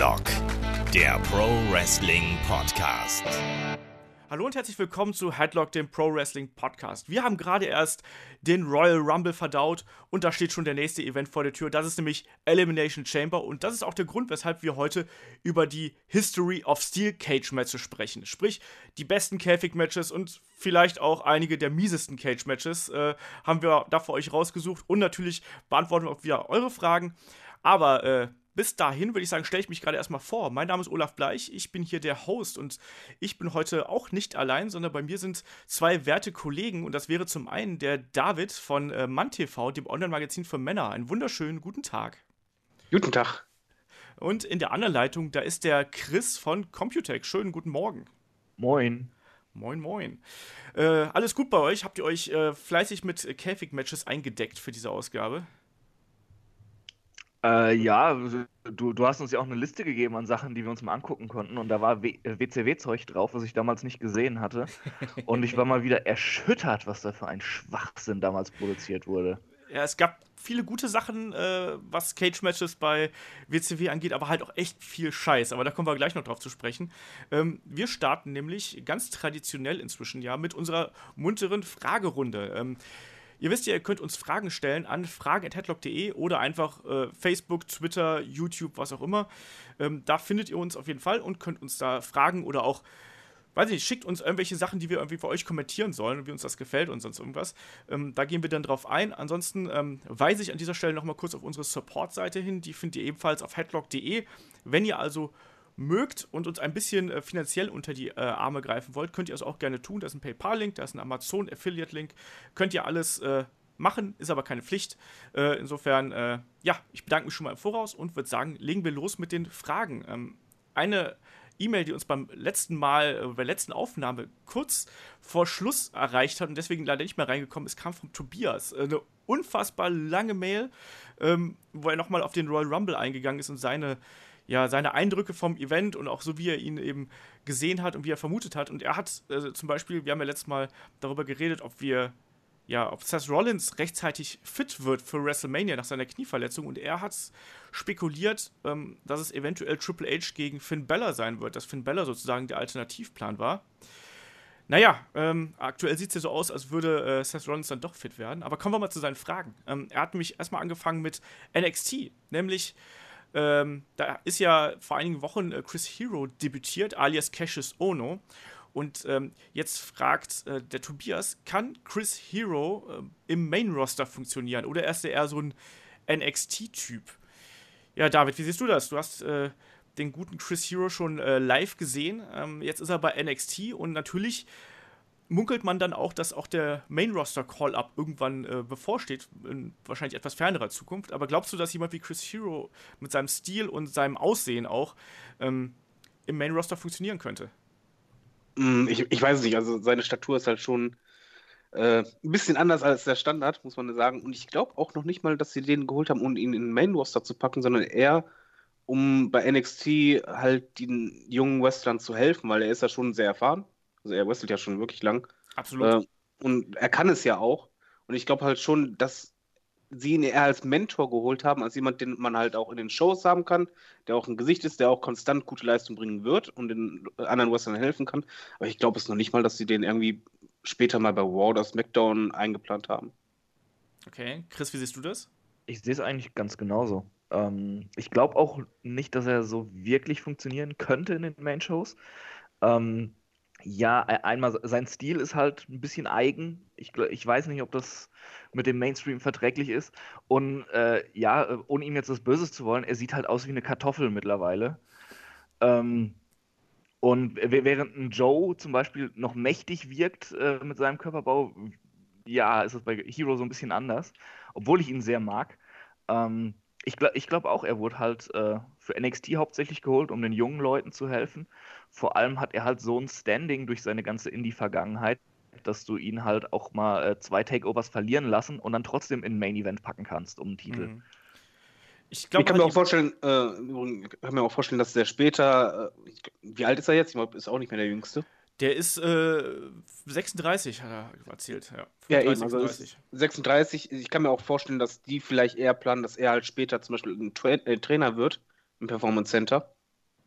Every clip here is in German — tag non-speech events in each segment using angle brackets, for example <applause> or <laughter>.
Headlock, der Pro Wrestling Podcast. Hallo und herzlich willkommen zu Headlock, dem Pro Wrestling Podcast. Wir haben gerade erst den Royal Rumble verdaut und da steht schon der nächste Event vor der Tür. Das ist nämlich Elimination Chamber und das ist auch der Grund, weshalb wir heute über die History of Steel Cage Matches sprechen. Sprich, die besten Käfig Matches und vielleicht auch einige der miesesten Cage Matches äh, haben wir da für euch rausgesucht und natürlich beantworten wir auch wieder eure Fragen. Aber äh, bis dahin würde ich sagen, stelle ich mich gerade erstmal vor. Mein Name ist Olaf Bleich, ich bin hier der Host und ich bin heute auch nicht allein, sondern bei mir sind zwei werte Kollegen und das wäre zum einen der David von äh, MannTV, dem Online-Magazin für Männer. Einen wunderschönen guten Tag. Guten Tag. Und in der anderen Leitung, da ist der Chris von Computech. Schönen guten Morgen. Moin. Moin, moin. Äh, alles gut bei euch? Habt ihr euch äh, fleißig mit Käfig-Matches eingedeckt für diese Ausgabe? Äh, ja, du, du hast uns ja auch eine Liste gegeben an Sachen, die wir uns mal angucken konnten. Und da war WCW-Zeug drauf, was ich damals nicht gesehen hatte. Und ich war mal wieder erschüttert, was da für ein Schwachsinn damals produziert wurde. Ja, es gab viele gute Sachen, äh, was Cage-Matches bei WCW angeht, aber halt auch echt viel Scheiß. Aber da kommen wir gleich noch drauf zu sprechen. Ähm, wir starten nämlich ganz traditionell inzwischen ja mit unserer munteren Fragerunde. Ähm, Ihr wisst ja, ihr könnt uns Fragen stellen an fragen.headlock.de oder einfach äh, Facebook, Twitter, YouTube, was auch immer. Ähm, da findet ihr uns auf jeden Fall und könnt uns da fragen oder auch weiß ich nicht, schickt uns irgendwelche Sachen, die wir irgendwie für euch kommentieren sollen, wie uns das gefällt und sonst irgendwas. Ähm, da gehen wir dann drauf ein. Ansonsten ähm, weise ich an dieser Stelle nochmal kurz auf unsere Support-Seite hin. Die findet ihr ebenfalls auf headlock.de. Wenn ihr also mögt und uns ein bisschen äh, finanziell unter die äh, Arme greifen wollt, könnt ihr es auch gerne tun. Da ist ein PayPal-Link, da ist ein Amazon-Affiliate-Link. Könnt ihr alles äh, machen, ist aber keine Pflicht. Äh, insofern, äh, ja, ich bedanke mich schon mal im Voraus und würde sagen, legen wir los mit den Fragen. Ähm, eine E-Mail, die uns beim letzten Mal, bei der letzten Aufnahme kurz vor Schluss erreicht hat und deswegen leider nicht mehr reingekommen ist, kam von Tobias. Eine unfassbar lange Mail, ähm, wo er nochmal auf den Royal Rumble eingegangen ist und seine ja, seine Eindrücke vom Event und auch so, wie er ihn eben gesehen hat und wie er vermutet hat. Und er hat äh, zum Beispiel, wir haben ja letztes Mal darüber geredet, ob wir, ja, ob Seth Rollins rechtzeitig fit wird für WrestleMania nach seiner Knieverletzung. Und er hat spekuliert, ähm, dass es eventuell Triple H gegen Finn Bella sein wird, dass Finn Bella sozusagen der Alternativplan war. Naja, ähm, aktuell sieht es ja so aus, als würde äh, Seth Rollins dann doch fit werden. Aber kommen wir mal zu seinen Fragen. Ähm, er hat nämlich erstmal angefangen mit NXT, nämlich ähm, da ist ja vor einigen Wochen äh, Chris Hero debütiert, alias Cassius Ono. Und ähm, jetzt fragt äh, der Tobias, kann Chris Hero äh, im Main-Roster funktionieren oder ist er eher so ein NXT-Typ? Ja, David, wie siehst du das? Du hast äh, den guten Chris Hero schon äh, live gesehen. Ähm, jetzt ist er bei NXT und natürlich munkelt man dann auch, dass auch der Main-Roster-Call-Up irgendwann äh, bevorsteht, in wahrscheinlich etwas fernerer Zukunft. Aber glaubst du, dass jemand wie Chris Hero mit seinem Stil und seinem Aussehen auch ähm, im Main-Roster funktionieren könnte? Mm, ich, ich weiß es nicht. Also seine Statur ist halt schon äh, ein bisschen anders als der Standard, muss man sagen. Und ich glaube auch noch nicht mal, dass sie den geholt haben, um ihn in den Main-Roster zu packen, sondern eher um bei NXT halt den jungen Wrestlern zu helfen, weil er ist ja schon sehr erfahren. Also er wrestelt ja schon wirklich lang. Absolut. Äh, und er kann es ja auch. Und ich glaube halt schon, dass sie ihn eher als Mentor geholt haben, als jemand, den man halt auch in den Shows haben kann, der auch ein Gesicht ist, der auch konstant gute Leistung bringen wird und den anderen Wrestlern helfen kann. Aber ich glaube es noch nicht mal, dass sie den irgendwie später mal bei Raw oder SmackDown eingeplant haben. Okay, Chris, wie siehst du das? Ich sehe es eigentlich ganz genauso. Ähm, ich glaube auch nicht, dass er so wirklich funktionieren könnte in den Main-Shows. Ähm, ja, e-, einmal sein Stil ist halt ein bisschen eigen. Ich, ich weiß nicht, ob das mit dem Mainstream verträglich ist. Und äh, ja, äh, ohne ihm jetzt das Böses zu wollen, er sieht halt aus wie eine Kartoffel mittlerweile. Ähm, und während ein Joe zum Beispiel noch mächtig wirkt äh, mit seinem Körperbau, ja, ist es bei Hero so ein bisschen anders, obwohl ich ihn sehr mag. Ähm, ich glaube ich glaub auch, er wurde halt äh, für NXT hauptsächlich geholt, um den jungen Leuten zu helfen. Vor allem hat er halt so ein Standing durch seine ganze Indie-Vergangenheit, dass du ihn halt auch mal äh, zwei Takeovers verlieren lassen und dann trotzdem in Main Event packen kannst um einen Titel. Mhm. Ich, glaub, ich kann mir auch vorstellen, äh, kann mir auch vorstellen, dass der später, äh, wie alt ist er jetzt? Ich glaube, ist auch nicht mehr der Jüngste. Der ist äh, 36, hat er erzählt. Ja, 35, ja eben, also 36. Ich kann mir auch vorstellen, dass die vielleicht eher planen, dass er halt später zum Beispiel ein Tra äh, Trainer wird im Performance Center.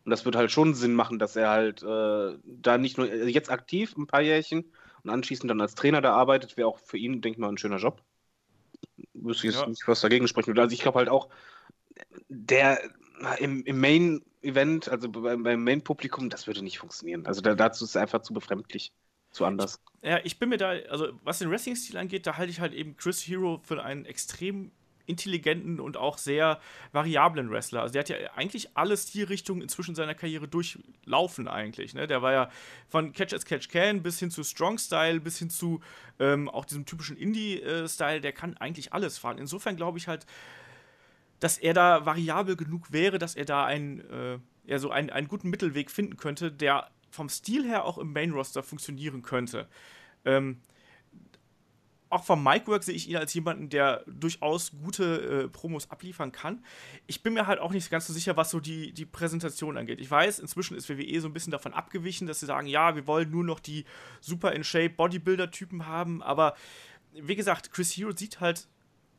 Und das wird halt schon Sinn machen, dass er halt äh, da nicht nur also jetzt aktiv ein paar Jährchen und anschließend dann als Trainer da arbeitet, wäre auch für ihn, denke ich mal, ein schöner Job. Wüsste ich jetzt Ja. nicht, was dagegen sprechen würde. Also ich glaube halt auch, der im, im Main-Event, also beim, beim Main-Publikum, das würde nicht funktionieren. Also da, dazu ist es einfach zu befremdlich, zu anders. Ja, ich bin mir da, also was den Wrestling-Stil angeht, da halte ich halt eben Chris Hero für einen extrem intelligenten und auch sehr variablen Wrestler. Also der hat ja eigentlich alle Stilrichtungen inzwischen in seiner Karriere durchlaufen eigentlich. Ne? Der war ja von Catch as Catch Can bis hin zu Strong Style, bis hin zu ähm, auch diesem typischen Indie-Style, der kann eigentlich alles fahren. Insofern glaube ich halt, dass er da variabel genug wäre, dass er da einen, äh, ja, so einen, einen guten Mittelweg finden könnte, der vom Stil her auch im Main-Roster funktionieren könnte. Ähm, auch vom Micwork sehe ich ihn als jemanden, der durchaus gute äh, Promos abliefern kann. Ich bin mir halt auch nicht ganz so sicher, was so die, die Präsentation angeht. Ich weiß, inzwischen ist WWE so ein bisschen davon abgewichen, dass sie sagen, ja, wir wollen nur noch die super in Shape Bodybuilder-Typen haben, aber wie gesagt, Chris Hero sieht halt,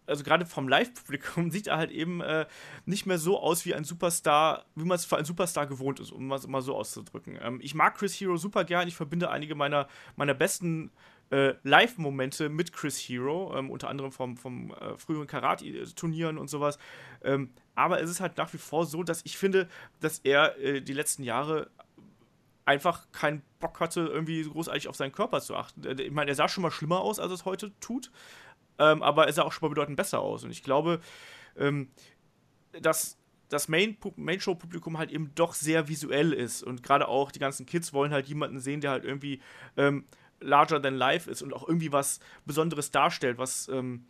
also gerade vom Live-Publikum, <laughs> sieht er halt eben äh, nicht mehr so aus wie ein Superstar, wie man es für einen Superstar gewohnt ist, um es mal so auszudrücken. Ähm, ich mag Chris Hero super gern, ich verbinde einige meiner, meiner besten äh, Live-Momente mit Chris Hero, ähm, unter anderem vom, vom äh, früheren Karate-Turnieren und sowas. Ähm, aber es ist halt nach wie vor so, dass ich finde, dass er äh, die letzten Jahre einfach keinen Bock hatte, irgendwie großartig auf seinen Körper zu achten. Äh, Ich meine, er sah schon mal schlimmer aus, als es heute tut, ähm, aber er sah auch schon mal bedeutend besser aus. Und ich glaube, ähm, dass das Main- Main-Show-Publikum halt eben doch sehr visuell ist. Und gerade auch die ganzen Kids wollen halt jemanden sehen, der halt irgendwie ähm, larger than life ist und auch irgendwie was Besonderes darstellt, was, ähm,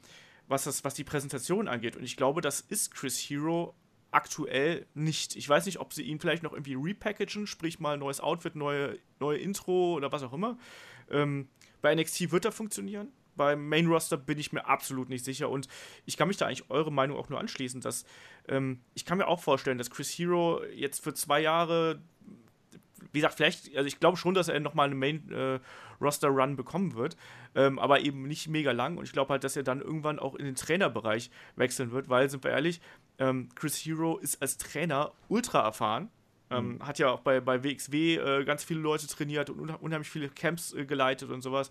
was, das, was die Präsentation angeht. Und ich glaube, das ist Chris Hero aktuell nicht. Ich weiß nicht, ob sie ihn vielleicht noch irgendwie repackagen, sprich mal neues Outfit, neue, neue Intro oder was auch immer. Ähm, bei NXT wird er funktionieren. Beim Main Roster bin ich mir absolut nicht sicher und ich kann mich da eigentlich eure Meinung auch nur anschließen, dass ähm, ich kann mir auch vorstellen, dass Chris Hero jetzt für zwei Jahre, wie gesagt, vielleicht, also ich glaube schon, dass er nochmal einen Main äh, Roster Run bekommen wird, ähm, aber eben nicht mega lang und ich glaube halt, dass er dann irgendwann auch in den Trainerbereich wechseln wird, weil, sind wir ehrlich, ähm, Chris Hero ist als Trainer ultra erfahren. Ähm, Hat ja auch bei, bei WXW äh, ganz viele Leute trainiert und unheimlich viele Camps äh, geleitet und sowas.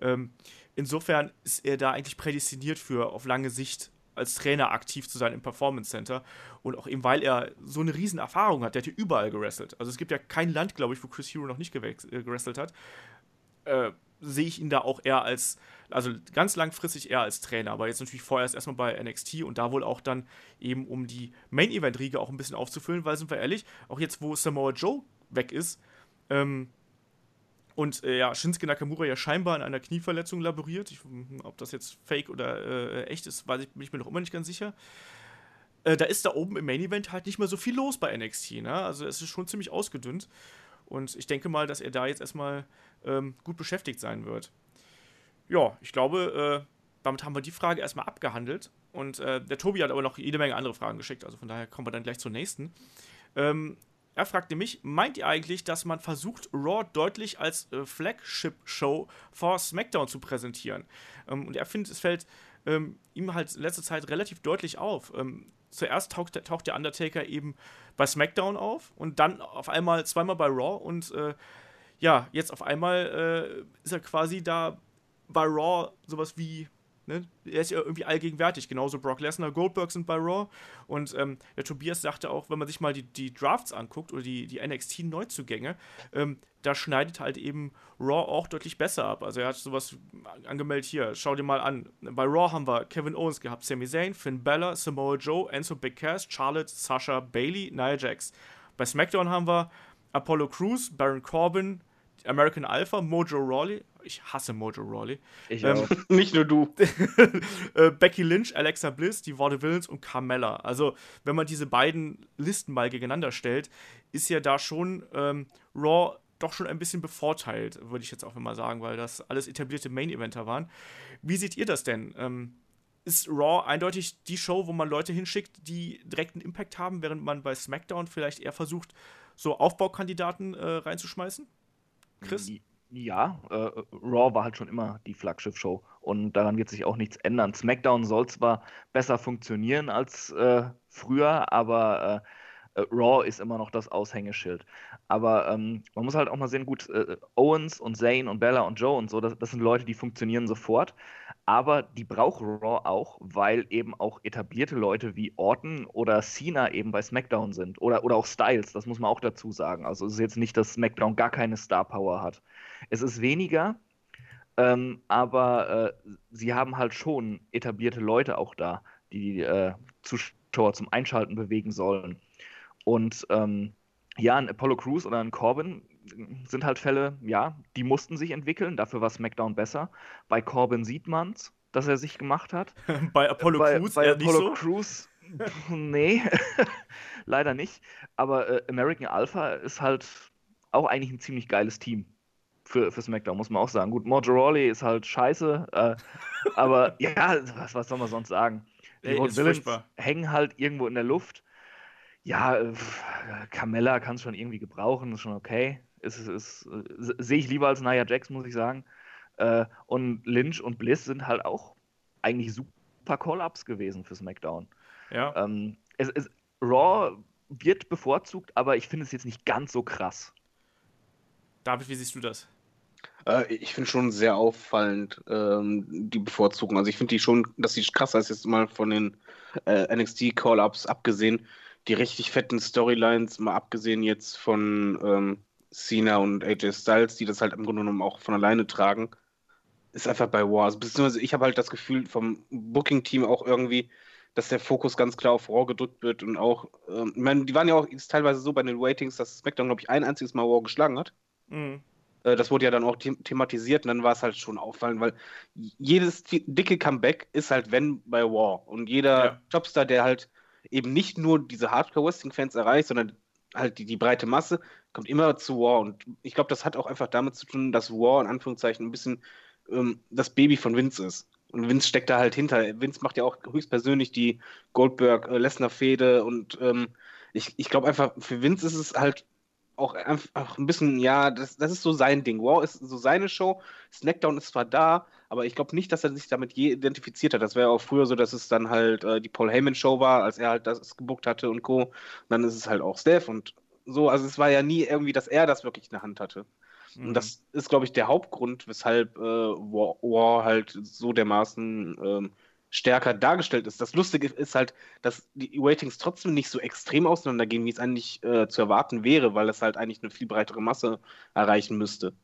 Ähm, insofern ist er da eigentlich prädestiniert für auf lange Sicht als Trainer aktiv zu sein im Performance Center. Und auch eben, weil er so eine riesen Erfahrung hat. Der hat ja überall gewrestelt. Also es gibt ja kein Land, glaube ich, wo Chris Hero noch nicht äh, hat. Äh, sehe ich ihn da auch eher als, also ganz langfristig eher als Trainer, aber jetzt natürlich vorerst erstmal bei NXT und da wohl auch dann eben, um die Main-Event-Riege auch ein bisschen aufzufüllen, weil, sind wir ehrlich, auch jetzt, wo Samoa Joe weg ist, ähm, und äh, ja, Shinsuke Nakamura ja scheinbar an einer Knieverletzung laboriert. Ich, ob das jetzt fake oder äh, echt ist, weiß ich, bin ich mir noch immer nicht ganz sicher. Äh, da ist da oben im Main Event halt nicht mehr so viel los bei NXT. Ne? Also es ist schon ziemlich ausgedünnt. Und ich denke mal, dass er da jetzt erstmal ähm, gut beschäftigt sein wird. Ja, ich glaube, äh, damit haben wir die Frage erstmal abgehandelt. Und äh, der Tobi hat aber noch jede Menge andere Fragen geschickt. Also von daher kommen wir dann gleich zur nächsten. Ähm, er fragte mich, meint ihr eigentlich, dass man versucht, Raw deutlich als äh, Flagship-Show vor SmackDown zu präsentieren? Ähm, und er findet, es fällt ähm, ihm halt in letzter Zeit relativ deutlich auf. Ähm, zuerst taucht, der- taucht der Undertaker eben bei SmackDown auf und dann auf einmal zweimal bei Raw und äh, ja, jetzt auf einmal äh, ist er quasi da bei Raw sowas wie, ne, er ist ja irgendwie allgegenwärtig, genauso Brock Lesnar, Goldberg sind bei Raw und ähm, der Tobias sagte auch, wenn man sich mal die, die Drafts anguckt oder die, die NXT-Neuzugänge, ähm, da schneidet halt eben Raw auch deutlich besser ab. Also er hat sowas angemeldet hier, schau dir mal an. Bei Raw haben wir Kevin Owens gehabt, Sami Zayn, Finn Balor, Samoa Joe, Enzo Big Cass, Charlotte, Sasha, Bailey, Nia Jax. Bei SmackDown haben wir Apollo Crews, Baron Corbin, American Alpha, Mojo Rawley. Ich hasse Mojo Rawley. Ich Ähm, auch. <laughs> Nicht nur du. <laughs> äh, Becky Lynch, Alexa Bliss, die Villains und Carmella. Also, wenn man diese beiden Listen mal gegeneinander stellt, ist ja da schon ähm, Raw doch schon ein bisschen bevorteilt, würde ich jetzt auch mal sagen, weil das alles etablierte Main-Eventer waren. Wie seht ihr das denn? Ähm, ist Raw eindeutig die Show, wo man Leute hinschickt, die direkten Impact haben, während man bei SmackDown vielleicht eher versucht, so Aufbaukandidaten äh, reinzuschmeißen? Chris? Ja, äh, Raw war halt schon immer die Flaggschiff-Show und daran wird sich auch nichts ändern. SmackDown soll zwar besser funktionieren als äh, früher, aber Äh, Raw ist immer noch das Aushängeschild. Aber ähm, man muss halt auch mal sehen, gut, äh, Owens und Zane und Bella und Joe und so, das, das sind Leute, die funktionieren sofort. Aber die braucht Raw auch, weil eben auch etablierte Leute wie Orton oder Cena eben bei SmackDown sind. Oder, oder auch Styles, das muss man auch dazu sagen. Also es ist jetzt nicht, dass SmackDown gar keine Star Power hat. Es ist weniger, ähm, aber äh, sie haben halt schon etablierte Leute auch da, die äh, Zuschauer zum Einschalten bewegen sollen. Und ähm, ja, ein Apollo Crews oder ein Corbin sind halt Fälle, ja, die mussten sich entwickeln, dafür war SmackDown besser. Bei Corbin sieht man's, dass er sich gemacht hat. <laughs> bei Apollo bei, Crews bei Apollo nicht so. Crews, <laughs> nee, <laughs> leider nicht. Aber äh, American Alpha ist halt auch eigentlich ein ziemlich geiles Team für, für SmackDown, muss man auch sagen. Gut, Mojo Rawley ist halt scheiße, äh, aber ja, was, was soll man sonst sagen? Die Ey, Villains furchtbar. hängen halt irgendwo in der Luft. Ja, äh, Carmella kann es schon irgendwie gebrauchen, ist schon okay. Ist, ist, ist, äh, Sehe ich lieber als Nia Jax, muss ich sagen. Äh, und Lynch und Bliss sind halt auch eigentlich super Call-Ups gewesen für SmackDown. Ja. Ähm, es, es, Raw wird bevorzugt, aber ich finde es jetzt nicht ganz so krass. David, wie siehst du das? Äh, ich finde schon sehr auffallend ähm, die Bevorzugung. Also ich finde die schon, dass sie krasser ist jetzt mal von den äh, NXT Call-Ups abgesehen. Die richtig fetten Storylines, mal abgesehen jetzt von ähm, Cena und AJ Styles, die das halt im Grunde genommen auch von alleine tragen, ist einfach bei War. Also, beziehungsweise ich habe halt das Gefühl vom Booking-Team auch irgendwie, dass der Fokus ganz klar auf Raw gedrückt wird und auch, ähm, ich meine, die waren ja auch teilweise so bei den Ratings, dass SmackDown, glaube ich, ein einziges Mal Raw geschlagen hat. Mhm. Äh, Das wurde ja dann auch them thematisiert und dann war es halt schon auffallend, weil jedes di- dicke Comeback ist halt wenn bei War. Und jeder Ja. Jobstar, der halt eben nicht nur diese Hardcore-Wrestling-Fans erreicht, sondern halt die, die breite Masse, kommt immer zu War. Und ich glaube, das hat auch einfach damit zu tun, dass War in Anführungszeichen ein bisschen ähm, das Baby von Vince ist. Und Vince steckt da halt hinter. Vince macht ja auch höchstpersönlich die Goldberg-Lesnar-Fehde und ähm, ich, ich glaube einfach, für Vince ist es halt auch einfach ein bisschen, ja, das, das ist so sein Ding. Wow ist so seine Show. SmackDown ist zwar da, aber ich glaube nicht, dass er sich damit je identifiziert hat. Das wäre auch früher so, dass es dann halt äh, die Paul Heyman Show war, als er halt das gebuckt hatte und Co. Und dann ist es halt auch Steph und so. Also es war ja nie irgendwie, dass er das wirklich in der Hand hatte. Mhm. Und das ist, glaube ich, der Hauptgrund, weshalb äh, War, War halt so dermaßen ähm, stärker dargestellt ist. Das Lustige ist halt, dass die Ratings trotzdem nicht so extrem auseinandergehen, wie es eigentlich äh, zu erwarten wäre, weil es halt eigentlich eine viel breitere Masse erreichen müsste.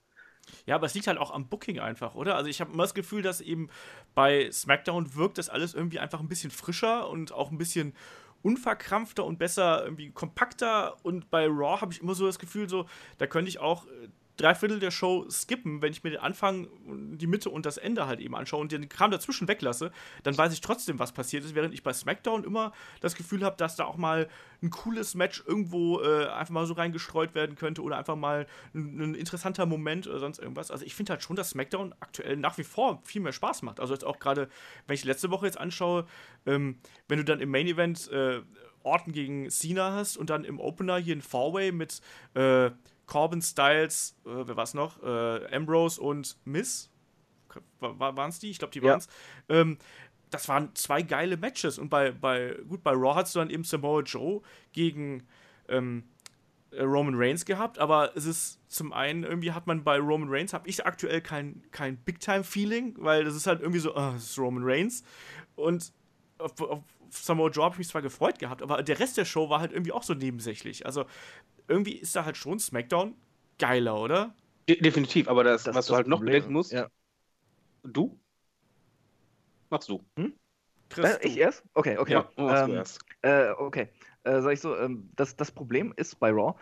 Ja, aber es liegt halt auch am Booking einfach, oder? Also ich habe immer das Gefühl, dass eben bei SmackDown wirkt das alles irgendwie einfach ein bisschen frischer und auch ein bisschen unverkrampfter und besser, irgendwie kompakter. Und bei Raw habe ich immer so das Gefühl, so, da könnte ich auch äh, drei Viertel der Show skippen, wenn ich mir den Anfang, die Mitte und das Ende halt eben anschaue und den Kram dazwischen weglasse, dann weiß ich trotzdem, was passiert ist, während ich bei SmackDown immer das Gefühl habe, dass da auch mal ein cooles Match irgendwo äh, einfach mal so reingestreut werden könnte oder einfach mal ein, ein interessanter Moment oder sonst irgendwas. Also ich finde halt schon, dass SmackDown aktuell nach wie vor viel mehr Spaß macht. Also jetzt auch gerade, wenn ich letzte Woche jetzt anschaue, ähm, wenn du dann im Main Event äh, Orton gegen Cena hast und dann im Opener hier ein Four-Way mit äh, Corbin Styles, äh, wer war's noch? Äh, Ambrose und Miss. War, waren es die? Ich glaube, die Ja. waren es. Ähm, das waren zwei geile Matches. Und bei, bei, gut, bei Raw hast du dann eben Samoa Joe gegen ähm, äh, Roman Reigns gehabt, aber es ist zum einen, irgendwie hat man bei Roman Reigns, habe ich aktuell kein, kein Big-Time-Feeling, weil das ist halt irgendwie so, ah, das ist Roman Reigns. Und auf, auf Samoa Joe habe ich mich zwar gefreut gehabt, aber der Rest der Show war halt irgendwie auch so nebensächlich. Also irgendwie ist da halt schon SmackDown geiler, oder? De definitiv, aber das, Das was du halt noch Problem. bedenken musst, Ja. du? Machst du. Chris, Äh, ich du. erst? Okay, okay. Ja, machst du Ähm, erst. Äh, okay. Äh, sag ich so, ähm, das, das Problem ist bei Raw,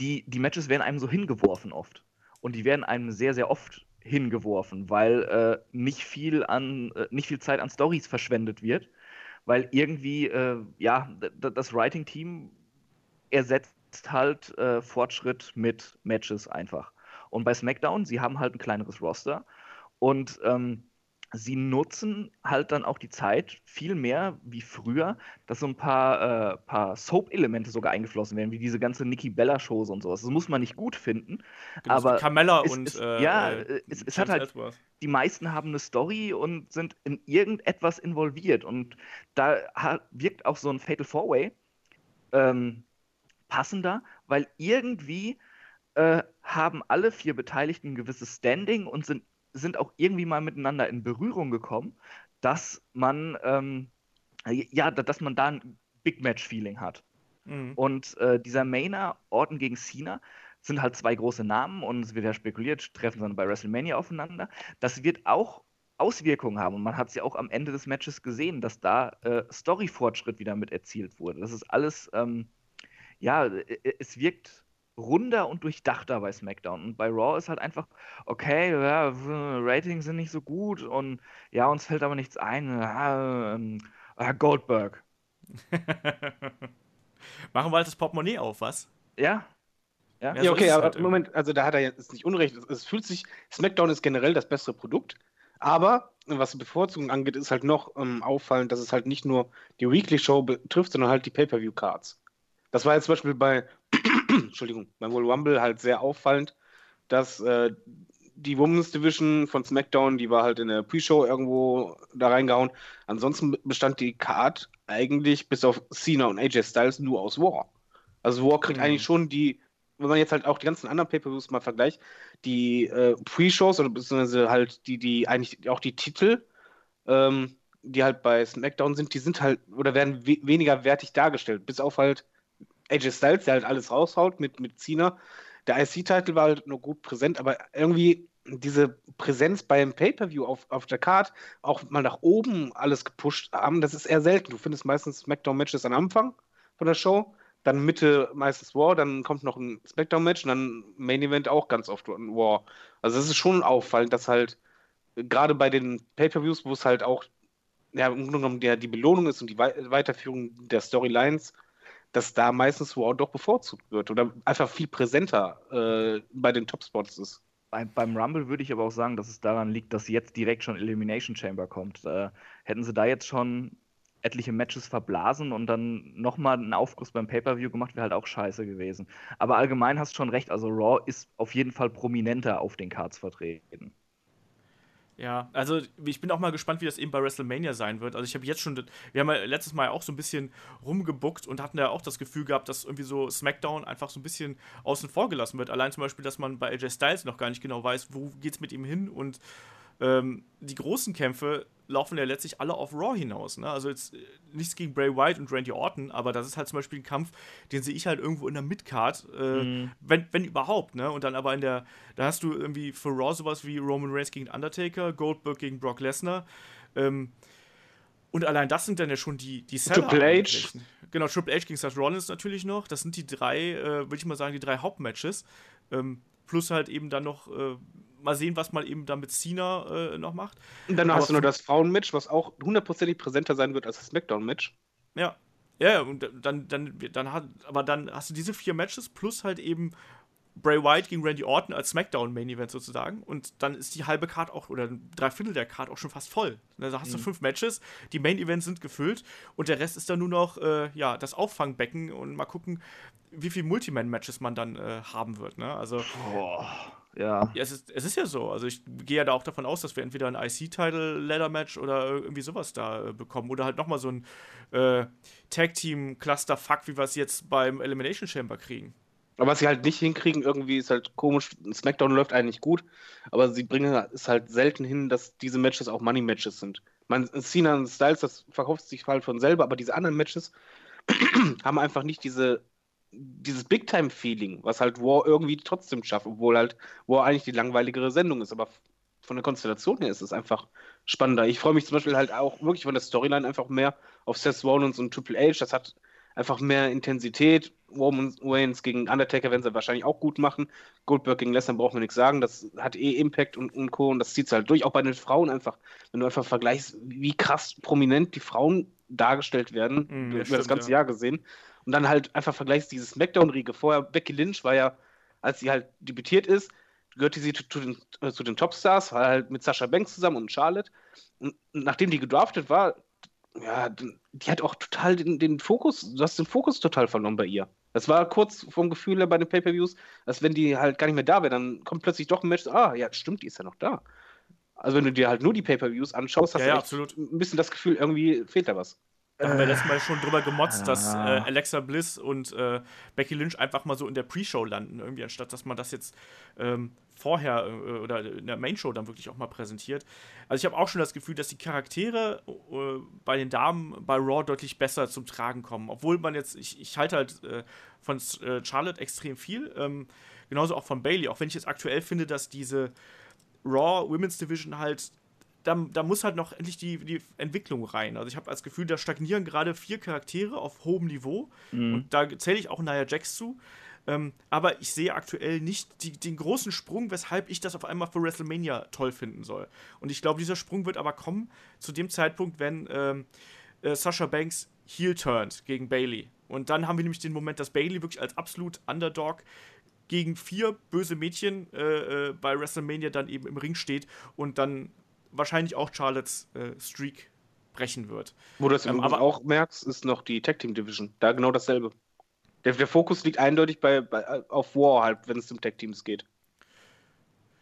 die, die Matches werden einem so hingeworfen oft. Und die werden einem sehr, sehr oft hingeworfen, weil äh, nicht viel an, äh, nicht viel Zeit an Stories verschwendet wird, weil irgendwie, äh, ja, das Writing-Team ersetzt halt äh, Fortschritt mit Matches einfach. Und bei SmackDown, sie haben halt ein kleineres Roster und ähm, sie nutzen halt dann auch die Zeit viel mehr wie früher, dass so ein paar, äh, paar Soap-Elemente sogar eingeflossen werden, wie diese ganze Nikki Bella-Shows und sowas. Das muss man nicht gut finden, Genau, aber Carmella es und ist- äh, ja, äh, es- es hat halt- Ellsworth. die meisten haben eine Story und sind in irgendetwas involviert. Und da wirkt auch so ein Fatal Four-Way ähm, passender, weil irgendwie äh, haben alle vier Beteiligten ein gewisses Standing und sind, sind auch irgendwie mal miteinander in Berührung gekommen, dass man ähm, ja, dass man da ein Big Match-Feeling hat. Mhm. Und äh, dieser Mainer, Orton gegen Cena, sind halt zwei große Namen und es wird ja spekuliert, treffen dann bei WrestleMania aufeinander. Das wird auch Auswirkungen haben und man hat es ja auch am Ende des Matches gesehen, dass da äh, Story-Fortschritt wieder mit erzielt wurde. Das ist alles, ähm, ja, es wirkt runder und durchdachter bei SmackDown. Und bei Raw ist halt einfach, okay, ja, Ratings sind nicht so gut und ja, uns fällt aber nichts ein. Ja, ähm, ah, Goldberg. <laughs> Machen wir halt das Portemonnaie auf, was? Ja. Ja, ja, ja okay, aber halt Moment, also da hat er jetzt nicht unrecht. Es, es, fühlt sich, SmackDown ist generell das bessere Produkt, aber was die Bevorzugung angeht, ist halt noch ähm, auffallend, dass es halt nicht nur die Weekly Show betrifft, sondern halt die Pay-Per-View-Cards. Das war jetzt zum Beispiel bei, <clears throat> Entschuldigung, beim World Rumble halt sehr auffallend, dass äh, die Women's Division von SmackDown, die war halt in der Pre-Show irgendwo da reingehauen. Ansonsten bestand die Card eigentlich bis auf Cena und AJ Styles nur aus War. Also War kriegt mhm. eigentlich schon die, wenn man jetzt halt auch die ganzen anderen Pay-Per-Views mal vergleicht, die äh, Pre-Shows oder beziehungsweise halt die, die eigentlich auch die Titel, ähm, die halt bei SmackDown sind, die sind halt oder werden we weniger wertig dargestellt. Bis auf halt AJ Styles, der halt alles raushaut mit, mit Cena. Der IC-Titel war halt nur gut präsent, aber irgendwie diese Präsenz beim Pay-Per-View auf, auf der Card auch mal nach oben alles gepusht haben, das ist eher selten. Du findest meistens SmackDown-Matches am Anfang von der Show, dann Mitte meistens War, dann kommt noch ein SmackDown-Match und dann Main Event auch ganz oft War. Also es ist schon auffallend, dass halt gerade bei den Pay-Per-Views, wo es halt auch ja, im Grunde genommen der, die Belohnung ist und die Weiterführung der Storylines, dass da meistens War doch bevorzugt wird oder einfach viel präsenter äh, bei den Topspots ist. Beim, beim Rumble würde ich aber auch sagen, dass es daran liegt, dass jetzt direkt schon Elimination Chamber kommt. Äh, hätten sie da jetzt schon etliche Matches verblasen und dann nochmal einen Aufguss beim Pay-Per-View gemacht, wäre halt auch scheiße gewesen. Aber allgemein hast du schon recht, also Raw ist auf jeden Fall prominenter auf den Cards vertreten. Ja, also ich bin auch mal gespannt, wie das eben bei WrestleMania sein wird. Also ich habe jetzt schon, wir haben ja letztes Mal auch so ein bisschen rumgebuckt und hatten ja auch das Gefühl gehabt, dass irgendwie so SmackDown einfach so ein bisschen außen vor gelassen wird. Allein zum Beispiel, dass man bei AJ Styles noch gar nicht genau weiß, wo geht's mit ihm hin und ähm, die großen Kämpfe laufen ja letztlich alle auf Raw hinaus. Ne? Also jetzt äh, nichts gegen Bray Wyatt und Randy Orton, aber das ist halt zum Beispiel ein Kampf, den sehe ich halt irgendwo in der Midcard, äh, mhm. wenn, wenn überhaupt, ne? Und dann aber in der, da hast du irgendwie für Raw sowas wie Roman Reigns gegen Undertaker, Goldberg gegen Brock Lesnar. Ähm, und allein das sind dann ja schon die, die Seller. Triple H. Genau, Triple H gegen Seth Rollins natürlich noch. Das sind die drei, äh, würde ich mal sagen, die drei Hauptmatches. Ähm, plus halt eben dann noch äh, mal sehen, was man eben da mit Cena äh, noch macht. Und dann Aber hast du nur das Frauenmatch, was auch hundertprozentig präsenter sein wird als das SmackDown-Match. Ja. Ja, und dann, dann, dann hat, aber dann hast du diese vier Matches plus halt eben Bray Wyatt gegen Randy Orton als SmackDown-Main-Event sozusagen. Und dann ist die halbe Card auch, oder drei Viertel der Card auch schon fast voll. Da hast du mhm. fünf Matches, die Main-Events sind gefüllt und der Rest ist dann nur noch äh, ja, das Auffangbecken und mal gucken, wie viele Multiman-Matches man dann äh, haben wird. Ne? Also. Boah. Ja. ja es, ist, es ist ja so. Also ich gehe ja da auch davon aus, dass wir entweder ein IC-Title-Ladder-Match oder irgendwie sowas da äh, bekommen. Oder halt nochmal so ein äh, Tag-Team-Cluster-Fuck, wie wir es jetzt beim Elimination Chamber kriegen. Aber was sie halt nicht hinkriegen, irgendwie ist halt komisch. SmackDown läuft eigentlich gut, aber sie bringen es halt selten hin, dass diese Matches auch Money-Matches sind. Man, Cena und Styles, das verkauft sich halt von selber, aber diese anderen Matches <clears throat> haben einfach nicht diese dieses Big-Time-Feeling, was halt War irgendwie trotzdem schafft, obwohl halt War eigentlich die langweiligere Sendung ist. Aber von der Konstellation her ist es einfach spannender. Ich freue mich zum Beispiel halt auch wirklich von der Storyline einfach mehr auf Seth Rollins und Triple H. Das hat einfach mehr Intensität. Roman Reigns gegen Undertaker werden sie wahrscheinlich auch gut machen. Goldberg gegen Lesnar braucht man nichts sagen. Das hat eh Impact und, und Co. Und das zieht es halt durch. Auch bei den Frauen einfach. Wenn du einfach vergleichst, wie krass prominent die Frauen dargestellt werden, mm, über stimmt, das ganze ja. Jahr gesehen. Und dann halt einfach vergleichst dieses Smackdown-Riege. Vorher, Becky Lynch war ja, als sie halt debütiert ist, gehörte sie zu, zu den, äh, zu den Topstars, war halt mit Sascha Banks zusammen und Charlotte. Und nachdem die gedraftet war, ja, die hat auch total den, den Fokus, du hast den Fokus total verloren bei ihr. Das war kurz vom Gefühl her bei den Pay-Per-Views, dass wenn die halt gar nicht mehr da wäre, dann kommt plötzlich doch ein Match, ah, ja, stimmt, die ist ja noch da. Also wenn du dir halt nur die Pay-Per-Views anschaust, hast ja, du ja, ein bisschen das Gefühl, irgendwie fehlt da was. Da haben wir letztes Mal schon drüber gemotzt, dass äh, Alexa Bliss und äh, Becky Lynch einfach mal so in der Pre-Show landen, irgendwie, anstatt dass man das jetzt ähm, vorher äh, oder in der Main-Show dann wirklich auch mal präsentiert. Also ich habe auch schon das Gefühl, dass die Charaktere äh, bei den Damen bei Raw deutlich besser zum Tragen kommen. Obwohl man jetzt, ich, ich halte halt äh, von äh, Charlotte extrem viel, ähm, genauso auch von Bailey, auch wenn ich jetzt aktuell finde, dass diese Raw Women's Division halt da, da muss halt noch endlich die, die Entwicklung rein. Also ich habe das Gefühl, da stagnieren gerade vier Charaktere auf hohem Niveau. Mhm. Und da zähle ich auch Nia Jax zu. Ähm, aber ich sehe aktuell nicht die, den großen Sprung, weshalb ich das auf einmal für WrestleMania toll finden soll. Und ich glaube, dieser Sprung wird aber kommen zu dem Zeitpunkt, wenn ähm, äh, Sasha Banks heel turnt gegen Bailey. Und dann haben wir nämlich den Moment, dass Bailey wirklich als absolut Underdog gegen vier böse Mädchen äh, äh, bei WrestleMania dann eben im Ring steht und dann wahrscheinlich auch Charlottes äh, Streak brechen wird. Wo du das ähm, aber auch merkst, ist noch die Tag Team Division. Da genau dasselbe. Der, der Fokus liegt eindeutig bei, bei, auf War halt, wenn es um Tag Teams geht.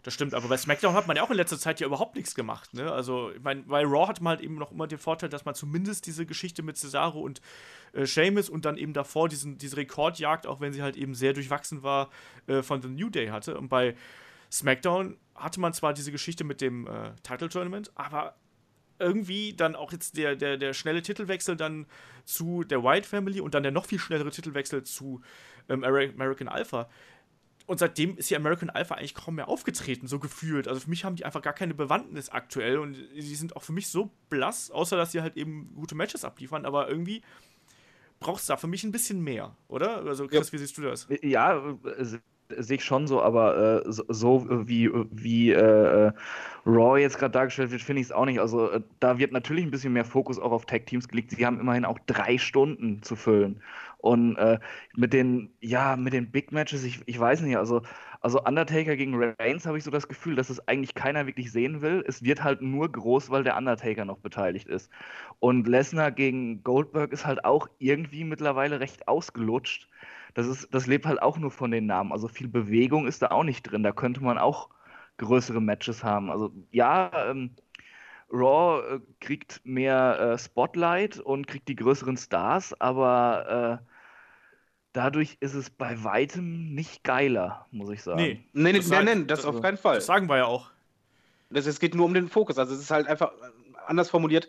Das stimmt, aber bei SmackDown hat man ja auch in letzter Zeit ja überhaupt nichts gemacht. Ne? Also, ich meine, bei Raw hat man halt eben noch immer den Vorteil, dass man zumindest diese Geschichte mit Cesaro und äh, Sheamus und dann eben davor diesen, diese Rekordjagd, auch wenn sie halt eben sehr durchwachsen war, äh, von The New Day hatte. Und bei SmackDown hatte man zwar diese Geschichte mit dem äh, Title Tournament, aber irgendwie dann auch jetzt der, der, der schnelle Titelwechsel dann zu der White Family und dann der noch viel schnellere Titelwechsel zu ähm, American Alpha. Und seitdem ist die American Alpha eigentlich kaum mehr aufgetreten, so gefühlt. Also für mich haben die einfach gar keine Bewandtnis aktuell und sie sind auch für mich so blass, außer dass sie halt eben gute Matches abliefern, aber irgendwie braucht es da für mich ein bisschen mehr, oder? Also Chris, ja. wie siehst du das? Ja, sehe ich schon so, aber äh, so, so, wie, wie äh, Raw jetzt gerade dargestellt wird, finde ich es auch nicht. Also äh, da wird natürlich ein bisschen mehr Fokus auch auf Tag-Teams gelegt. Sie haben immerhin auch drei Stunden zu füllen. Und äh, mit den, ja, mit den Big Matches, ich, ich weiß nicht, also, also Undertaker gegen Reigns habe ich so das Gefühl, dass es eigentlich keiner wirklich sehen will. Es wird halt nur groß, weil der Undertaker noch beteiligt ist. Und Lesnar gegen Goldberg ist halt auch irgendwie mittlerweile recht ausgelutscht das, ist, das lebt halt auch nur von den Namen. Also viel Bewegung ist da auch nicht drin. Da könnte man auch größere Matches haben. Also ja, ähm, Raw äh, kriegt mehr äh, Spotlight und kriegt die größeren Stars, aber äh, dadurch ist es bei weitem nicht geiler, muss ich sagen. Nee, nee, nee, das, nee, nee, das auf keinen Fall. Das sagen wir ja auch. Das, es geht nur um den Fokus. Also es ist halt einfach äh, anders formuliert.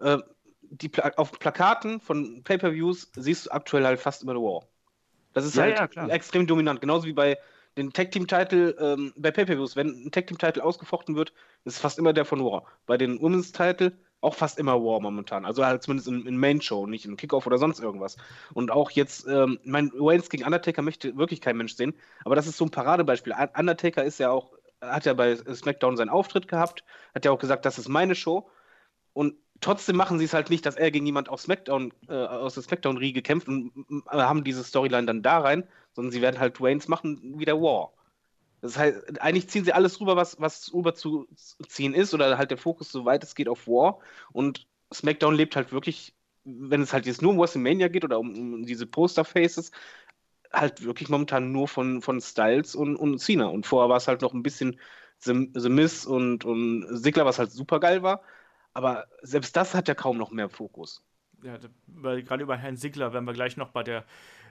Äh, die Pla auf Plakaten von Pay-per-Views siehst du aktuell halt fast immer The War. Das ist ja, halt ja, extrem dominant. Genauso wie bei den Tag Team Title ähm, bei Pay-Per-Views. Wenn ein Tag Team Title ausgefochten wird, ist es fast immer der von War. Bei den Women's Title auch fast immer War momentan. Also halt zumindest in, in Main Show, nicht in Kickoff oder sonst irgendwas. Und auch jetzt, ähm, mein Waynes gegen Undertaker möchte wirklich kein Mensch sehen, aber das ist so ein Paradebeispiel. Undertaker ist ja auch, hat ja bei SmackDown seinen Auftritt gehabt, hat ja auch gesagt, das ist meine Show. Und trotzdem machen sie es halt nicht, dass er gegen jemand aus SmackDown, äh, aus der SmackDown-Riege kämpft und äh, haben diese Storyline dann da rein, sondern sie werden halt Waynes machen wie der War. Das heißt, eigentlich ziehen sie alles rüber, was, was rüber zu ziehen ist, oder halt der Fokus, soweit es geht, auf War. Und SmackDown lebt halt wirklich, wenn es halt jetzt nur um WrestleMania geht oder um, um diese Poster-Faces, halt wirklich momentan nur von, von Styles und, und Cena. Und vorher war es halt noch ein bisschen The, The Miz und, und Sigler, was halt super geil war. Aber selbst das hat ja kaum noch mehr Fokus. Ja, weil gerade über Herrn Sigler werden wir gleich noch bei der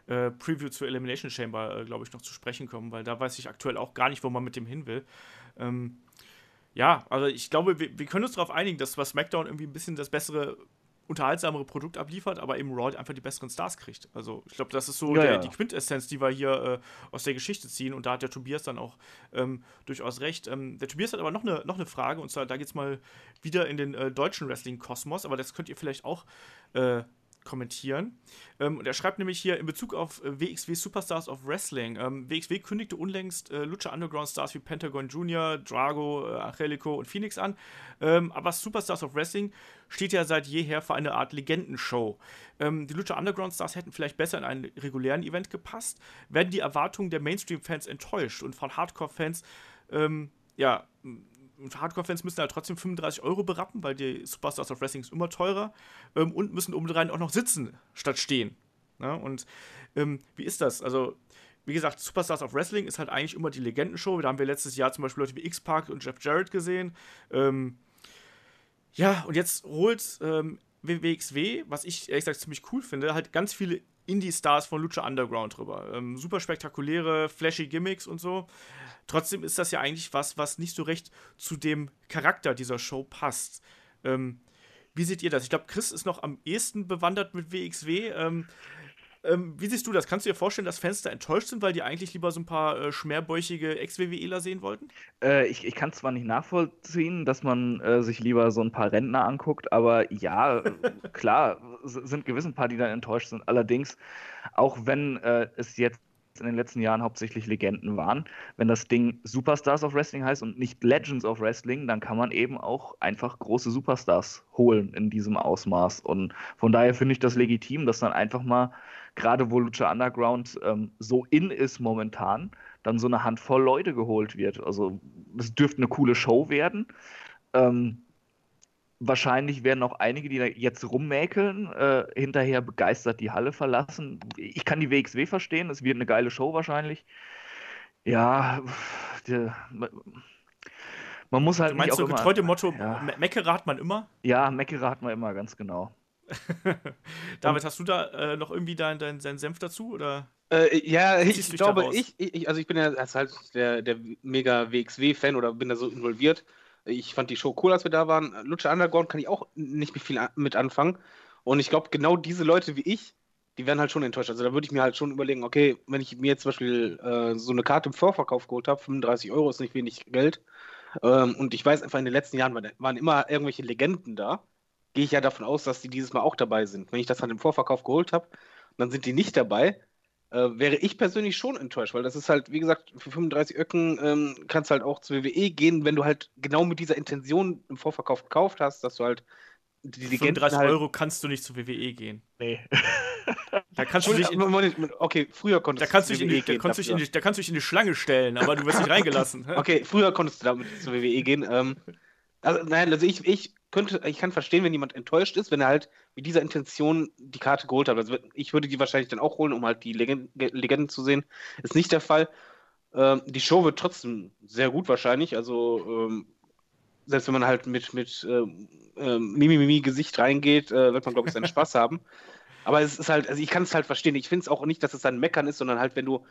äh, Preview zur Elimination Chamber, äh, glaube ich, noch zu sprechen kommen, weil da weiß ich aktuell auch gar nicht, wo man mit dem hin will. Ähm, ja, also ich glaube, wir, wir können uns darauf einigen, dass was SmackDown irgendwie ein bisschen das bessere unterhaltsamere Produkt abliefert, aber eben Raw einfach die besseren Stars kriegt. Also ich glaube, das ist so ja, der, ja. die Quintessenz, die wir hier äh, aus der Geschichte ziehen und da hat der Tobias dann auch ähm, durchaus recht. Ähm, der Tobias hat aber noch eine, noch eine Frage und zwar, da geht es mal wieder in den äh, deutschen Wrestling-Kosmos, aber das könnt ihr vielleicht auch äh, kommentieren. Ähm, und er schreibt nämlich hier in Bezug auf äh, WXW Superstars of Wrestling. Ähm, WXW kündigte unlängst äh, Lucha Underground Stars wie Pentagon Jr., Drago, äh, Angelico und Phoenix an. Ähm, aber Superstars of Wrestling steht ja seit jeher für eine Art Legendenshow. Ähm, die Lucha Underground Stars hätten vielleicht besser in einen regulären Event gepasst. Werden die Erwartungen der Mainstream-Fans enttäuscht und von Hardcore-Fans ähm, Hardcore-Fans müssen halt trotzdem 35 Euro berappen, weil die Superstars of Wrestling ist immer teurer ähm, und müssen obendrein auch noch sitzen statt stehen. Ja, ne? und ähm, wie ist das? Also, wie gesagt, Superstars of Wrestling ist halt eigentlich immer die Legendenshow. Da haben wir letztes Jahr zum Beispiel Leute wie X-Park und Jeff Jarrett gesehen. Ähm, ja, und jetzt holt ähm, WXW, was ich ehrlich gesagt ziemlich cool finde, halt ganz viele Indie-Stars von Lucha Underground drüber. Ähm, super spektakuläre, flashy Gimmicks und so. Trotzdem ist das ja eigentlich was, was nicht so recht zu dem Charakter dieser Show passt. Ähm, wie seht ihr das? Ich glaube, Chris ist noch am ehesten bewandert mit WXW. Ähm, ähm, wie siehst du das? Kannst du dir vorstellen, dass Fans da enttäuscht sind, weil die eigentlich lieber so ein paar äh, schmerbäuchige Ex-WWEler sehen wollten? Äh, ich ich kann zwar nicht nachvollziehen, dass man äh, sich lieber so ein paar Rentner anguckt, aber ja, <laughs> klar, sind gewiss ein paar, die dann enttäuscht sind. Allerdings, auch wenn äh, es jetzt in den letzten Jahren hauptsächlich Legenden waren. Wenn das Ding Superstars of Wrestling heißt und nicht Legends of Wrestling, dann kann man eben auch einfach große Superstars holen in diesem Ausmaß. Und von daher finde ich das legitim, dass dann einfach mal gerade wo Lucha Underground ähm, so in ist momentan, dann so eine Handvoll Leute geholt wird. Also es dürfte eine coole Show werden. Ähm, wahrscheinlich werden auch einige, die da jetzt rummäkeln, äh, hinterher begeistert die Halle verlassen. Ich kann die WXW verstehen, es wird eine geile Show wahrscheinlich. Ja, der, man muss halt. Du meinst so getreu dem Motto, ja. Meckere hat man immer? Ja, Meckere hat man immer, ganz genau. <laughs> David, hast du da äh, noch irgendwie deinen dein, dein Senf dazu? Oder? Äh, ja, ich glaube, ich, ich, also ich bin ja halt der, der mega WXW-Fan oder bin da so involviert. Ich fand die Show cool, als wir da waren. Lucha Underground kann ich auch nicht viel mit anfangen. Und ich glaube, genau diese Leute wie ich, die werden halt schon enttäuscht. Also da würde ich mir halt schon überlegen, okay, wenn ich mir jetzt zum Beispiel äh, so eine Karte im Vorverkauf geholt habe, 35 Euro ist nicht wenig Geld. Ähm, und ich weiß einfach, in den letzten Jahren waren immer irgendwelche Legenden da gehe ich ja davon aus, dass die dieses Mal auch dabei sind. Wenn ich das dann im Vorverkauf geholt habe, dann sind die nicht dabei, äh, wäre ich persönlich schon enttäuscht, weil das ist halt, wie gesagt, für 35 Öcken ähm, kannst du halt auch zur WWE gehen, wenn du halt genau mit dieser Intention im Vorverkauf gekauft hast, dass du halt die Legenden 35 halt Euro kannst du nicht zur WWE gehen. Nee. <laughs> Da kannst du dich in, okay, früher konntest da kannst du zur WWE gehen. Da kannst, du die, da kannst du dich in die Schlange stellen, aber du wirst nicht <laughs> reingelassen. okay, früher konntest du damit zur WWE gehen. Ähm, also, nein, also ich, ich könnte, ich kann verstehen, wenn jemand enttäuscht ist, wenn er halt mit dieser Intention die Karte geholt hat. Also ich würde die wahrscheinlich dann auch holen, um halt die Legenden, Legenden zu sehen. Ist nicht der Fall. Ähm, die Show wird trotzdem sehr gut wahrscheinlich. Also ähm, selbst wenn man halt mit, mit ähm, ähm Mimimi-Gesicht reingeht, äh, wird man, glaube ich, seinen <laughs> Spaß haben. Aber es ist halt, also ich kann es halt verstehen. Ich finde es auch nicht, dass es dann Meckern ist, sondern halt, wenn du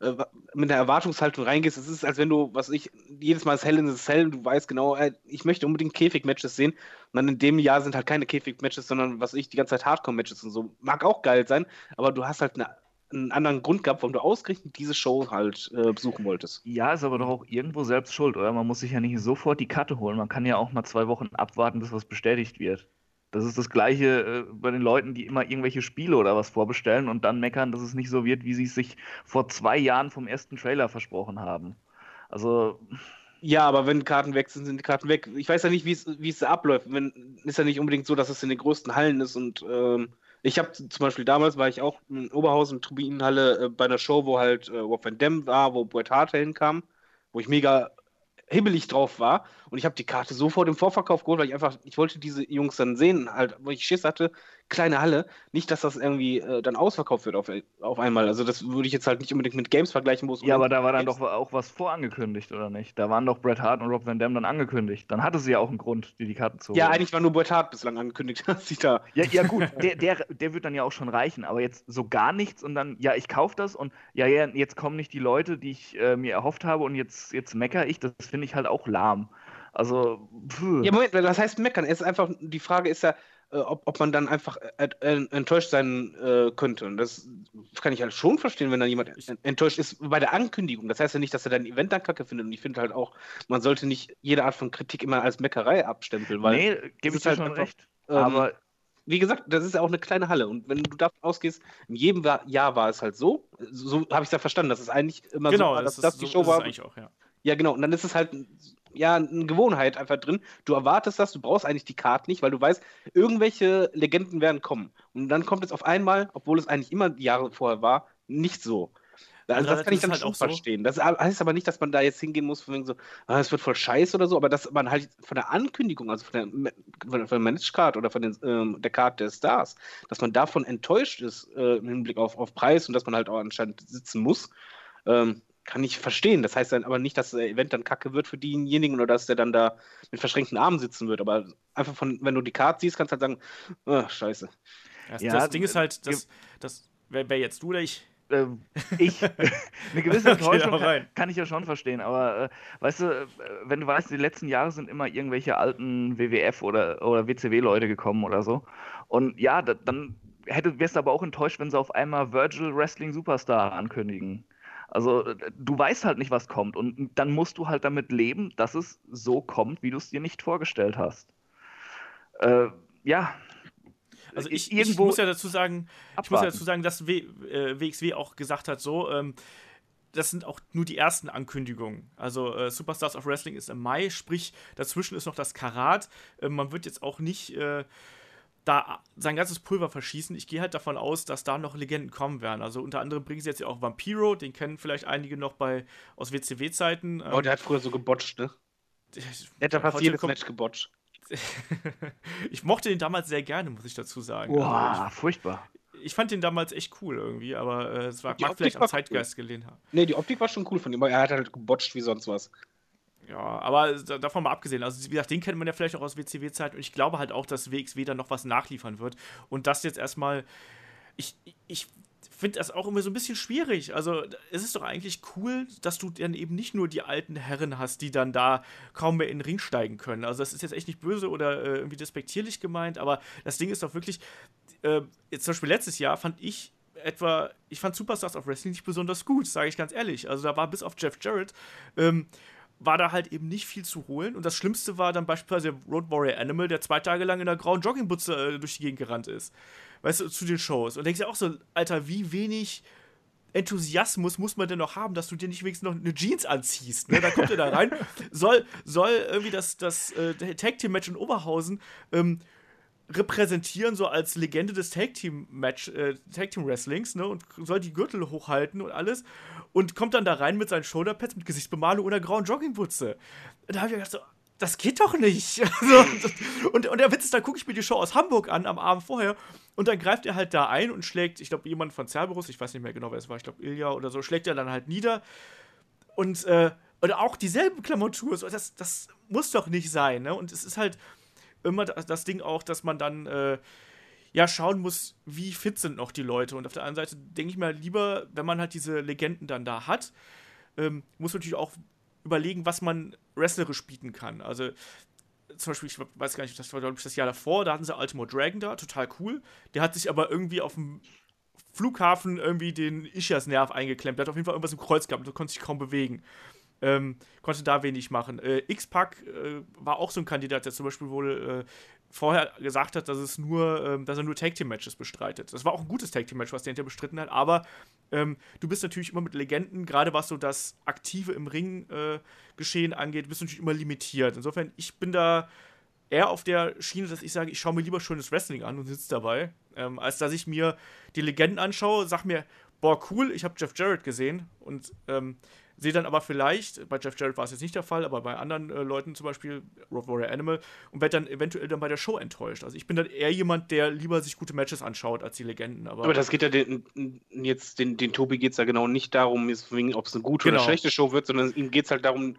äh, mit einer Erwartungshaltung reingehst, es ist, als wenn du, was ich, jedes Mal ist Hell in the Cell und du weißt genau, äh, ich möchte unbedingt Käfig-Matches sehen. Und dann in dem Jahr sind halt keine Käfig-Matches, sondern was ich, die ganze Zeit Hardcore-Matches und so. Mag auch geil sein, aber du hast halt eine, einen anderen Grund gehabt, warum du ausgerechnet diese Show halt äh, besuchen wolltest. Ja, ist aber doch auch irgendwo selbst schuld, oder? Man muss sich ja nicht sofort die Karte holen. Man kann ja auch mal zwei Wochen abwarten, bis was bestätigt wird. Das ist das Gleiche äh, bei den Leuten, die immer irgendwelche Spiele oder was vorbestellen und dann meckern, dass es nicht so wird, wie sie es sich vor zwei Jahren vom ersten Trailer versprochen haben. Also. Ja, aber wenn Karten weg sind, sind die Karten weg. Ich weiß ja nicht, wie es abläuft. Wenn, ist ja nicht unbedingt so, dass es in den größten Hallen ist und ähm, ich habe zum Beispiel damals war ich auch in Oberhausen Turbinenhalle äh, bei einer Show, wo halt äh, Rob Van war, wo Bret Hart hinkam, wo ich mega hibbelig drauf war. Und ich habe die Karte sofort im Vorverkauf geholt, weil ich einfach, ich wollte diese Jungs dann sehen, halt, wo ich Schiss hatte, kleine Halle. Nicht, dass das irgendwie äh, dann ausverkauft wird auf, auf einmal. Also das würde ich jetzt halt nicht unbedingt mit Games vergleichen, wo es Ja, aber da war dann doch auch was vorangekündigt, oder nicht? Da waren doch Bret Hart und Rob Van Dam dann angekündigt. Dann hatte sie ja auch einen Grund, dir die Karten zu holen. Ja, eigentlich war nur Bret Hart bislang angekündigt, <laughs> dass sie da. Ja, ja gut, der, der, der wird dann ja auch schon reichen, aber jetzt so gar nichts und dann, ja, ich kaufe das und ja, ja, jetzt kommen nicht die Leute, die ich äh, mir erhofft habe und jetzt, jetzt meckere ich, das finde ich halt auch lahm. Also. Pff. Ja, Moment, das heißt meckern. Es ist einfach, die Frage ist ja, ob, ob man dann einfach äh, äh, enttäuscht sein äh, könnte. Und das kann ich halt schon verstehen, wenn dann jemand enttäuscht ist bei der Ankündigung. Das heißt ja nicht, dass er dein Event dann kacke findet. Und ich finde halt auch, man sollte nicht jede Art von Kritik immer als Meckerei abstempeln. Weil nee, gebe ich dir halt schon einfach, recht. Ähm, aber wie gesagt, das ist ja auch eine kleine Halle. Und wenn du davon ausgehst, in jedem Jahr war es halt so. So habe ich es ja verstanden, dass es eigentlich immer genau, so war, dass das, das die Show war. Auch, ja. ja, genau. Und dann ist es halt ja, eine Gewohnheit einfach drin. Du erwartest das, du brauchst eigentlich die Karte nicht, weil du weißt, irgendwelche Legenden werden kommen. Und dann kommt es auf einmal, obwohl es eigentlich immer Jahre vorher war, nicht so. Also, das kann ich dann halt schon so. verstehen. Das heißt aber nicht, dass man da jetzt hingehen muss, von wegen so, ah, es wird voll scheiße oder so, aber dass man halt von der Ankündigung, also von der, von der Managed Card oder von den, ähm, der Card der Stars, dass man davon enttäuscht ist äh, im Hinblick auf, auf Preis und dass man halt auch anscheinend sitzen muss. Ähm, kann ich verstehen. Das heißt dann aber nicht, dass das Event dann kacke wird für denjenigen oder dass der dann da mit verschränkten Armen sitzen wird. Aber einfach von, wenn du die Karte siehst, kannst du halt sagen, oh, scheiße. Das, Ja, das Ding ist äh, halt, das, das wer, wer jetzt du oder ich? Ähm, ich, <laughs> eine gewisse Okay, Enttäuschung hau kann, rein. kann ich ja schon verstehen, aber äh, weißt du, äh, wenn du weißt, die letzten Jahre sind immer irgendwelche alten WWF oder, oder WCW-Leute gekommen oder so. Und ja, da, dann hätte, wärst du aber auch enttäuscht, wenn sie auf einmal Virgil Wrestling Superstar ankündigen. Also äh, du weißt halt nicht, was kommt. Und dann musst du halt damit leben, dass es so kommt, wie du es dir nicht vorgestellt hast. Äh, ja. Also ich, ich muss ja dazu sagen, ich muss ja abwarten. dazu sagen, dass w, äh, WXW auch gesagt hat, so, ähm, das sind auch nur die ersten Ankündigungen. Also äh, Superstars of Wrestling ist im Mai, sprich, dazwischen ist noch das Karat. Äh, man wird jetzt auch nicht äh, da sein ganzes Pulver verschießen. Ich gehe halt davon aus, dass da noch Legenden kommen werden. Also unter anderem bringen sie jetzt ja auch Vampiro, den kennen vielleicht einige noch bei aus WCW-Zeiten. Oh, der hat früher so gebotcht, ne? Der hat da fast jedes Match gebotcht. <laughs> ich mochte den damals sehr gerne, muss ich dazu sagen. Also Boah, furchtbar. ich, ich fand den damals echt cool irgendwie, aber äh, es war, mag vielleicht am war cool. Zeitgeist gelehnt haben. Nee, die Optik war schon cool von ihm, aber er hat halt gebotcht wie sonst was. Ja, aber da- davon mal abgesehen, also wie gesagt, den kennt man ja vielleicht auch aus WCW-Zeit und ich glaube halt auch, dass WXW da noch was nachliefern wird und das jetzt erstmal, ich, ich finde das auch immer so ein bisschen schwierig. Also es ist doch eigentlich cool, dass du dann eben nicht nur die alten Herren hast, die dann da kaum mehr in den Ring steigen können. Also das ist jetzt echt nicht böse oder äh, irgendwie despektierlich gemeint, aber das Ding ist doch wirklich, äh, jetzt zum Beispiel letztes Jahr fand ich etwa, ich fand Superstars of Wrestling nicht besonders gut, sage ich ganz ehrlich. Also da war bis auf Jeff Jarrett, ähm, war da halt eben nicht viel zu holen. Und das Schlimmste war dann beispielsweise Road Warrior Animal, der zwei Tage lang in einer grauen Joggingbutze äh, durch die Gegend gerannt ist. Weißt du, zu den Shows. Und denkst dir auch so, Alter, wie wenig Enthusiasmus muss man denn noch haben, dass du dir nicht wenigstens noch eine Jeans anziehst. Ne? Da kommt er da rein, <laughs> soll, soll irgendwie das, das äh, Tag Team Match in Oberhausen ähm, repräsentieren, so als Legende des Tag Team Match, äh, Tag Team Wrestlings, ne, und soll die Gürtel hochhalten und alles und kommt dann da rein mit seinen Shoulderpads, mit Gesichtsbemalung und einer grauen Joggingbutze. Da habe ich gedacht so, das geht doch nicht. <laughs> Also, und, und der Witz ist, da gucke ich mir die Show aus Hamburg an, am Abend vorher, und dann greift er halt da ein und schlägt, ich glaube, jemand von Cerberus, ich weiß nicht mehr genau, wer es war, ich glaube, Ilja oder so, schlägt er dann halt nieder. Und, äh, und auch dieselben Klamotur, so, das, das muss doch nicht sein, ne? Und es ist halt immer das, Ding auch, dass man dann, äh, ja, schauen muss, wie fit sind noch die Leute. Und auf der anderen Seite denke ich mir lieber, wenn man halt diese Legenden dann da hat, ähm, muss man natürlich auch überlegen, was man wrestlerisch bieten kann. Also zum Beispiel, ich weiß gar nicht, das war glaube ich das Jahr davor, da hatten sie Ultimo Dragon da, total cool. Der hat sich aber irgendwie auf dem Flughafen irgendwie den Ischias-Nerv eingeklemmt. Der hat auf jeden Fall irgendwas im Kreuz gehabt, der konnte sich kaum bewegen. Ähm, konnte da wenig machen. Äh, X-Pac äh, war auch so ein Kandidat, der zum Beispiel wohl äh, vorher gesagt hat, dass es nur, ähm, dass er nur Tag Team Matches bestreitet. Das war auch ein gutes Tag Team Match, was der hinterher bestritten hat, aber ähm, du bist natürlich immer mit Legenden, gerade was so das Aktive im Ring äh, Geschehen angeht, bist du natürlich immer limitiert. Insofern, ich bin da eher auf der Schiene, dass ich sage, ich schaue mir lieber schönes Wrestling an und sitze dabei, ähm, als dass ich mir die Legenden anschaue, sag mir, boah, cool, ich habe Jeff Jarrett gesehen und ähm, sehe dann aber vielleicht, bei Jeff Jarrett war es jetzt nicht der Fall, aber bei anderen äh, Leuten zum Beispiel, Road Warrior Animal, und werde dann eventuell dann bei der Show enttäuscht. Also ich bin dann eher jemand, der lieber sich gute Matches anschaut als die Legenden. Aber, Aber das geht ja den, jetzt, den, den Tobi geht es ja genau nicht darum, ob es eine gute Genau. oder schlechte Show wird, sondern ihm geht es halt darum,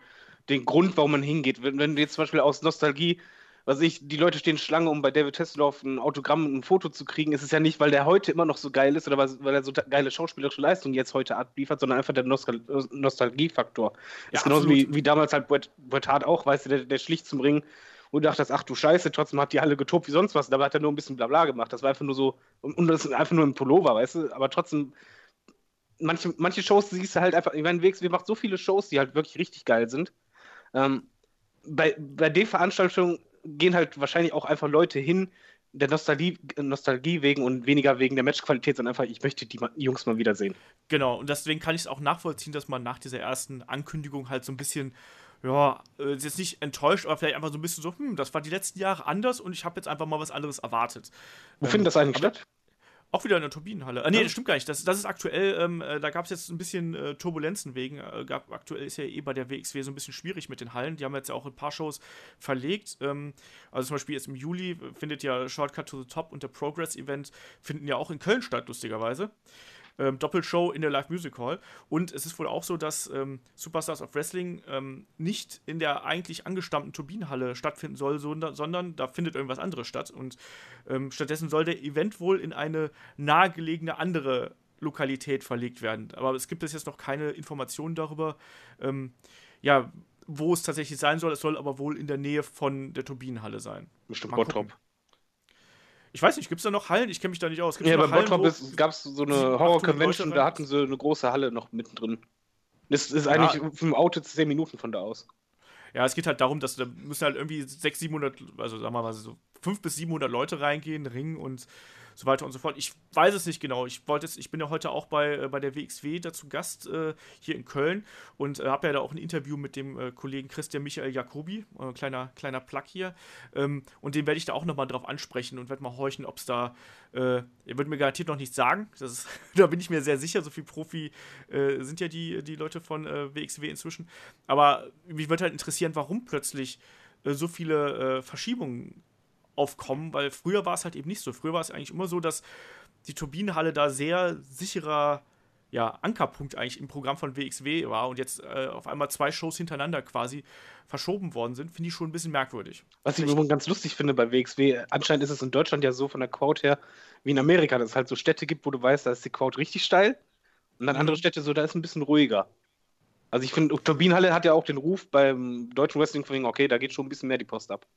den Grund, warum man hingeht. Wenn, wenn du jetzt zum Beispiel aus Nostalgie, was ich, die Leute stehen Schlange, um bei David Tesselhoff ein Autogramm und ein Foto zu kriegen, ist es ja nicht, weil der heute immer noch so geil ist oder weil, er so geile schauspielerische Leistung jetzt heute abliefert, sondern einfach der Nostal Nostalgiefaktor. Ja, ist genauso wie, wie damals halt Bret, Bret Hart auch, weißt du, der, der schlicht zum Ring und du dachtest, ach du Scheiße, trotzdem hat die alle getobt wie sonst was. Dabei hat er nur ein bisschen Blabla gemacht. Das war einfach nur so, und, das ist einfach nur ein Pullover, weißt du, aber trotzdem, manche, manche Shows siehst du halt einfach, ich meine, WXW macht so viele Shows, die halt wirklich richtig geil sind. Ähm, bei, bei den Veranstaltungen gehen halt wahrscheinlich auch einfach Leute hin, der Nostalgie, Nostalgie wegen und weniger wegen der Matchqualität, sondern einfach, ich möchte die Jungs mal wiedersehen. Genau, und deswegen kann ich es auch nachvollziehen, dass man nach dieser ersten Ankündigung halt so ein bisschen, ja, äh, jetzt nicht enttäuscht, aber vielleicht einfach so ein bisschen so, hm, das war die letzten Jahre anders und ich habe jetzt einfach mal was anderes erwartet. Wo Ähm, findet das eigentlich statt? Auch wieder in der Turbinenhalle. Äh, nee, das stimmt gar nicht. Das, das ist aktuell, ähm, äh, da gab es jetzt ein bisschen äh, Turbulenzen wegen. Äh, gab, aktuell ist ja eh bei der WXW so ein bisschen schwierig mit den Hallen. Die haben jetzt ja auch ein paar Shows verlegt. Ähm, also zum Beispiel jetzt im Juli findet ja Shortcut to the Top und der Progress Event finden ja auch in Köln statt, lustigerweise. Ähm, Doppelshow in der Live Music Hall. Und es ist wohl auch so, dass ähm, Superstars of Wrestling ähm, nicht in der eigentlich angestammten Turbinenhalle stattfinden soll, sondern, sondern da findet irgendwas anderes statt. Und ähm, stattdessen soll der Event wohl in eine nahegelegene andere Lokalität verlegt werden. Aber es gibt bis jetzt noch keine Informationen darüber, ähm, ja, wo es tatsächlich sein soll. Es soll aber wohl in der Nähe von der Turbinenhalle sein. Bestimmt Bottrop. Ich weiß nicht, gibt es da noch Hallen? Ich kenne mich da nicht aus. Gibt's Ja, bei Bottrop gab es so eine 700, Horror-Convention, da hatten sie eine große Halle noch mittendrin. Das ist eigentlich vom Auto 10 Minuten von da aus. Ja, es geht halt darum, dass da müssen halt irgendwie 600, 700, also sagen wir mal so 500 bis 700 Leute reingehen, ringen und so weiter und so fort. Ich weiß es nicht genau. Ich wollte es, ich bin ja heute auch bei, äh, bei der WXW dazu Gast äh, hier in Köln und äh, habe ja da auch ein Interview mit dem äh, Kollegen Christian Michael Jacobi, äh, kleiner, kleiner Plug hier. Ähm, und den werde ich da auch nochmal drauf ansprechen und werde mal horchen, ob es da, er wird mir garantiert noch nichts sagen. Das ist, <laughs> da bin ich mir sehr sicher, so viel Profi sind ja die, die Leute von WXW inzwischen. Aber mich würde halt interessieren, warum plötzlich so viele äh, Verschiebungen aufkommen, weil früher war es halt eben nicht so. Früher war es eigentlich immer so, dass die Turbinenhalle da sehr sicherer ja, Ankerpunkt eigentlich im Programm von WXW war und jetzt äh, auf einmal zwei Shows hintereinander quasi verschoben worden sind, finde ich schon ein bisschen merkwürdig. Was ich übrigens ganz lustig finde bei WXW, anscheinend ist es in Deutschland ja so von der Crowd her wie in Amerika, dass es halt so Städte gibt, wo du weißt, da ist die Crowd richtig steil und dann Mhm. andere Städte so, da ist ein bisschen ruhiger. Also ich finde, Turbinenhalle hat ja auch den Ruf beim deutschen Wrestling von wegen, okay, da geht schon ein bisschen mehr die Post ab.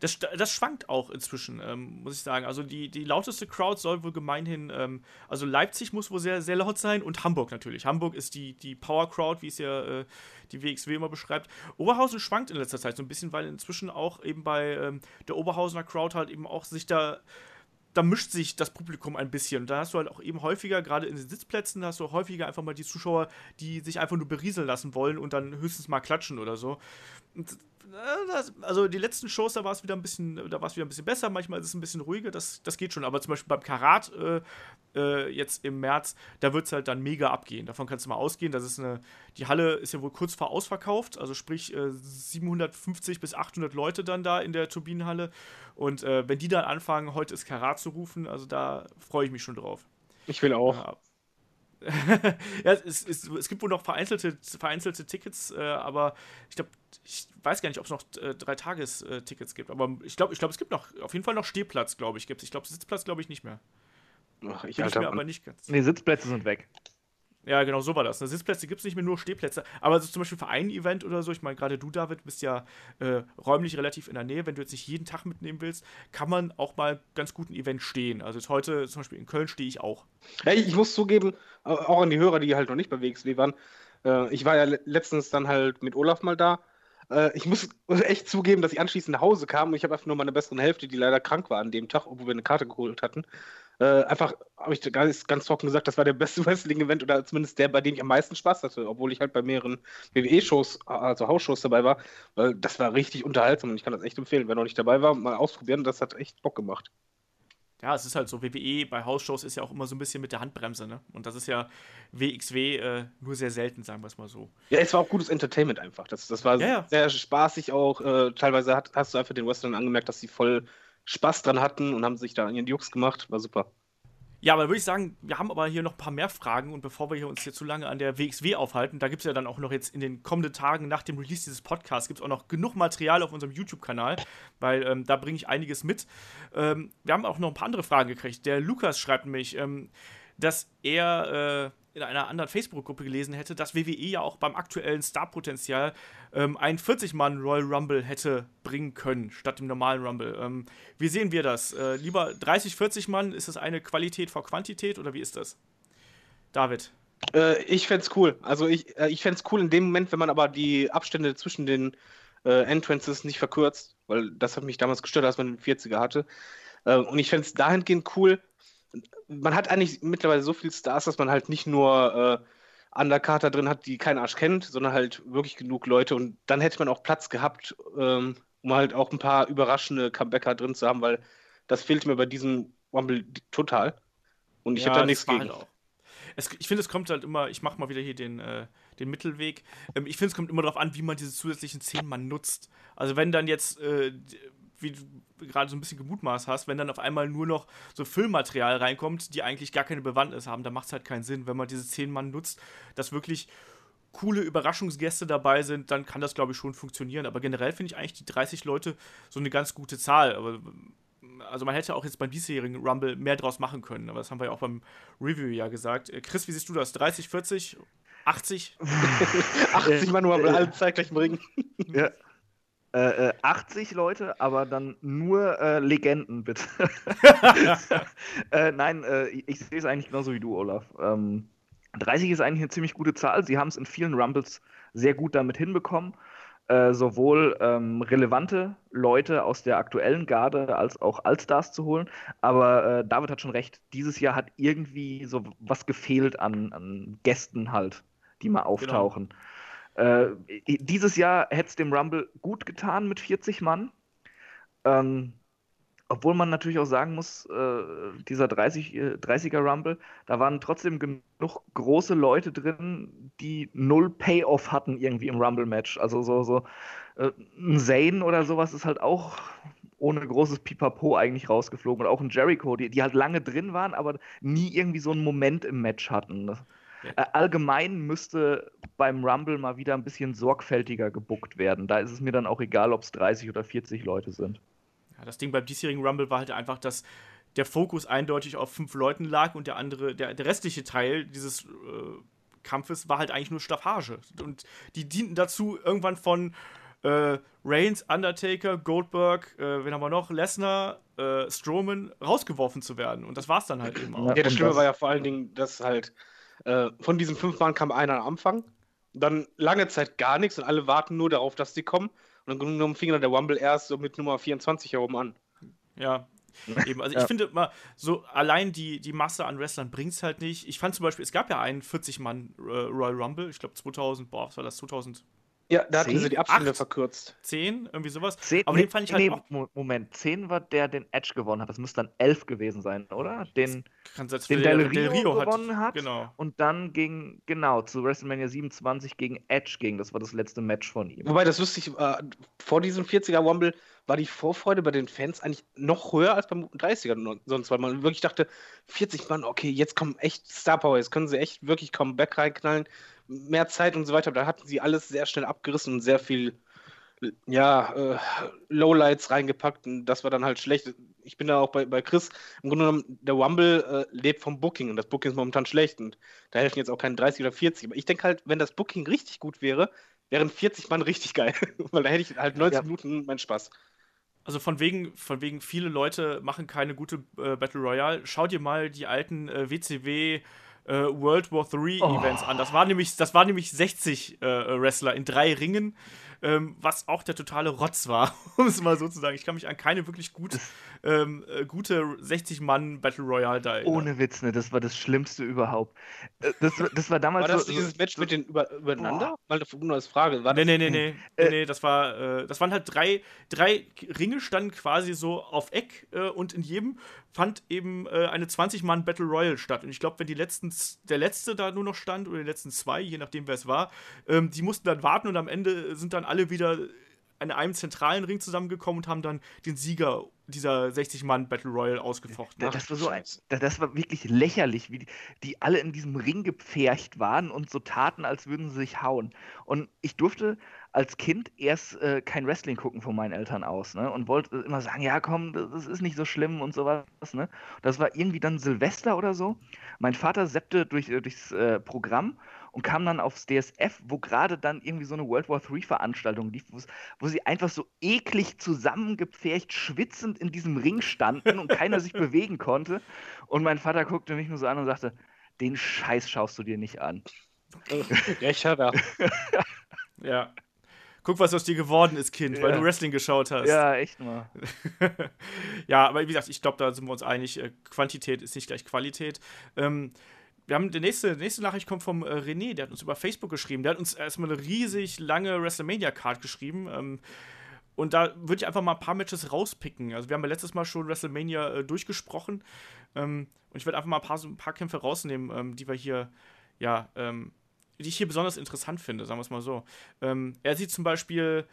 Das, das schwankt auch inzwischen, ähm, muss ich sagen. Also die, die lauteste Crowd soll wohl gemeinhin, ähm, also Leipzig muss wohl sehr, sehr laut sein und Hamburg natürlich. Hamburg ist die, die Power Crowd, wie es ja äh, die WXW immer beschreibt. Oberhausen schwankt in letzter Zeit so ein bisschen, weil inzwischen auch eben bei ähm, der Oberhausener Crowd halt eben auch sich da da mischt sich das Publikum ein bisschen. Da hast du halt auch eben häufiger, gerade in den Sitzplätzen, hast du häufiger einfach mal die Zuschauer, die sich einfach nur berieseln lassen wollen und dann höchstens mal klatschen oder so. Äh, das, also die letzten Shows, da war es wieder ein bisschen, da war es wieder ein bisschen besser, manchmal ist es ein bisschen ruhiger, das, das geht schon. Aber zum Beispiel beim Karat äh, äh, jetzt im März, da wird es halt dann mega abgehen. Davon kannst du mal ausgehen. Das ist eine, die Halle ist ja wohl kurz vor ausverkauft, also sprich äh, 750 bis 800 Leute dann da in der Turbinenhalle. Und äh, wenn die dann anfangen, heute ist Karat zu rufen, also da freue ich mich schon drauf. Ich will auch. Ja. <laughs> ja, es, es, es gibt wohl noch vereinzelte, vereinzelte Tickets, äh, aber ich glaube, ich weiß gar nicht, ob es noch äh, drei Tages-Tickets gibt. Aber ich glaube, ich glaub, es gibt noch auf jeden Fall noch Stehplatz, glaube ich, gibt's. Ich glaube, Sitzplatz glaube ich nicht mehr. Ach, ich mir aber nicht ganz. Nee, Sitzplätze sind weg. Ja, genau, so war das. Ne? Sitzplätze gibt es nicht mehr, nur Stehplätze. Aber so zum Beispiel für ein Event oder so, ich meine, gerade du, David, bist ja äh, räumlich relativ in der Nähe. Wenn du jetzt nicht jeden Tag mitnehmen willst, kann man auch mal ganz gut ein Event stehen. Also jetzt heute zum Beispiel in Köln stehe ich auch. Ja, ich muss zugeben, au- auch an die Hörer, die halt noch nicht bei WXW waren, äh, ich war ja le- letztens dann halt mit Olaf mal da. Äh, ich muss <laughs> echt zugeben, dass ich anschließend nach Hause kam und ich habe einfach nur meine besseren Hälfte, die leider krank war an dem Tag, obwohl wir eine Karte geholt hatten. Äh, einfach habe ich ganz, ganz trocken gesagt, das war der beste <laughs> Wrestling-Event oder zumindest der, bei dem ich am meisten Spaß hatte, obwohl ich halt bei mehreren WWE-Shows, also Hausshows dabei war, weil das war richtig unterhaltsam und ich kann das echt empfehlen. Wer noch nicht dabei war, mal ausprobieren, das hat echt Bock gemacht. Ja, es ist halt so, WWE bei Hausshows ist ja auch immer so ein bisschen mit der Handbremse, ne? Und das ist ja WXW äh, nur sehr selten, sagen wir es mal so. Ja, es war auch gutes Entertainment einfach. Das, das war Ja, ja. sehr spaßig auch. Äh, teilweise hat, hast du einfach den Wrestlern angemerkt, dass sie voll Spaß dran hatten und haben sich da an ihren Jux gemacht. War super. Ja, aber würde ich sagen, wir haben aber hier noch ein paar mehr Fragen und bevor wir uns hier zu lange an der WXW aufhalten, da gibt es ja dann auch noch jetzt in den kommenden Tagen nach dem Release dieses Podcasts gibt es auch noch genug Material auf unserem YouTube-Kanal, weil ähm, da bringe ich einiges mit. Ähm, wir haben auch noch ein paar andere Fragen gekriegt. Der Lukas schreibt nämlich, ähm, dass er äh, in einer anderen Facebook-Gruppe gelesen hätte, dass WWE ja auch beim aktuellen Starpotenzial ähm, einen 40-Mann Royal Rumble hätte bringen können, statt dem normalen Rumble. Ähm, wie sehen wir das? Äh, lieber 30, 40 Mann, ist das eine Qualität vor Quantität oder wie ist das? David. Äh, ich fände es cool. Also ich, äh, ich fände es cool in dem Moment, wenn man aber die Abstände zwischen den äh, Entrances nicht verkürzt, weil das hat mich damals gestört, als man den 40er hatte. Äh, und ich fände es dahingehend cool. Man hat eigentlich mittlerweile so viele Stars, dass man halt nicht nur äh, Undercarter drin hat, die kein Arsch kennt, sondern halt wirklich genug Leute. Und dann hätte man auch Platz gehabt, ähm, um halt auch ein paar überraschende Comebacker drin zu haben, weil das fehlt mir bei diesem Rumble total. Und ich Ja, habe da nichts gegen. halt. Es, ich finde, es kommt halt immer, ich mache mal wieder hier den, äh, den Mittelweg. Ähm, ich finde, es kommt immer darauf an, wie man diese zusätzlichen 10 Mann nutzt. Also wenn dann jetzt äh, wie du gerade so ein bisschen gemutmaßt hast, wenn dann auf einmal nur noch so Füllmaterial reinkommt, die eigentlich gar keine Bewandtnis haben, dann macht es halt keinen Sinn. Wenn man diese zehn Mann nutzt, dass wirklich coole Überraschungsgäste dabei sind, dann kann das, glaube ich, schon funktionieren. Aber generell finde ich eigentlich die 30 Leute so eine ganz gute Zahl. Aber, also man hätte auch jetzt beim diesjährigen Rumble mehr draus machen können. Aber das haben wir ja auch beim Review ja gesagt. Äh, Chris, wie siehst du das? 30, 40, 80? 80 Mann Rumble, alle zeitgleich bringen. Ja. Äh, 80 äh, Leute, aber dann nur äh, Legenden, bitte. <laughs> äh, nein, äh, ich sehe es eigentlich genauso wie du, Olaf. Ähm, 30 ist eigentlich eine ziemlich gute Zahl. Sie haben es in vielen Rumbles sehr gut damit hinbekommen, äh, sowohl ähm, relevante Leute aus der aktuellen Garde als auch Allstars zu holen. Aber David hat schon recht, dieses Jahr hat irgendwie so was gefehlt an, an Gästen halt, die mal genau. auftauchen. Genau. Äh, dieses Jahr hätte es dem Rumble gut getan mit 40 Mann. Ähm, obwohl man natürlich auch sagen muss, äh, dieser 30, äh, 30er Rumble, da waren trotzdem genug große Leute drin, die null Payoff hatten irgendwie im Rumble-Match. Also so, so äh, ein Zane oder sowas ist halt auch ohne großes Pipapo eigentlich rausgeflogen. Und auch ein Jericho, die, die halt lange drin waren, aber nie irgendwie so einen Moment im Match hatten. Äh, allgemein müsste beim Rumble mal wieder ein bisschen sorgfältiger gebuckt werden. Da ist es mir dann auch egal, ob es 30 oder 40 Leute sind. Ja, das Ding beim diesjährigen Rumble war halt einfach, dass der Fokus eindeutig auf fünf Leuten lag und der andere, der, der restliche Teil dieses äh, Kampfes war halt eigentlich nur Staffage. Und die dienten dazu, irgendwann von äh, Reigns, Undertaker, Goldberg, äh, wen haben wir noch, Lesnar, äh, Strowman rausgeworfen zu werden. Und das war es dann halt eben auch. Ja, das Schlimme war ja vor allen Dingen, dass halt äh, von diesen fünf Mann kam einer am Anfang, dann lange Zeit gar nichts und alle warten nur darauf, dass sie kommen. Und Grunde genommen fing dann der Wumble erst so mit Nummer 24 herum an. Ja, Eben, also ich finde mal, so allein die, die Masse an Wrestlern bringt es halt nicht. Ich fand zum Beispiel, es gab ja einen 40-Mann äh, Royal Rumble, ich glaube 2000, boah, was war das, 2000? Ja, da hatten sie die Abstände verkürzt. 10, irgendwie sowas. 10, Aber nee, den fand ich halt nee, auch Moment, 10 war der, den Edge gewonnen hat. Das müsste dann 11 gewesen sein, oder? Den, den Del Rio, Del Rio gewonnen hat, hat. Genau. Und dann ging, genau, zu WrestleMania 27 gegen Edge ging. Das war das letzte Match von ihm. Wobei, das wusste ich, äh, vor diesem 40er Rumble war die Vorfreude bei den Fans eigentlich noch höher als beim 30er sonst, weil man wirklich dachte, 40 Mann, okay, jetzt kommen echt Star Power, jetzt können sie echt wirklich Comeback reinknallen mehr Zeit und so weiter. Da hatten sie alles sehr schnell abgerissen und sehr viel, ja, äh, Lowlights reingepackt. Und das war dann halt schlecht. Ich bin da auch bei, bei Chris. Im Grunde genommen, der Rumble äh, lebt vom Booking und das Booking ist momentan schlecht. Und da helfen jetzt auch keine 30 oder 40. Aber ich denke halt, wenn das Booking richtig gut wäre, wären 40 Mann richtig geil. <laughs> Weil da hätte ich halt 90 ja. Minuten meinen Spaß. Also von wegen, von wegen, viele Leute machen keine gute äh, Battle Royale. Schau dir mal die alten äh, WCW äh, World War III oh. Events an. Das war nämlich, das war nämlich 60 äh, Wrestler in drei Ringen ähm, was auch der totale Rotz war, <laughs> um es mal so zu sagen. Ich kann mich an keine wirklich gut, ähm, äh, gute 60-Mann Battle Royale da erinnern. Ohne Witz, ne? Das war das Schlimmste überhaupt. Äh, das, das war damals. War das so, dieses Match so, mit den über, übereinander? Boah. Mal nur als Frage. War nee, nee, nee, nee, <laughs> äh, nee, das war, äh, das waren halt drei, drei Ringe standen quasi so auf Eck äh, und in jedem fand eben äh, eine 20-Mann Battle Royale statt. Und ich glaube, wenn die letzten, der letzte da nur noch stand oder die letzten zwei, je nachdem wer es war, ähm, die mussten dann warten und am Ende sind dann alle wieder in einem zentralen Ring zusammengekommen und haben dann den Sieger dieser 60-Mann Battle Royale ausgefochten. Das, war so ein, das war wirklich lächerlich, wie die, die, alle in diesem Ring gepfercht waren und so taten, als würden sie sich hauen. Und ich durfte als Kind erst äh, kein Wrestling gucken von meinen Eltern aus, ne? Und wollte immer sagen, ja komm, das ist nicht so schlimm und sowas, ne? Das war irgendwie dann Silvester oder so. Mein Vater seppte durch, äh, durchs äh, Programm und kam dann aufs DSF, wo gerade dann irgendwie so eine World War III Veranstaltung lief, wo sie einfach so eklig zusammengepfercht, schwitzend in diesem Ring standen und keiner sich <laughs> bewegen konnte. Und mein Vater guckte mich nur so an und sagte, den Scheiß schaust du dir nicht an. Recht hat er. ja. <laughs> Guck, was aus dir geworden ist, Kind, ja. weil du Wrestling geschaut hast. Ja, echt mal. <laughs> ja, aber wie gesagt, ich glaube, da sind wir uns einig, äh, Quantität ist nicht gleich Qualität. Ähm, wir haben die nächste, die nächste Nachricht kommt vom äh, René, der hat uns über Facebook geschrieben. Der hat uns erstmal eine riesig lange WrestleMania-Card geschrieben. Ähm, und da würde ich einfach mal ein paar Matches rauspicken. Also wir haben ja letztes Mal schon WrestleMania äh, durchgesprochen. Ähm, und ich werde einfach mal ein paar, ein paar Kämpfe rausnehmen, ähm, die wir hier, ja, ähm, die ich hier besonders interessant finde, sagen wir es mal so. Ähm, er sieht zum Beispiel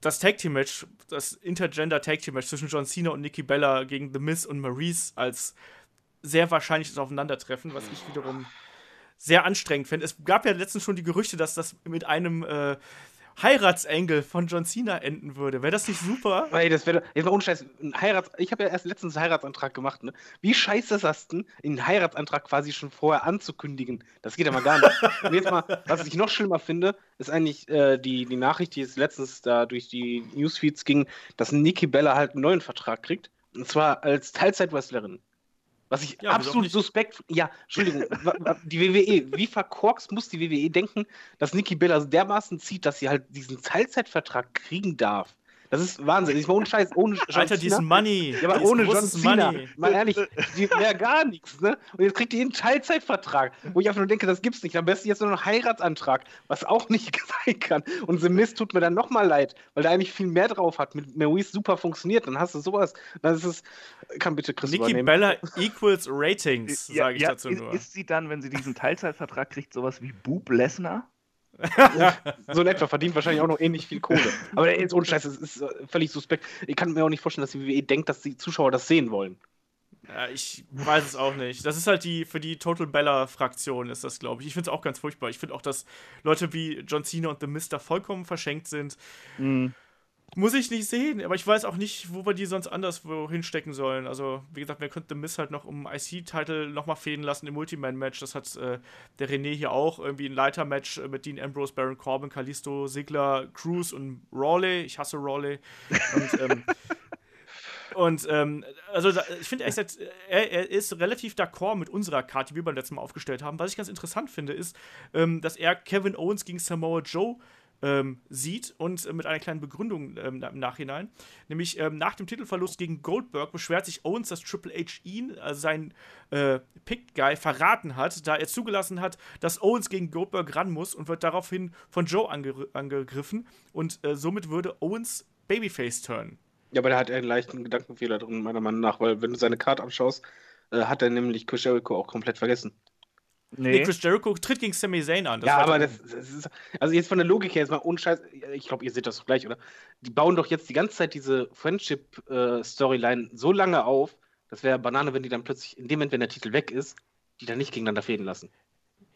das Tag Team Match, das Intergender Tag Team Match zwischen John Cena und Nikki Bella gegen The Miz und Maurice als sehr wahrscheinliches Aufeinandertreffen, was ich wiederum sehr anstrengend finde. Es gab ja letztens schon die Gerüchte, dass das mit einem äh, Heiratsengel von John Cena enden würde. Wäre das nicht super? <laughs> Ey, das wäre jetzt mal unscheiß. Ein Heirats ich habe ja erst letztens einen Heiratsantrag gemacht, ne? Wie scheiße ist das denn, einen Heiratsantrag quasi schon vorher anzukündigen? Das geht ja mal gar nicht. Und jetzt mal, was ich noch schlimmer finde, ist eigentlich äh, die, die Nachricht, die jetzt letztens da durch die Newsfeeds ging, dass Nikki Bella halt einen neuen Vertrag kriegt. Und zwar als Teilzeitwrestlerin. Was ich ja, absolut suspekt. Ja, Entschuldigung, <laughs> die WWE, wie verkorkst muss die WWE denken, dass Nikki Bella dermaßen zieht, dass sie halt diesen Teilzeitvertrag kriegen darf? Das ist Wahnsinn. Ich war ohne Scheiß, ohne John Alter, diesen Money. Ja, aber ohne John Cena. Money. Mal ehrlich, die wäre gar nichts, ne? Und jetzt kriegt ihr einen Teilzeitvertrag, wo ich einfach nur denke, das gibt's nicht. Am besten jetzt nur noch einen Heiratsantrag, was auch nicht <laughs> sein kann. Und The Mist tut mir dann nochmal leid, weil der eigentlich viel mehr drauf hat. Mit Maurice super funktioniert, dann hast du sowas. Dann ist es, kann bitte Chris Nikki Bella equals Ratings, ja, sage ich ja, dazu ist, nur. Ist sie dann, wenn sie diesen Teilzeitvertrag kriegt, sowas wie Boob Lesnar? So in etwa verdient wahrscheinlich auch noch ähnlich viel Kohle. Aber der ist ohne Scheiß, das ist äh, völlig suspekt. Ich kann mir auch nicht vorstellen, dass die WWE denkt, dass die Zuschauer das sehen wollen. Ja, ich weiß es auch nicht. Das ist halt die, für die Total Bella-Fraktion ist das, glaube ich. Ich finde es auch ganz furchtbar. Ich finde auch, dass Leute wie John Cena und The Mister vollkommen verschenkt sind. Mhm. Muss ich nicht sehen, aber ich weiß auch nicht, wo wir die sonst anderswo hinstecken sollen. Also, wie gesagt, wir könnten Miss halt noch um IC-Title nochmal fäden lassen im Multiman-Match. Das hat äh, der René hier auch. Irgendwie ein Leiter-Match äh, mit Dean Ambrose, Baron Corbin, Kalisto, Sigler, Cruz und Rawley. Ich hasse Rawley. Und, ähm, <laughs> Und ähm, also ich finde, er, er, ist relativ d'accord mit unserer Karte, die wir beim letzten Mal aufgestellt haben. Was ich ganz interessant finde, ist, ähm, dass er Kevin Owens gegen Samoa Joe ähm, sieht und äh, mit einer kleinen Begründung ähm, im Nachhinein. Nämlich ähm, nach dem Titelverlust gegen Goldberg beschwert sich Owens, dass Triple H ihn, also sein äh, Pick-Guy, verraten hat, da er zugelassen hat, dass Owens gegen Goldberg ran muss und wird daraufhin von Joe ange angegriffen und äh, somit würde Owens Babyface turnen. Ja, aber da hat er einen leichten Gedankenfehler drin, meiner Meinung nach, weil wenn du seine Karte anschaust, äh, hat er nämlich Chris auch komplett vergessen. Nee. nee. Chris Jericho tritt gegen Sami Zayn an. ja, aber das, das, ist. Also, jetzt von der Logik her, jetzt mal ohne Scheiß. Ich glaube, ihr seht das gleich, oder? Die bauen doch jetzt die ganze Zeit diese Friendship-Storyline äh, so lange auf, das wäre Banane, wenn die dann plötzlich, in dem Moment, wenn der Titel weg ist, die dann nicht gegeneinander fäden lassen.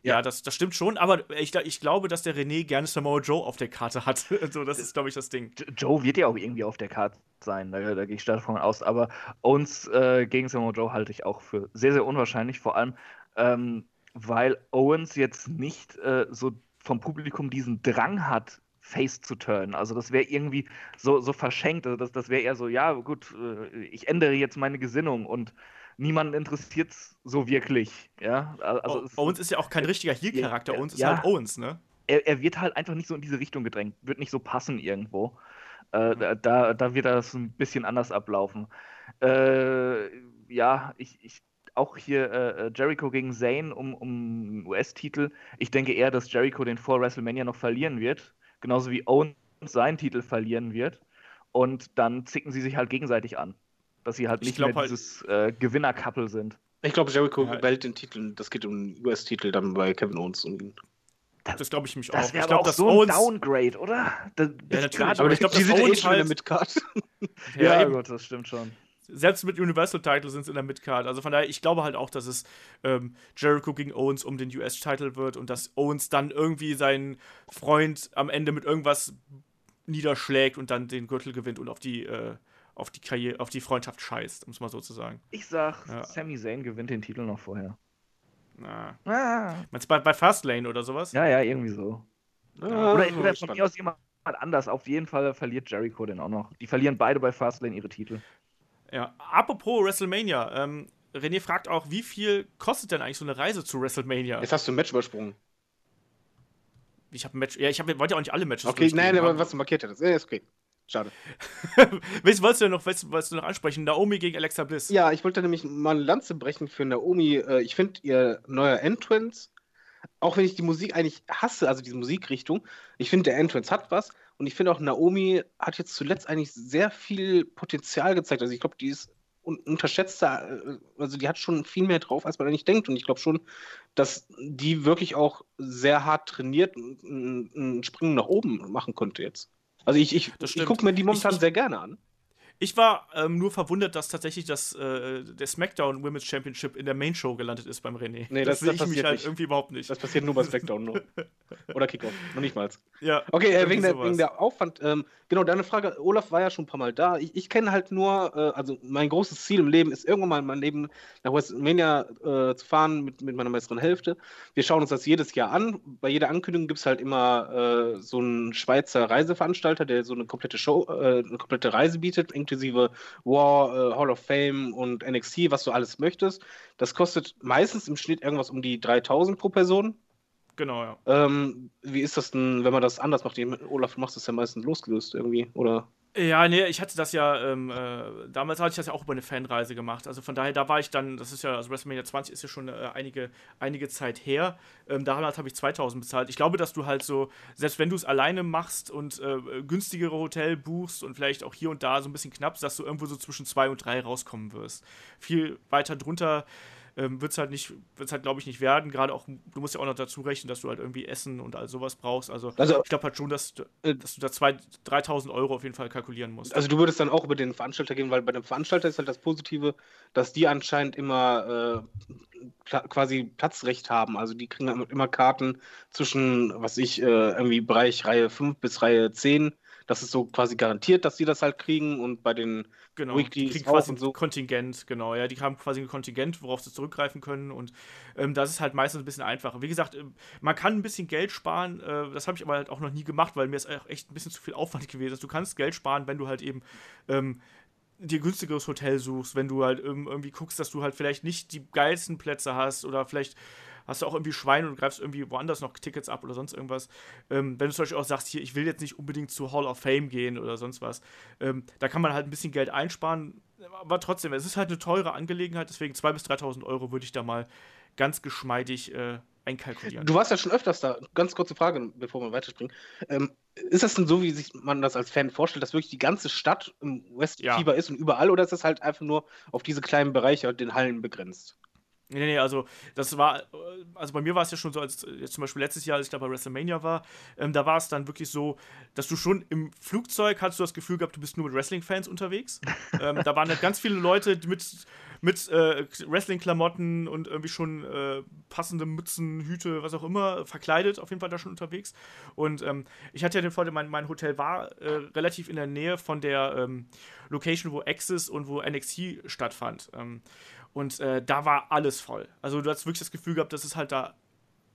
Ja, ja, das, das stimmt schon, aber ich, ich glaube, dass der René gerne Samoa Joe auf der Karte hat. <laughs> so, das ist, glaube ich, das Ding. Joe wird ja auch irgendwie auf der Karte sein, da, da gehe ich stark davon aus. Aber uns äh, gegen Samoa Joe halte ich auch für sehr, sehr unwahrscheinlich. Vor allem, ähm, weil Owens jetzt nicht äh, so vom Publikum diesen Drang hat, Face zu turnen. Also das wäre irgendwie so, so verschenkt. Also das, das wäre eher so, ja gut, äh, ich ändere jetzt meine Gesinnung und niemanden interessiert es so wirklich. Ja? Also oh, Owens ist ja auch kein richtiger Heel-Charakter. Ja, Owens ist halt Owens, ne? Er, er, wird halt einfach nicht so in diese Richtung gedrängt, wird nicht so passen irgendwo. Äh, mhm. da, da wird das ein bisschen anders ablaufen. Äh, ja, ich, ich auch hier äh, äh Jericho gegen Zayn um, um US-Titel. Ich denke eher, dass Jericho den vor WrestleMania noch verlieren wird. Genauso wie Owen seinen Titel verlieren wird. Und dann zicken sie sich halt gegenseitig an. Dass sie halt nicht mehr halt, dieses äh, Gewinner-Couple sind. Ich glaube, Jericho ja. wählt den Titel. Das geht um den US-Titel dann bei Kevin Owens und ihn. Das, das glaube ich mich das auch. Das wäre auch so Owens... ein Downgrade, oder? Das, ja, natürlich. Aber ich glaube, das Owens halt... mit Card. <laughs> ja, ja gut, das stimmt schon selbst mit Universal Title sind es in der Midcard. Also von daher, ich glaube halt auch, dass es ähm, Jericho gegen Owens um den US-Title wird und dass Owens dann irgendwie seinen Freund am Ende mit irgendwas niederschlägt und dann den Gürtel gewinnt und auf die, äh, auf die Karriere, auf die Freundschaft scheißt, um es mal so zu sagen. Ich sag, ja. Sami Zayn gewinnt den Titel noch vorher. Na. Ah. Meinst du bei, bei Fastlane oder sowas? Ja, ja, irgendwie so. Ja, oder, oder von mir aus jemand anders. Auf jeden Fall verliert Jericho den auch noch. Die verlieren beide bei Fastlane ihre Titel. Ja, apropos WrestleMania, ähm, René fragt auch, wie viel kostet denn eigentlich so eine Reise zu WrestleMania? Jetzt hast du ein Match übersprungen. Ich habe ein Match, ja, ich hab, wollte ja auch nicht alle Matches Okay, nein, aber was du markiert hast, ja, ist okay. Schade. <laughs> was wolltest du noch, was, wolltest du noch ansprechen? Naomi gegen Alexa Bliss. Ja, ich wollte nämlich mal eine Lanze brechen für Naomi. Äh, ich finde ihr neuer Entrance, auch wenn ich die Musik eigentlich hasse, also diese Musikrichtung, ich finde der Entrance hat was und ich finde auch, Naomi hat jetzt zuletzt eigentlich sehr viel Potenzial gezeigt. Also ich glaube, die ist un unterschätzter, äh, also die hat schon viel mehr drauf, als man eigentlich denkt. Und ich glaube schon, dass die wirklich auch sehr hart trainiert und einen Sprung nach oben machen konnte jetzt. Also ich, ich, ich gucke mir die momentan ich, sehr gerne an. Ich war ähm, nur verwundert, dass tatsächlich das, äh, der SmackDown Women's Championship in der Main Show gelandet ist beim René. Nee, das, das sehe ich mich halt nicht. irgendwie überhaupt nicht. Das passiert nur bei SmackDown nur. <laughs> Oder Kickoff, noch nicht mal. Ja. Okay, äh, wegen, der, wegen, der, Aufwand. Ähm, genau, deine Frage, Olaf war ja schon ein paar Mal da. Ich, ich kenne halt nur, äh, also mein großes Ziel im Leben ist irgendwann mal in meinem Leben nach WrestleMania äh, zu fahren mit, mit meiner besseren Hälfte. Wir schauen uns das jedes Jahr an. Bei jeder Ankündigung gibt es halt immer äh, so einen Schweizer Reiseveranstalter, der so eine komplette Show, äh, eine komplette Reise bietet, inklusive War, äh, Hall of Fame und NXT, was du alles möchtest. Das kostet meistens im Schnitt irgendwas um die 3000 pro Person. Genau, ja. Ähm, wie ist das denn, wenn man das anders macht? Olaf macht das ja meistens losgelöst irgendwie, oder? Ja, nee, ich hatte das ja, ähm, äh, damals hatte ich das ja auch über eine Fanreise gemacht. Also von daher, da war ich dann, das ist ja, also WrestleMania 20 ist ja schon äh, einige, einige Zeit her. Ähm, damals habe ich 2000 bezahlt. Ich glaube, dass du halt so, selbst wenn du es alleine machst und äh, günstigere Hotel buchst und vielleicht auch hier und da so ein bisschen knapp, dass du irgendwo so zwischen zwei und drei rauskommen wirst. Viel weiter drunter ähm, wird es halt nicht, wird halt, glaube ich, nicht werden. Gerade auch, du musst ja auch noch dazu rechnen, dass du halt irgendwie Essen und all sowas brauchst. Also, also ich glaube halt schon, dass, äh, dass du da 3.000 Euro auf jeden Fall kalkulieren musst. Also du würdest dann auch über den Veranstalter gehen, weil bei dem Veranstalter ist halt das Positive, dass die anscheinend immer äh, quasi Platzrecht haben. Also die kriegen immer Karten zwischen, was ich, äh, irgendwie Bereich Reihe 5 bis Reihe 10 das ist so quasi garantiert, dass sie das halt kriegen und bei den genau, Weeklies die kriegen quasi so. ein Kontingent, genau, ja, die haben quasi ein Kontingent, worauf sie zurückgreifen können und ähm, das ist halt meistens ein bisschen einfacher. Wie gesagt, ähm, man kann ein bisschen Geld sparen, äh, das habe ich aber halt auch noch nie gemacht, weil mir ist echt ein bisschen zu viel Aufwand gewesen ist. Du kannst Geld sparen, wenn du halt eben ähm, dir günstigeres Hotel suchst, wenn du halt irgendwie guckst, dass du halt vielleicht nicht die geilsten Plätze hast oder vielleicht hast du auch irgendwie Schweine und greifst irgendwie woanders noch Tickets ab oder sonst irgendwas. Ähm, wenn du zum Beispiel auch sagst, hier, ich will jetzt nicht unbedingt zu Hall of Fame gehen oder sonst was, ähm, da kann man halt ein bisschen Geld einsparen, aber trotzdem, es ist halt eine teure Angelegenheit, deswegen 2.000 bis 3.000 Euro würde ich da mal ganz geschmeidig äh, einkalkulieren. Du warst ja schon öfters da. Ganz kurze Frage, bevor wir weiterspringen. Ähm, ist das denn so, wie sich man das als Fan vorstellt, dass wirklich die ganze Stadt im Westfieber ja. ist und überall, oder ist das halt einfach nur auf diese kleinen Bereiche und den Hallen begrenzt? Nee, nee, also das war, also bei mir war es ja schon so, als jetzt zum Beispiel letztes Jahr, als ich da bei WrestleMania war, ähm, da war es dann wirklich so, dass du schon im Flugzeug hast du das Gefühl gehabt, du bist nur mit Wrestling-Fans unterwegs. <laughs> ähm, da waren halt ganz viele Leute die mit, mit äh, Wrestling-Klamotten und irgendwie schon äh, passende Mützen, Hüte, was auch immer, verkleidet auf jeden Fall da schon unterwegs. Und ähm, ich hatte ja den Vorteil, mein, mein Hotel war äh, relativ in der Nähe von der ähm, Location, wo Access und wo NXT stattfand. Und äh, da war alles voll. Also du hast wirklich das Gefühl gehabt, dass es halt da,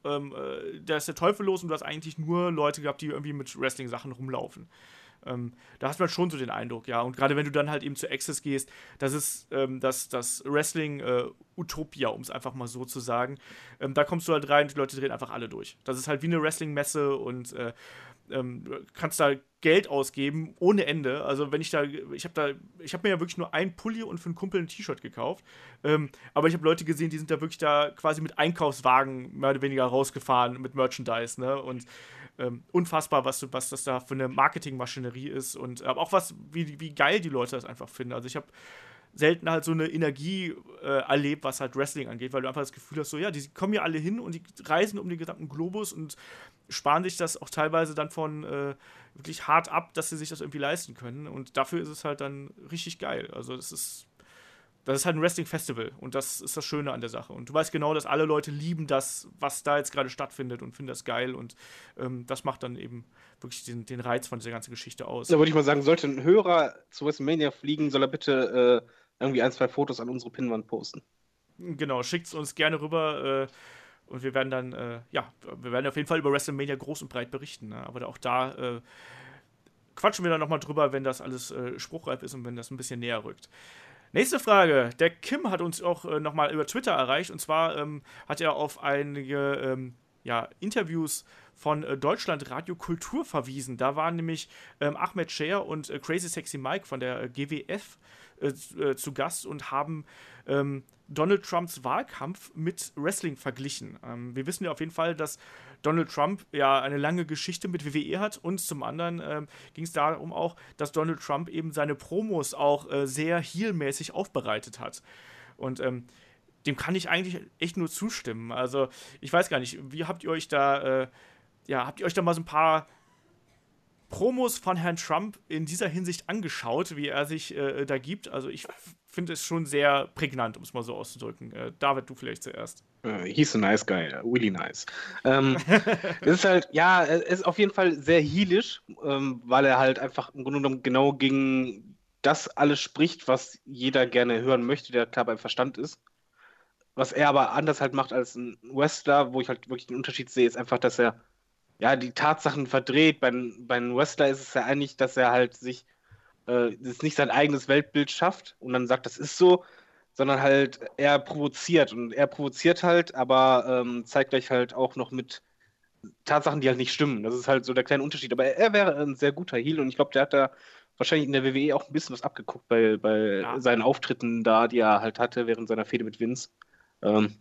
ähm, äh, da ist der Teufel los und du hast eigentlich nur Leute gehabt, die irgendwie mit Wrestling-Sachen rumlaufen. Ähm, da hat man schon so den Eindruck, ja. Und gerade wenn du dann halt eben zu Access gehst, das ist ähm, das, das Wrestling äh, um es einfach mal so zu sagen. Ähm, da kommst du halt rein, die Leute drehen einfach alle durch. Das ist halt wie eine Wrestling-Messe und äh, ähm, kannst da Geld ausgeben ohne Ende. Also wenn ich da, ich habe da, ich habe mir ja wirklich nur ein Pulli und für einen Kumpel ein T-Shirt gekauft. Ähm, aber ich habe Leute gesehen, die sind da wirklich da quasi mit Einkaufswagen mehr oder weniger rausgefahren mit Merchandise, ne? Und ähm, unfassbar, was, was das da für eine Marketingmaschinerie ist und aber auch was, wie, wie geil die Leute das einfach finden. Also ich habe selten halt so eine Energie äh, erlebt, was halt Wrestling angeht, weil du einfach das Gefühl hast, so ja, die kommen ja alle hin und die reisen um den gesamten Globus und sparen sich das auch teilweise dann von äh, wirklich hart ab, dass sie sich das irgendwie leisten können. Und dafür ist es halt dann richtig geil. Also das ist das ist halt ein Wrestling-Festival und das ist das Schöne an der Sache. Und du weißt genau, dass alle Leute lieben das, was da jetzt gerade stattfindet und finden das geil und ähm, das macht dann eben wirklich den, den, Reiz von dieser ganzen Geschichte aus. Da würde ich mal sagen, sollte ein Hörer zu WrestleMania fliegen, soll er bitte äh, irgendwie ein, zwei Fotos an unsere Pinnwand posten. Genau, schickt es uns gerne rüber. Äh, und wir werden dann, äh, ja, wir werden auf jeden Fall über WrestleMania groß und breit berichten. Ne? Aber auch da äh, quatschen wir dann nochmal drüber, wenn das alles äh, spruchreif ist und wenn das ein bisschen näher rückt. Nächste Frage. Der Kim hat uns auch äh, nochmal über Twitter erreicht. Und zwar ähm, hat er auf einige ähm, ja, Interviews von äh, Deutschland Radio Kultur verwiesen. Da waren nämlich ähm, Ahmed Scher und äh, Crazy Sexy Mike von der äh, GWF äh, äh, zu Gast und haben ähm, Donald Trumps Wahlkampf mit Wrestling verglichen. Ähm, wir wissen ja auf jeden Fall, dass Donald Trump ja eine lange Geschichte mit WWE hat und zum anderen ähm, ging es darum auch, dass Donald Trump eben seine Promos auch äh, sehr heelmäßig aufbereitet hat. Und ähm, dem kann ich eigentlich echt nur zustimmen. Also ich weiß gar nicht, wie habt ihr euch da, äh, ja, habt ihr euch da mal so ein paar Promos von Herrn Trump in dieser Hinsicht angeschaut, wie er sich äh, da gibt. Also ich finde es schon sehr prägnant, um es mal so auszudrücken. Äh, David, du vielleicht zuerst. Uh, he's a nice guy, uh, really nice. Ähm, es <laughs> ist halt, ja, es ist auf jeden Fall sehr heelisch, ähm, weil er halt einfach im Grunde genommen genau gegen das alles spricht, was jeder gerne hören möchte, der klar beim Verstand ist. Was er aber anders halt macht als ein Wrestler, wo ich halt wirklich den Unterschied sehe, ist einfach, dass er ja die Tatsachen verdreht. Bei, bei einem Wrestler ist es ja eigentlich, dass er halt sich äh, nicht sein eigenes Weltbild schafft und dann sagt, das ist so, sondern halt er provoziert und er provoziert halt, aber ähm, zeigt gleich halt auch noch mit Tatsachen, die halt nicht stimmen. Das ist halt so der kleine Unterschied. Aber er, er wäre ein sehr guter Heal und ich glaube, der hat da wahrscheinlich in der WWE auch ein bisschen was abgeguckt bei, bei ja. seinen Auftritten da, die er halt hatte während seiner Fehde mit Vince. Ähm,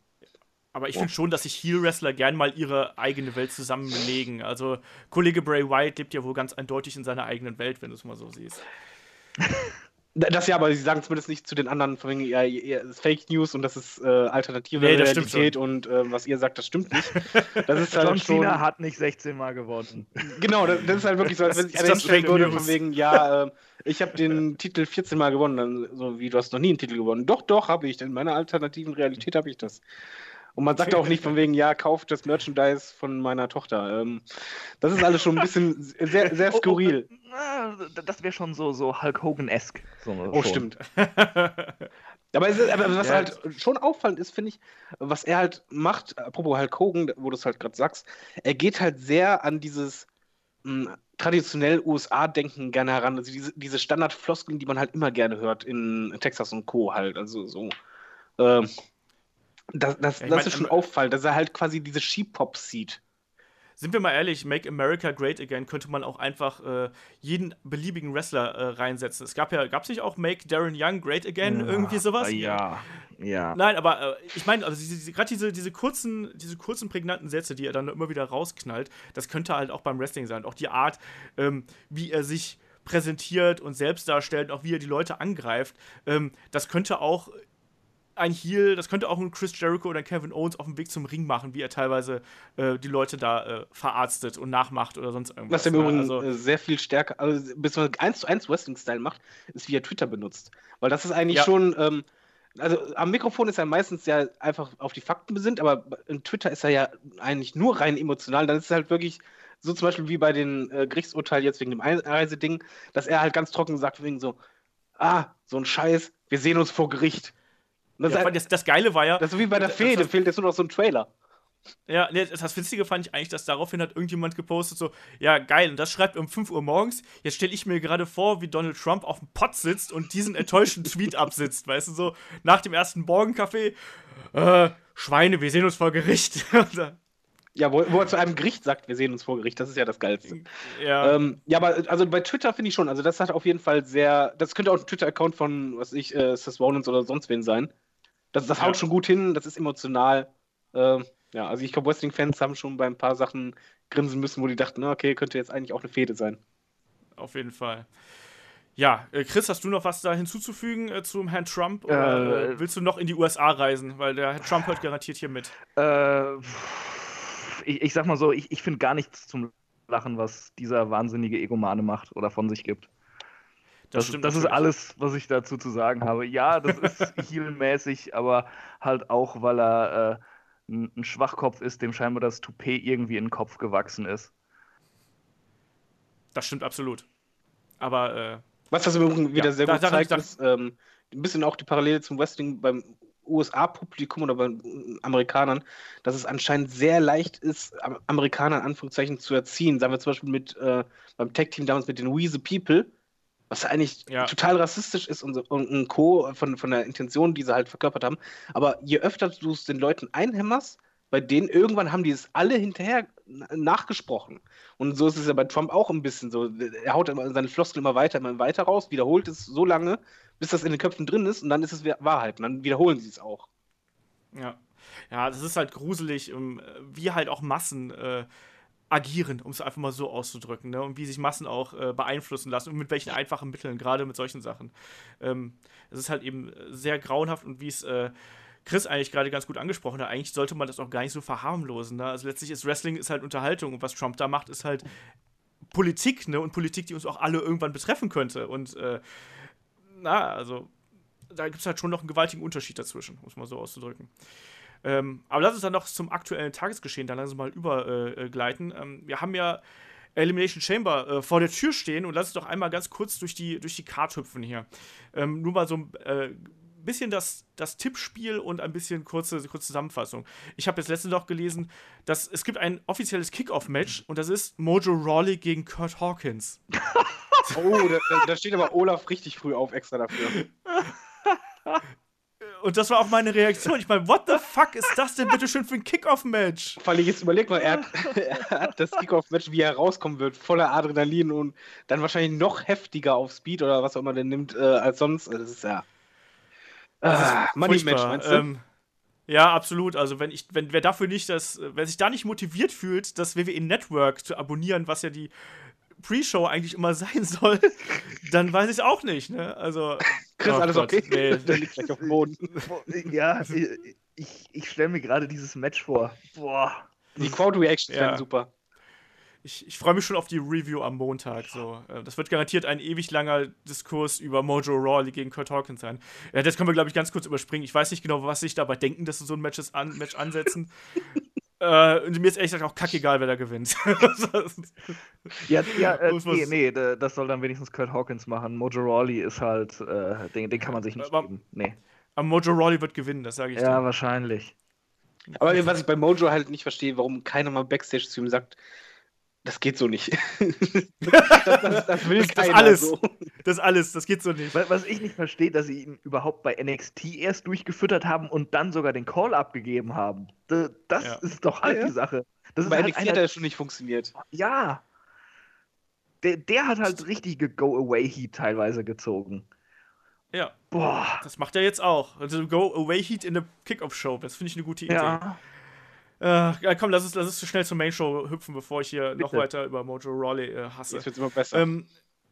aber ich finde schon, dass sich Heel-Wrestler gern mal ihre eigene Welt zusammenlegen. Also, Kollege Bray Wyatt lebt ja wohl ganz eindeutig in seiner eigenen Welt, wenn du es mal so siehst. <laughs> Das ja, aber sie sagen zumindest nicht zu den anderen, von wegen, ja, ja Fake News und das ist äh, alternative nee, das Realität und äh, was ihr sagt, das stimmt nicht. <laughs> Das ist halt John schon... Cena hat nicht 16 Mal gewonnen. Genau, das, das ist halt wirklich so, als wenn sich einer hinstellen würde, von wegen, ja, äh, ich habe den <laughs> Titel 14 Mal gewonnen, dann so wie, du hast noch nie einen Titel gewonnen. Doch, doch, habe ich, in meiner alternativen Realität habe ich das. Und man sagt auch nicht von wegen, ja, kauft das Merchandise von meiner Tochter. Ähm, das ist alles schon ein bisschen <laughs> sehr, sehr skurril. Oh, oh, das wäre schon so, so Hulk Hogan-esque. So oh, schon. stimmt. <laughs> aber, ist, aber, was ja. halt schon auffallend ist, finde ich, was er halt macht, apropos Hulk Hogan, wo du es halt gerade sagst, er geht halt sehr an dieses mh, hm, traditionell USA-Denken gerne heran. Also diese, diese Standardfloskeln, die man halt immer gerne hört in Texas und Co. halt. Also so. Ähm, das, das, ja, das mein, ist schon ähm, auffallend, dass er halt quasi diese Sheep-Pop sieht. Sind wir mal ehrlich, Make America Great Again könnte man auch einfach äh, jeden beliebigen Wrestler äh, reinsetzen. Es gab ja, gab es nicht auch Make Darren Young Great Again, ja, irgendwie sowas? Ja, ja. Nein, aber äh, ich meine, also diese, diese, gerade diese, diese kurzen, diese kurzen prägnanten Sätze, die er dann immer wieder rausknallt, das könnte halt auch beim Wrestling sein. Auch die Art, ähm, wie er sich präsentiert und selbst darstellt, auch wie er die Leute angreift, ähm, das könnte auch ein Heel, das könnte auch ein Chris Jericho oder Kevin Owens auf dem Weg zum Ring machen, wie er teilweise äh, die Leute da äh, verarztet und nachmacht oder sonst irgendwas. Was er im ne? Übrigen also, sehr viel stärker, also bis man eins zu eins Wrestling-Style macht, ist, wie er Twitter benutzt. Weil das ist eigentlich ja. schon, ähm, also am Mikrofon ist er meistens ja einfach auf die Fakten besinnt, aber in Twitter ist er ja eigentlich nur rein emotional. Dann ist es halt wirklich so zum Beispiel wie bei den äh, Gerichtsurteilen jetzt wegen dem Einreiseding, dass er halt ganz trocken sagt, wegen so, ah, so ein Scheiß, wir sehen uns vor Gericht das, ja, das, das, Geile war ja. Das ist wie bei der Fehde, das, fehlt jetzt nur noch so ein Trailer. Ja, nee, das Witzige fand ich eigentlich, dass daraufhin hat irgendjemand gepostet, so, ja, geil, und das schreibt um 5 Uhr morgens. Jetzt stelle ich mir gerade vor, wie Donald Trump auf dem Pott sitzt und diesen enttäuschten Tweet <laughs> absitzt, weißt du, so nach dem ersten Morgenkaffee, äh, Schweine, wir sehen uns vor Gericht. <laughs> Ja, wo, wo, er zu einem Gericht sagt, wir sehen uns vor Gericht, das ist ja das Geilste. Ja, ähm, ja aber also bei Twitter finde ich schon, also das hat auf jeden Fall sehr, das könnte auch ein Twitter-Account von, was ich, äh, Seth Rollins oder sonst wen sein. Das, das ja. haut schon gut hin, das ist emotional. Ähm, ja, also ich glaube, Wrestling-Fans haben schon bei ein paar Sachen grinsen müssen, wo die dachten, okay, könnte jetzt eigentlich auch eine Fehde sein. Auf jeden Fall. Ja, äh, Chris, hast du noch was da hinzuzufügen äh, zum Herrn Trump? Oder äh, willst du noch in die USA reisen? Weil der Herr Trump hört garantiert hier mit. Äh ich, ich sag mal so, ich, ich finde gar nichts zum Lachen, was dieser wahnsinnige Egomane macht oder von sich gibt. Das, das, das ist alles, was ich dazu zu sagen habe. Ja, das ist <laughs> heelmäßig, aber halt auch, weil er äh, ein Schwachkopf ist, dem scheinbar das Toupet irgendwie in den Kopf gewachsen ist. Das stimmt absolut. Aber äh, was das übrigens wieder ja, sehr gut da, zeigt, ist ähm, ein bisschen auch die Parallele zum Wrestling beim USA-Publikum oder bei Amerikanern, dass es anscheinend sehr leicht ist, Amerikaner in Anführungszeichen zu erziehen. Sagen wir zum Beispiel mit äh, beim Tech-Team damals mit den We the People, was eigentlich ja. total rassistisch ist und, und ein Co. Von, von der Intention, die sie halt verkörpert haben. Aber je öfter du es den Leuten einhämmerst, bei denen irgendwann haben die es alle hinterher nachgesprochen. Und so ist es ja bei Trump auch ein bisschen so. Er haut immer seine Floskel immer weiter, immer weiter raus, wiederholt es so lange, bis das in den Köpfen drin ist und dann ist es Wahrheit und dann wiederholen sie es auch. Ja. Ja, das ist halt gruselig, ähm, wie halt auch Massen äh, agieren, um es einfach mal so auszudrücken, ne? und wie sich Massen auch äh, beeinflussen lassen und mit welchen einfachen Mitteln, gerade mit solchen Sachen. Ähm, es ist halt eben sehr grauenhaft und wie es äh, Chris eigentlich gerade ganz gut angesprochen hat, eigentlich sollte man das auch gar nicht so verharmlosen. Ne? Also letztlich ist Wrestling ist halt Unterhaltung und was Trump da macht, ist halt Politik, ne? Und Politik, die uns auch alle irgendwann betreffen könnte. Und äh, na, also da gibt es halt schon noch einen gewaltigen Unterschied dazwischen, muss man so auszudrücken. Ähm, aber lass uns dann noch zum aktuellen Tagesgeschehen dann langsam mal übergleiten. Äh, ähm, wir haben ja Elimination Chamber äh, vor der Tür stehen und lass uns doch einmal ganz kurz durch die, durch die Card hüpfen hier. Ähm, nur mal so ein äh, bisschen das, das Tippspiel und ein bisschen kurze, kurze Zusammenfassung. Ich habe jetzt letztens noch gelesen, dass es gibt ein offizielles Kickoff-Match und das ist Mojo Rawley gegen Kurt Hawkins. <laughs> oh, da, da steht aber Olaf richtig früh auf extra dafür. <laughs> Und das war auch meine Reaktion. Ich meine, what the fuck ist das denn bitte schön für ein Kickoff-Match? Vor allem jetzt überleg mal, er hat, <laughs> er hat das Kickoff-Match, wie er rauskommen wird, voller Adrenalin und dann wahrscheinlich noch heftiger auf Speed oder was auch immer der nimmt äh, als sonst. Das ist ja. Ah, Money-Match, meinst du? Ähm, ja, absolut. Also wenn ich, wenn wer dafür nicht das, wer sich da nicht motiviert fühlt, das WWE Network zu abonnieren, was ja die Pre-Show eigentlich immer <laughs> sein soll, dann weiß ich auch nicht, ne? Also. Chris, oh alles Gott, okay? Nee. Der liegt gleich auf dem Boden. Ja, ich, ich stelle mir gerade dieses Match vor. Boah. Die Crowd-Reactions ja. werden super. Ich, ich freue mich schon auf die Review am Montag. So. Äh, das wird garantiert ein ewig langer Diskurs über Mojo Rawley gegen Kurt Hawkins sein. Ja, das können wir, glaube ich, ganz kurz überspringen. Ich weiß nicht genau, was sich dabei denken, dass sie so ein Match, an, Match ansetzen. Äh, und mir ist ehrlich gesagt auch kackegal, wer da gewinnt. <laughs> ja, ja äh, nee, nee, das soll dann wenigstens Kurt Hawkins machen. Mojo Rawley ist halt, äh, den, den, kann man sich nicht aber, geben. Nee. Aber Mojo Rawley wird gewinnen, das sage ich Ja, dir. wahrscheinlich. Aber was ich bei Mojo halt nicht verstehe, warum keiner mal Backstage zu ihm sagt, das geht so nicht. <laughs> das, das, das, will das, keiner alles, so. Das alles, das geht so nicht. Was ich nicht verstehe, dass sie ihn überhaupt bei NXT erst durchgefüttert haben und dann sogar den Call abgegeben haben. Das, das ja. ist doch halt ja, die Sache. Das bei halt NXT hat er schon nicht funktioniert. Ja. Der, der hat halt richtige Go-Away-Heat teilweise gezogen. Ja. Boah. Das macht er jetzt auch. Also Go-Away-Heat in der Kickoff-Show. Das finde ich eine gute Idee. Ja. Äh, komm, lass uns, lass uns schnell zur Main-Show hüpfen, bevor ich hier Bitte. noch weiter über Mojo Rawley äh, hasse. Es wird immer besser. Ähm,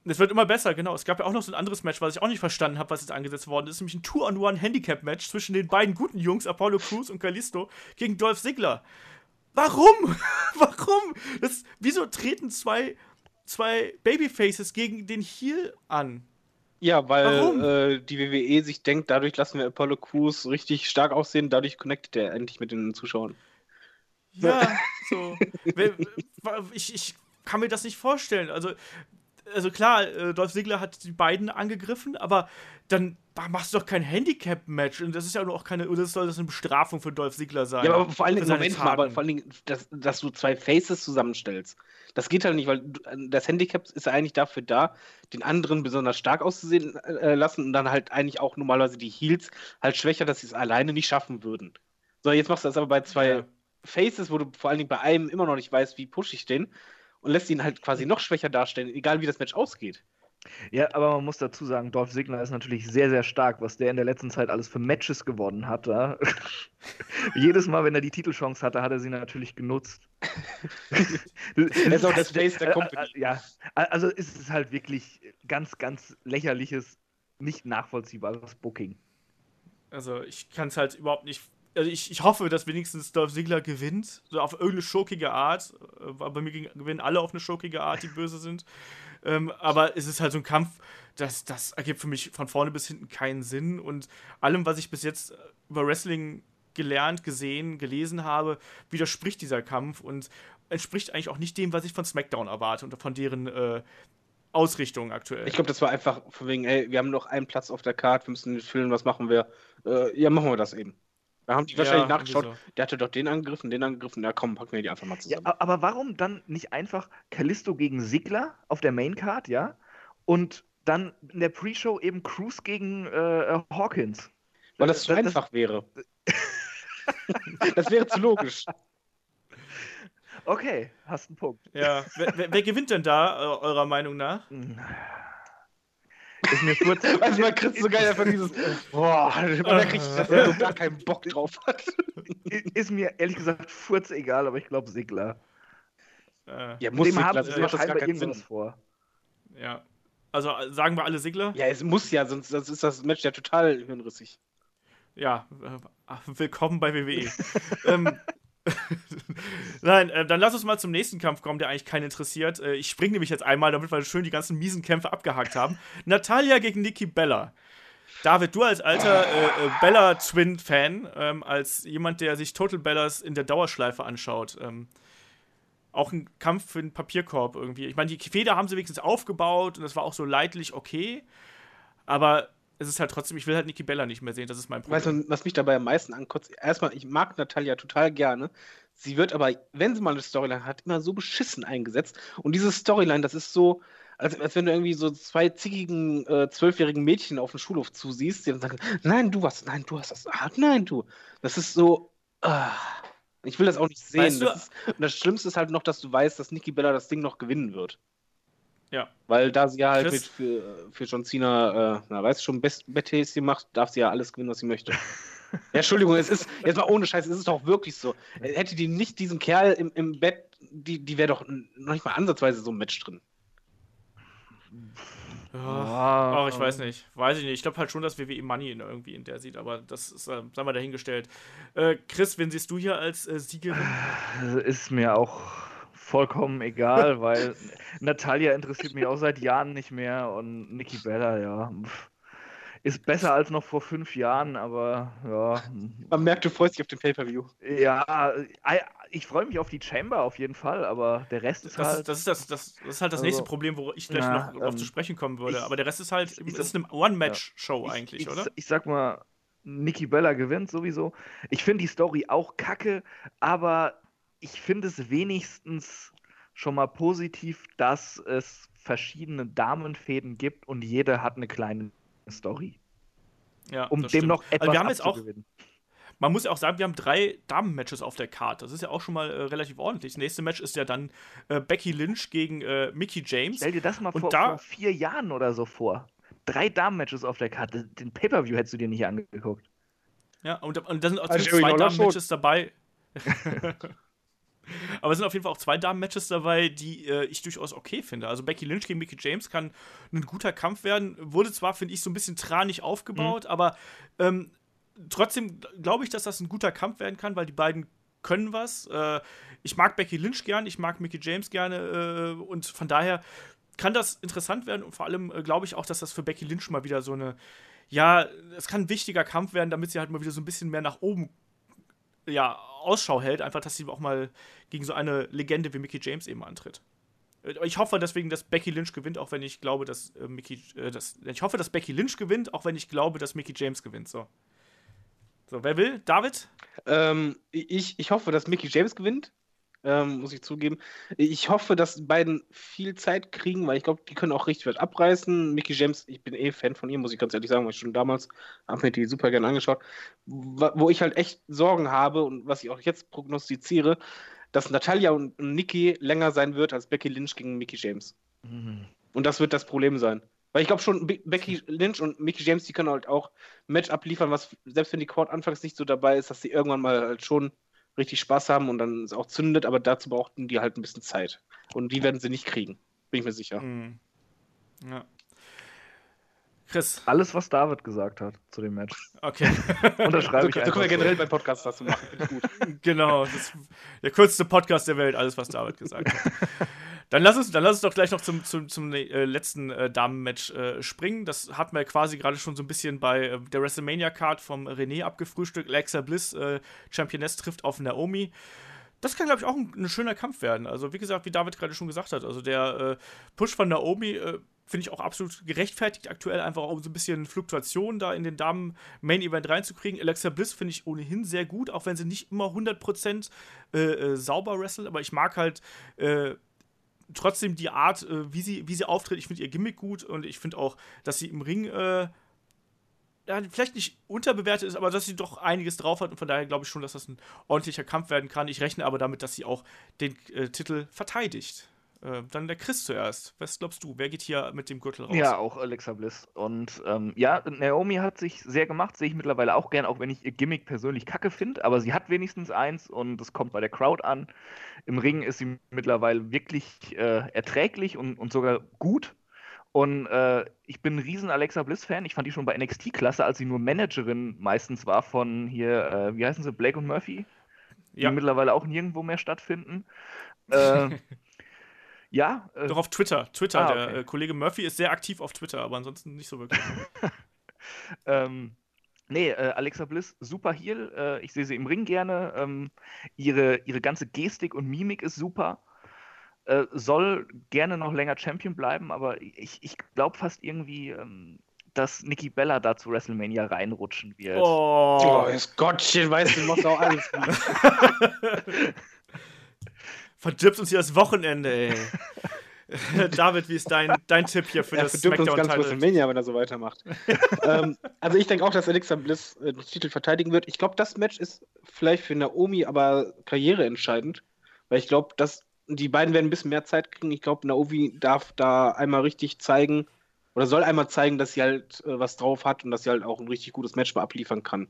es wird immer besser, genau. Es gab ja auch noch so ein anderes Match, was ich auch nicht verstanden habe, was jetzt angesetzt worden ist. Nämlich ein Two-on-One-Handicap-Match zwischen den beiden guten Jungs, Apollo Crews und Kalisto, gegen Dolph Ziggler. Warum? <laughs> Warum? Das, wieso treten zwei, zwei Babyfaces gegen den Heel an? Ja, weil äh, die WWE sich denkt, dadurch lassen wir Apollo Crews richtig stark aussehen, dadurch connectet er endlich mit den Zuschauern. Ja, <laughs> so. ich, ich kann mir das nicht vorstellen. Also, also klar, äh, Dolph Ziggler hat die beiden angegriffen, aber dann machst du doch kein Handicap-Match. Und das ist ja auch keine, das soll das eine Bestrafung für Dolph Ziggler sein. Ja, aber vor allen Dingen, Moment mal, aber vor allen Dingen, dass, dass, du zwei Faces zusammenstellst. Das geht halt nicht, weil das Handicap ist ja eigentlich dafür da, den anderen besonders stark auszusehen äh, lassen und dann halt eigentlich auch normalerweise die Heels halt schwächer, dass sie es alleine nicht schaffen würden. So, jetzt machst du das aber bei zwei ja. Faces, wo du vor allen Dingen bei einem immer noch nicht weißt, wie push ich den und lässt ihn halt quasi noch schwächer darstellen, egal wie das Match ausgeht. Ja, aber man muss dazu sagen, Dolph Ziggler ist natürlich sehr, sehr stark, was der in der letzten Zeit alles für Matches gewonnen hat. Ja? <laughs> Jedes Mal, wenn er die Titelchance hatte, hat er sie natürlich genutzt. <laughs> er ist auch das Face der Company. Ja, also ist es halt wirklich ganz, ganz lächerliches, nicht nachvollziehbares Booking. Also ich kann es halt überhaupt nicht also ich, ich hoffe, dass wenigstens Dolph Ziggler gewinnt, so auf irgendeine schokige Art. Äh, bei mir gewinnen alle auf eine schokige Art, die böse sind. Ähm, aber es ist halt so ein Kampf, das, das ergibt für mich von vorne bis hinten keinen Sinn. Und allem, was ich bis jetzt über Wrestling gelernt, gesehen, gelesen habe, widerspricht dieser Kampf und entspricht eigentlich auch nicht dem, was ich von SmackDown erwarte und von deren äh, Ausrichtung aktuell. Ich glaube, das war einfach von wegen, ey, wir haben noch einen Platz auf der Karte, wir müssen füllen, was machen wir? Äh, ja, machen wir das eben. Da haben die wahrscheinlich ja, nachgeschaut, so. der hatte doch den angegriffen, den angegriffen, ja komm, packen wir die einfach mal zusammen. Ja, aber warum dann nicht einfach Callisto gegen Sigler auf der Maincard, ja? Und dann in der Pre-Show eben Cruz gegen äh, Hawkins. Weil das, zu einfach das, wäre. <laughs> das wäre zu logisch. Okay, hast einen Punkt. Ja, wer, wer, wer gewinnt denn da, eurer Meinung nach? Ist mir kurz. Also man kriegt so geil einfach dieses. Boah, man kriegt, dass er so gar keinen Bock drauf <laughs> hat. Ist mir ehrlich gesagt furz egal, aber ich glaube Sigler. Äh, ja, muss Sigler, haben, das macht das gar keinen Sinn. vor. Ja. Also sagen wir alle Sigler? Ja, es muss ja, sonst, sonst ist das Match ja total hirnrissig. Ja, äh, willkommen bei WWE. <laughs> ähm, <laughs> Nein, äh, dann lass uns mal zum nächsten Kampf kommen, der eigentlich keinen interessiert. Äh, ich springe nämlich jetzt einmal, damit wir schön die ganzen miesen Kämpfe abgehakt haben. Natalia gegen Nikki Bella. David, du als alter äh, äh, Bella-Twin-Fan, ähm, als jemand, der sich Total Bellas in der Dauerschleife anschaut, ähm, auch ein Kampf für den Papierkorb irgendwie. Ich meine, die Feder haben sie wenigstens aufgebaut und das war auch so leidlich okay, aber es ist halt trotzdem, ich will halt Nikki Bella nicht mehr sehen, das ist mein Problem. Weißt du, was mich dabei am meisten ankotzt? Erstmal, ich mag Natalia total gerne. Sie wird aber, wenn sie mal eine Storyline hat, immer so beschissen eingesetzt. Und diese Storyline, das ist so, als, als wenn du irgendwie so zwei zickigen äh, zwölfjährigen Mädchen auf dem Schulhof zusiehst, die dann sagen, nein, du hast, nein, du hast das, ah, nein, du. Das ist so, ah. ich will das auch nicht sehen. Weißt du- das ist, und das Schlimmste ist halt noch, dass du weißt, dass Nikki Bella das Ding noch gewinnen wird. Ja. Weil da sie ja halt Chris? mit für, für John Cena, äh, na, weißt du schon, Best Betthäschen macht, darf sie ja alles gewinnen, was sie möchte. <laughs> ja, Entschuldigung, es ist, jetzt mal ohne Scheiß, es ist doch wirklich so. Hätte die nicht diesen Kerl im, im Bett, die, die wäre doch noch nicht mal ansatzweise so ein Match drin. Ja. Oh, ich weiß nicht. Weiß ich nicht. Ich glaube halt schon, dass WWE Money in, irgendwie in der sieht, aber das ist, äh, sagen wir dahingestellt. Äh, Chris, wen siehst du hier als äh, Siegerin? Ist mir auch vollkommen egal, weil Natalia interessiert mich auch seit Jahren nicht mehr und Nikki Bella, ja. Ist besser als noch vor fünf Jahren, aber ja. Man merkt, du freust dich auf den Pay-Per-View. Ja, ich freue mich auf die Chamber auf jeden Fall, aber der Rest ist Das, halt. das, ist das, das, das ist halt das Also, nächste Problem, wo ich gleich na, noch ähm, zu sprechen kommen würde. ich- aber der Rest ist halt, ich- ist eine One-Match-Show ich, eigentlich, ich, oder? Ich sag mal, Nikki Bella gewinnt sowieso. Ich finde die Story auch kacke, aber ich finde es wenigstens schon mal positiv, dass es verschiedene Damenfäden gibt und jede hat eine kleine Story, Ja, um das dem stimmt. noch etwas also wir haben jetzt auch, abzugewinnen. man muss ja auch sagen, wir haben drei Damen-Matches auf der Karte. Das ist ja auch schon mal äh, relativ ordentlich. Das nächste Match ist ja dann äh, Becky Lynch gegen äh, Mickey James. Stell dir das mal Und vor, da- vor vier Jahren oder so vor. Drei Damen-Matches auf der Karte. Den Pay-Per-View hättest du dir nicht angeguckt. Ja, und, und da sind auch Also, zwei Damen-Matches dabei. <laughs> Aber es sind auf jeden Fall auch zwei Damen-Matches dabei, die äh, ich durchaus okay finde. Also Becky Lynch gegen Mickey James kann ein guter Kampf werden. Wurde zwar, finde ich, so ein bisschen tranig aufgebaut, aber ähm, trotzdem glaube ich, dass das ein guter Kampf werden kann, weil die beiden können was. Äh, ich mag Becky Lynch gern, ich mag Mickey James gerne äh, und von daher kann das interessant werden und vor allem äh, glaube ich auch, dass das für Becky Lynch mal wieder so eine, ja, es kann ein wichtiger Kampf werden, damit sie halt mal wieder so ein bisschen mehr nach oben ja, Ausschau hält, einfach, dass sie auch mal gegen so eine Legende wie Mickey James eben antritt. Äh, Ich hoffe deswegen, dass Becky Lynch gewinnt, auch wenn ich glaube, dass äh, Mickey, äh, das, ich hoffe, dass Becky Lynch gewinnt, auch wenn ich glaube, dass Mickey James gewinnt. So, so wer will? David? Ähm, ich, ich hoffe, dass Mickey James gewinnt. Ähm, muss ich zugeben. Ich hoffe, dass die beiden viel Zeit kriegen, weil ich glaube, die können auch richtig was abreißen. Mickey James, ich bin eh Fan von ihr, muss ich ganz ehrlich sagen, weil ich schon damals habe mir die super gerne angeschaut. Wo ich halt echt Sorgen habe und was ich auch jetzt prognostiziere, dass Natalia und Nikki länger sein wird als Becky Lynch gegen Mickey James. Mhm. Und das wird das Problem sein. Weil ich glaube schon, Be Becky Lynch und Mickey James, die können halt auch Match abliefern, was, selbst wenn die Quad anfangs nicht so dabei ist, dass sie irgendwann mal halt schon richtig Spaß haben und dann es auch zündet, aber dazu brauchten die halt ein bisschen Zeit. Und die werden sie nicht kriegen. Bin ich mir sicher. Hm. Ja. Chris, Alles, was David gesagt hat zu dem Match. okay. <laughs> Unterschreibe So, ich so können wir generell so. beim Podcast dazu machen. Finde ich gut. <laughs> genau. Das ist der kürzeste Podcast der Welt, alles, was David gesagt hat. <laughs> Dann lass uns, dann lass uns doch gleich noch zum, zum, zum äh, letzten äh, Damen-Match äh, springen. Das hatten wir quasi gerade schon so ein bisschen bei äh, der WrestleMania-Card vom René abgefrühstückt. Alexa Bliss, äh, Championess, trifft auf Naomi. Das kann, glaube ich, auch ein, ein schöner Kampf werden. Also, wie gesagt, wie David gerade schon gesagt hat, also der äh, Push von Naomi finde ich auch absolut gerechtfertigt aktuell, einfach um so ein bisschen Fluktuation da in den Damen-Main-Event reinzukriegen. Alexa Bliss finde ich ohnehin sehr gut, auch wenn sie nicht immer 100% äh, äh, sauber wrestelt, aber ich mag halt äh, trotzdem die Art, äh, wie, sie, wie sie auftritt. Ich finde ihr Gimmick gut und ich finde auch, dass sie im Ring äh, ja, vielleicht nicht unterbewertet ist, aber dass sie doch einiges drauf hat und von daher glaube ich schon, dass das ein ordentlicher Kampf werden kann. Ich rechne aber damit, dass sie auch den äh, Titel verteidigt. Äh, dann der Chris zuerst. Was glaubst du? Wer geht hier mit dem Gürtel raus? Ja, auch Alexa Bliss. Und ähm, ja, Naomi hat sich sehr gemacht, sehe ich mittlerweile auch gern, auch wenn ich ihr Gimmick persönlich kacke finde, aber sie hat wenigstens eins und es kommt bei der Crowd an. Im Ring ist sie mittlerweile wirklich äh, erträglich und, und sogar gut. Und äh, ich bin ein riesen Alexa Bliss-Fan. Ich fand die schon bei NXT klasse, als sie nur Managerin meistens war von hier, äh, wie heißen sie, Blake und Murphy? ja. die mittlerweile auch nirgendwo mehr stattfinden. äh, <laughs> ja. Äh, Doch auf Twitter. Twitter. Ah, okay. Der äh, Kollege Murphy ist sehr aktiv auf Twitter, aber ansonsten nicht so wirklich. <laughs> ähm, nee, äh, Alexa Bliss, super Heal. Äh, ich sehe sie im Ring gerne. Ähm, ihre, ihre ganze Gestik und Mimik ist super. Äh, soll gerne noch länger Champion bleiben, aber ich, ich glaube fast irgendwie, ähm, dass Nikki Bella da zu WrestleMania reinrutschen wird. Oh, oh ist Gottchen, weißt du, machst auch alles. <laughs> Verdirbt uns hier das Wochenende, ey. <laughs> <laughs> David, wie ist dein, dein Tipp hier für er das SmackDown uns ganz WrestleMania, wenn er so weitermacht. <laughs> ähm, also ich denke auch, dass Alexa Bliss äh, den Titel verteidigen wird. Ich glaube, das Match ist vielleicht für Naomi aber karriereentscheidend, weil ich glaube, dass die beiden werden ein bisschen mehr Zeit kriegen. Ich glaube, Naomi darf da einmal richtig zeigen oder soll einmal zeigen, dass sie halt äh, was drauf hat und dass sie halt auch ein richtig gutes Match mal abliefern kann.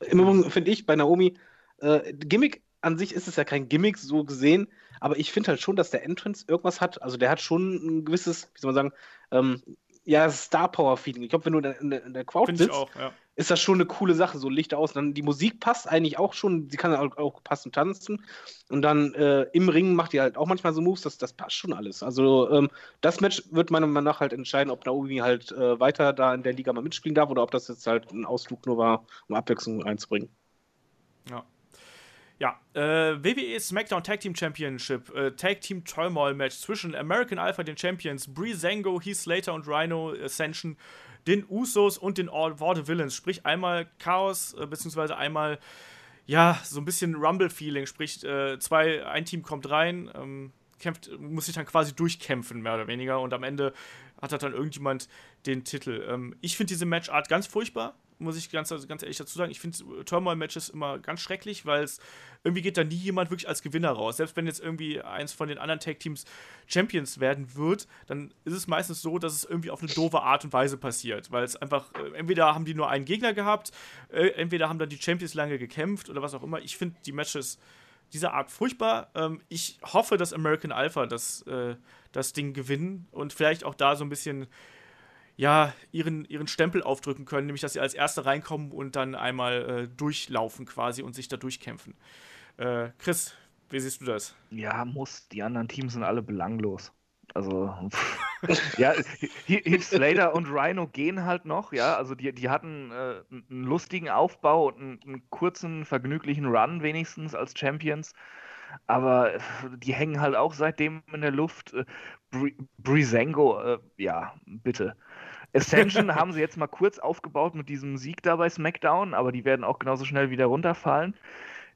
Immer finde ich bei Naomi, äh, Gimmick an sich ist es ja kein Gimmick so gesehen, aber ich finde halt schon, dass der Entrance irgendwas hat. Also der hat schon ein gewisses, wie soll man sagen, ähm, ja, Star Power Feeling. Ich glaube, wenn du in der, in der Crowd Find sitzt, auch, ja. ist das schon eine coole Sache, so Licht aus. Und dann die Musik passt eigentlich auch schon, sie kann auch, auch passend tanzen. Und dann äh, im Ring macht die halt auch manchmal so Moves, das, das passt schon alles. Also ähm, das Match wird meiner Meinung nach halt entscheiden, ob Naomi halt äh, weiter da in der Liga mal mitspielen darf oder ob das jetzt halt ein Ausflug nur war, um Abwechslung reinzubringen. Ja. Ja, äh, WWE SmackDown Tag Team Championship, äh, Tag Team Turmoil Match zwischen American Alpha, den Champions, Breezango, Heath Slater und Rhino Ascension, den Usos und den All War the Villains. Sprich einmal Chaos, äh, beziehungsweise einmal, ja, so ein bisschen Rumble-Feeling. Sprich, äh, zwei, ein Team kommt rein, ähm, kämpft, muss sich dann quasi durchkämpfen, mehr oder weniger. Und am Ende hat dann irgendjemand den Titel. Ähm, ich finde diese Matchart ganz furchtbar muss ich ganz, also ganz ehrlich dazu sagen, ich finde Turmoil-Matches immer ganz schrecklich, weil es irgendwie geht da nie jemand wirklich als Gewinner raus. Selbst wenn jetzt irgendwie eins von den anderen Tag-Teams Champions werden wird, dann ist es meistens so, dass es irgendwie auf eine doofe Art und Weise passiert. Weil es einfach, äh, entweder haben die nur einen Gegner gehabt, äh, entweder haben dann die Champions lange gekämpft oder was auch immer. Ich finde die Matches dieser Art furchtbar. Ähm, ich hoffe, dass American Alpha das, äh, das Ding gewinnen und vielleicht auch da so ein bisschen ja, ihren, ihren Stempel aufdrücken können, nämlich dass sie als Erste reinkommen und dann einmal äh, durchlaufen quasi und sich da durchkämpfen. Äh, Chris, wie siehst du das? Ja, muss. Die anderen Teams sind alle belanglos. Also, <laughs> ja, Heath Slater und Rhino gehen halt noch, ja. Also, die, die hatten äh, einen lustigen Aufbau und einen, einen, kurzen, vergnüglichen Run wenigstens als Champions. Aber äh, die hängen halt auch seitdem in der Luft. Äh, Brisengo, äh, ja, bitte. Ascension <laughs> haben sie jetzt mal kurz aufgebaut mit diesem Sieg da bei SmackDown, aber die werden auch genauso schnell wieder runterfallen.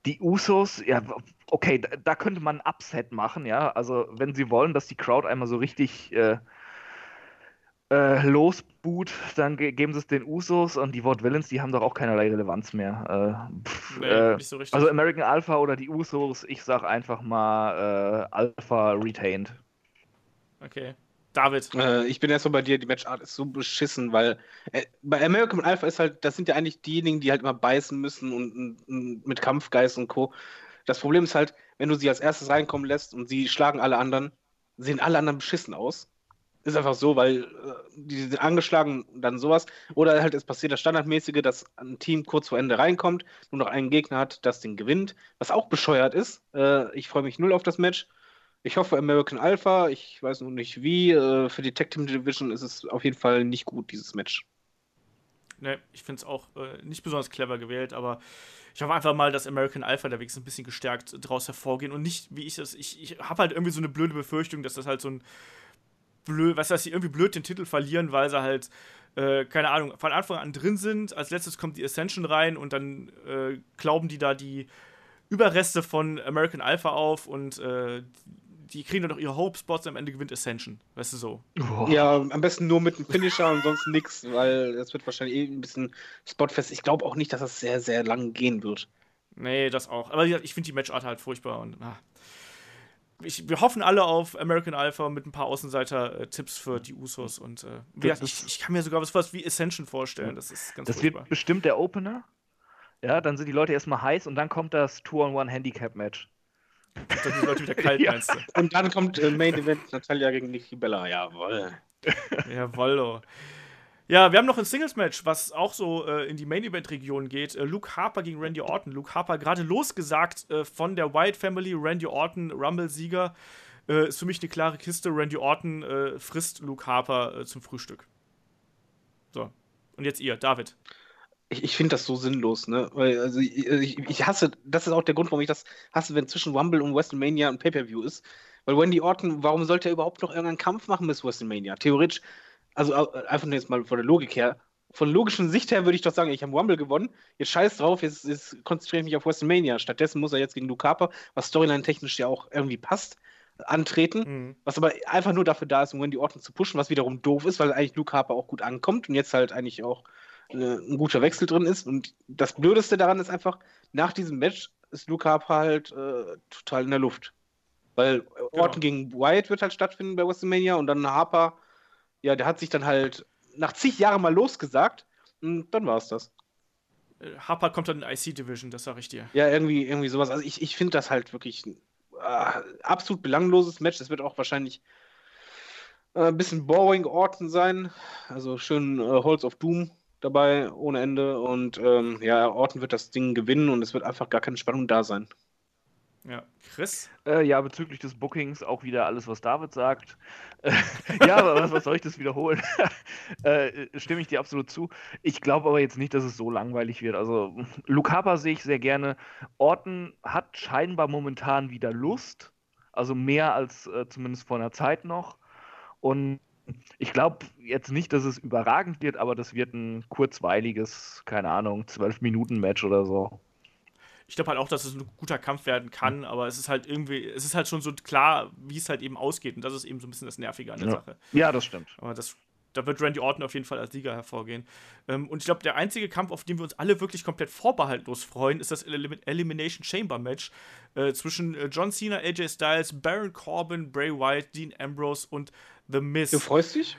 Die Usos, ja, okay, da, da könnte man ein Upset machen, ja. Also, wenn sie wollen, dass die Crowd einmal so richtig äh, äh, losboot, dann ge geben sie es den Usos und die Wort Villains, die haben doch auch keinerlei Relevanz mehr. Äh, pff, nee, äh, so also American Alpha oder die Usos, ich sag einfach mal äh, Alpha retained. Okay. David. Äh, ich bin erst so bei dir, die Matchart ist so beschissen, weil äh, bei American Alpha ist halt, das sind ja eigentlich diejenigen, die halt immer beißen müssen und, und, und, mit Kampfgeist und Co. Das Problem ist halt, wenn du sie als erstes reinkommen lässt und sie schlagen alle anderen, sehen alle anderen beschissen aus. Ist einfach so, weil äh, die sind angeschlagen dann sowas. Oder halt es passiert das Standardmäßige, dass ein Team kurz vor Ende reinkommt, nur noch einen Gegner hat, das den gewinnt, was auch bescheuert ist. Äh, ich freue mich null auf das Match. Ich hoffe American Alpha, ich weiß noch nicht wie. Äh, für die Tech Team Division ist es auf jeden Fall nicht gut, dieses Match. Ne, ich finde es auch äh, nicht besonders clever gewählt, aber ich hoffe einfach mal, dass American Alpha da wenigstens ein bisschen gestärkt draus hervorgehen und nicht, wie ich das. Ich, ich habe halt irgendwie so eine blöde Befürchtung, dass das halt so ein blöd, was dass sie irgendwie blöd den Titel verlieren, weil sie halt, äh, keine Ahnung, von Anfang an drin sind. Als letztes kommt die Ascension rein und dann äh, glauben die da die Überreste von American Alpha auf und äh, die kriegen dann noch ihre Hope-Spots am Ende gewinnt Ascension. Weißt du so? Oh. Ja, am besten nur mit einem Finisher und sonst nichts, weil das wird wahrscheinlich eh ein bisschen spotfest. Ich glaube auch nicht, dass das sehr, sehr lang gehen wird. Nee, das auch. Aber ich finde die Matchart halt furchtbar und ah. ich, wir hoffen alle auf American Alpha mit ein paar Außenseiter-Tipps für die Usos und äh, das, ich, ich, kann mir sogar was, was wie Ascension vorstellen. Das ist ganz Das furchtbar. wird bestimmt der Opener. Ja, dann sind die Leute erstmal heiß und dann kommt das Two-on-One-Handicap-Match. Dann die Leute wieder <laughs> kalt, ja. meinst du? Und dann kommt äh, Main Event Natalia gegen Nikki Bella. Jawoll. <laughs> Jawoll, oh. Ja, wir haben noch ein Singles-Match, was auch so äh, in die Main-Event-Region geht. Äh, Luke Harper gegen Randy Orton. Luke Harper gerade losgesagt äh, von der Wyatt Family. Randy Orton, Rumble-Sieger. Äh, ist für mich eine klare Kiste. Randy Orton äh, frisst Luke Harper äh, zum Frühstück. So. Und jetzt ihr, David. Ich, ich finde das so sinnlos, ne? Weil, also ich, ich, ich, hasse, das ist auch der Grund, warum ich das hasse, wenn zwischen Rumble und WrestleMania ein Pay-Per-View ist. Weil Randy Orton, warum sollte er überhaupt noch irgendeinen Kampf machen bis WrestleMania? Theoretisch also einfach nur jetzt mal von der Logik her, von logischen Sicht her würde ich doch sagen, ich habe Rumble gewonnen, jetzt scheiß drauf, jetzt, jetzt konzentriere ich mich auf WrestleMania. Stattdessen muss er jetzt gegen Luke Harper, was storyline-technisch ja auch irgendwie passt, antreten, mhm. was aber einfach nur dafür da ist, um Wendy Orton zu pushen, was wiederum doof ist, weil eigentlich Luke Harper auch gut ankommt und jetzt halt eigentlich auch äh, ein guter Wechsel drin ist. Und das Blödeste daran ist einfach, nach diesem Match ist Luke Harper halt äh, total in der Luft. Weil Orton genau. gegen Wyatt wird halt stattfinden bei WrestleMania und dann Harper ja, der hat sich dann halt nach zig Jahren mal losgesagt und dann war es das. Äh, Harper kommt dann in IC Division, das sag ich dir. Ja, irgendwie, irgendwie sowas. Also ich, ich finde das halt wirklich ein äh, absolut belangloses Match. Das wird auch wahrscheinlich äh, ein bisschen boring Orten sein. Also schön äh, Holz of Doom dabei ohne Ende. Und ähm, ja, Orton wird das Ding gewinnen und es wird einfach gar keine Spannung da sein. Ja, Chris? Äh, ja, bezüglich des Bookings auch wieder alles, was David sagt. Äh, <laughs> ja, aber was, was, soll ich das wiederholen? <laughs> äh, stimme ich dir absolut zu. Ich glaube aber jetzt nicht, dass es so langweilig wird. Also, Luke Harper sehe ich sehr gerne. Orton hat scheinbar momentan wieder Lust. Also mehr als äh, zumindest vor einer Zeit noch. Und ich glaube jetzt nicht, dass es überragend wird, aber das wird ein kurzweiliges, keine Ahnung, 12-Minuten-Match oder so ich glaube halt auch, dass es ein guter Kampf werden kann, mhm. aber es ist halt irgendwie, es ist halt schon so klar, wie es halt eben ausgeht. Und das ist eben so ein bisschen das Nervige an der ja. Sache. Ja, das stimmt. Aber das, da wird Randy Orton auf jeden Fall als Sieger hervorgehen. Ähm, und ich glaube, der einzige Kampf, auf den wir uns alle wirklich komplett vorbehaltlos freuen, ist das Elim Elimination Chamber Match äh, zwischen äh, John Cena, AJ Styles, Baron Corbin, Bray Wyatt, Dean Ambrose und The Miz. Du freust dich?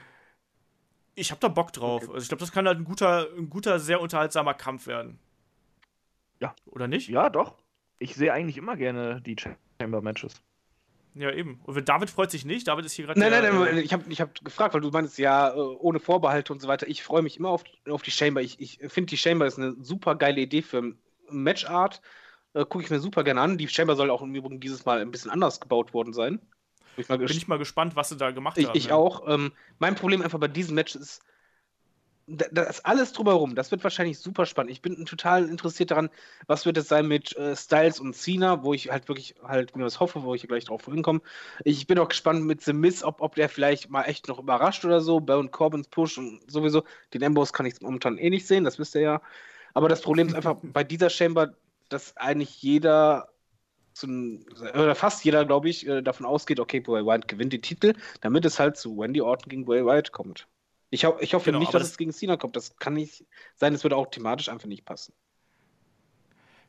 Ich habe da Bock drauf. Okay. Also ich glaube, das kann halt ein guter, ein guter, sehr unterhaltsamer Kampf werden. Ja. Oder nicht? Ja, doch. Ich sehe eigentlich immer gerne die Chamber-Matches. Ja, eben. Und David freut sich nicht. David ist hier gerade. Nein, nein, nein, ich habe ich hab gefragt, weil du meinst ja, äh, ohne Vorbehalte und so weiter. Ich freue mich immer auf, auf die Chamber. Ich, ich finde, die Chamber ist eine super geile Idee für Matchart. Äh, Gucke ich mir super gerne an. Die Chamber soll auch im Übrigen dieses Mal ein bisschen anders gebaut worden sein. Bin ich, Bin ich mal gespannt, was sie da gemacht ich, haben. Ich ja. auch. Ähm, mein Problem einfach bei diesem Match ist, das alles drumherum, das wird wahrscheinlich super spannend. Ich bin total interessiert daran, was wird es sein mit äh, Styles und Cena, wo ich halt wirklich halt mir was hoffe, wo ich gleich drauf hinkomme. Ich bin auch gespannt mit The Miz, ob, ob der vielleicht mal echt noch überrascht oder so. Baron Corbins Push und sowieso. Den Ambos kann ich momentan eh nicht sehen, das wisst ihr ja. Aber das Problem ist einfach <laughs> bei dieser Chamber, dass eigentlich jeder zum, oder fast jeder, glaube ich, äh, davon ausgeht, okay, Bray Wyatt gewinnt den Titel, damit es halt zu Wendy Orton gegen Bray Wyatt kommt. Ich, ho ich hoffe genau, nicht, dass das es gegen Cena kommt. Das kann nicht sein, es würde auch thematisch einfach nicht passen.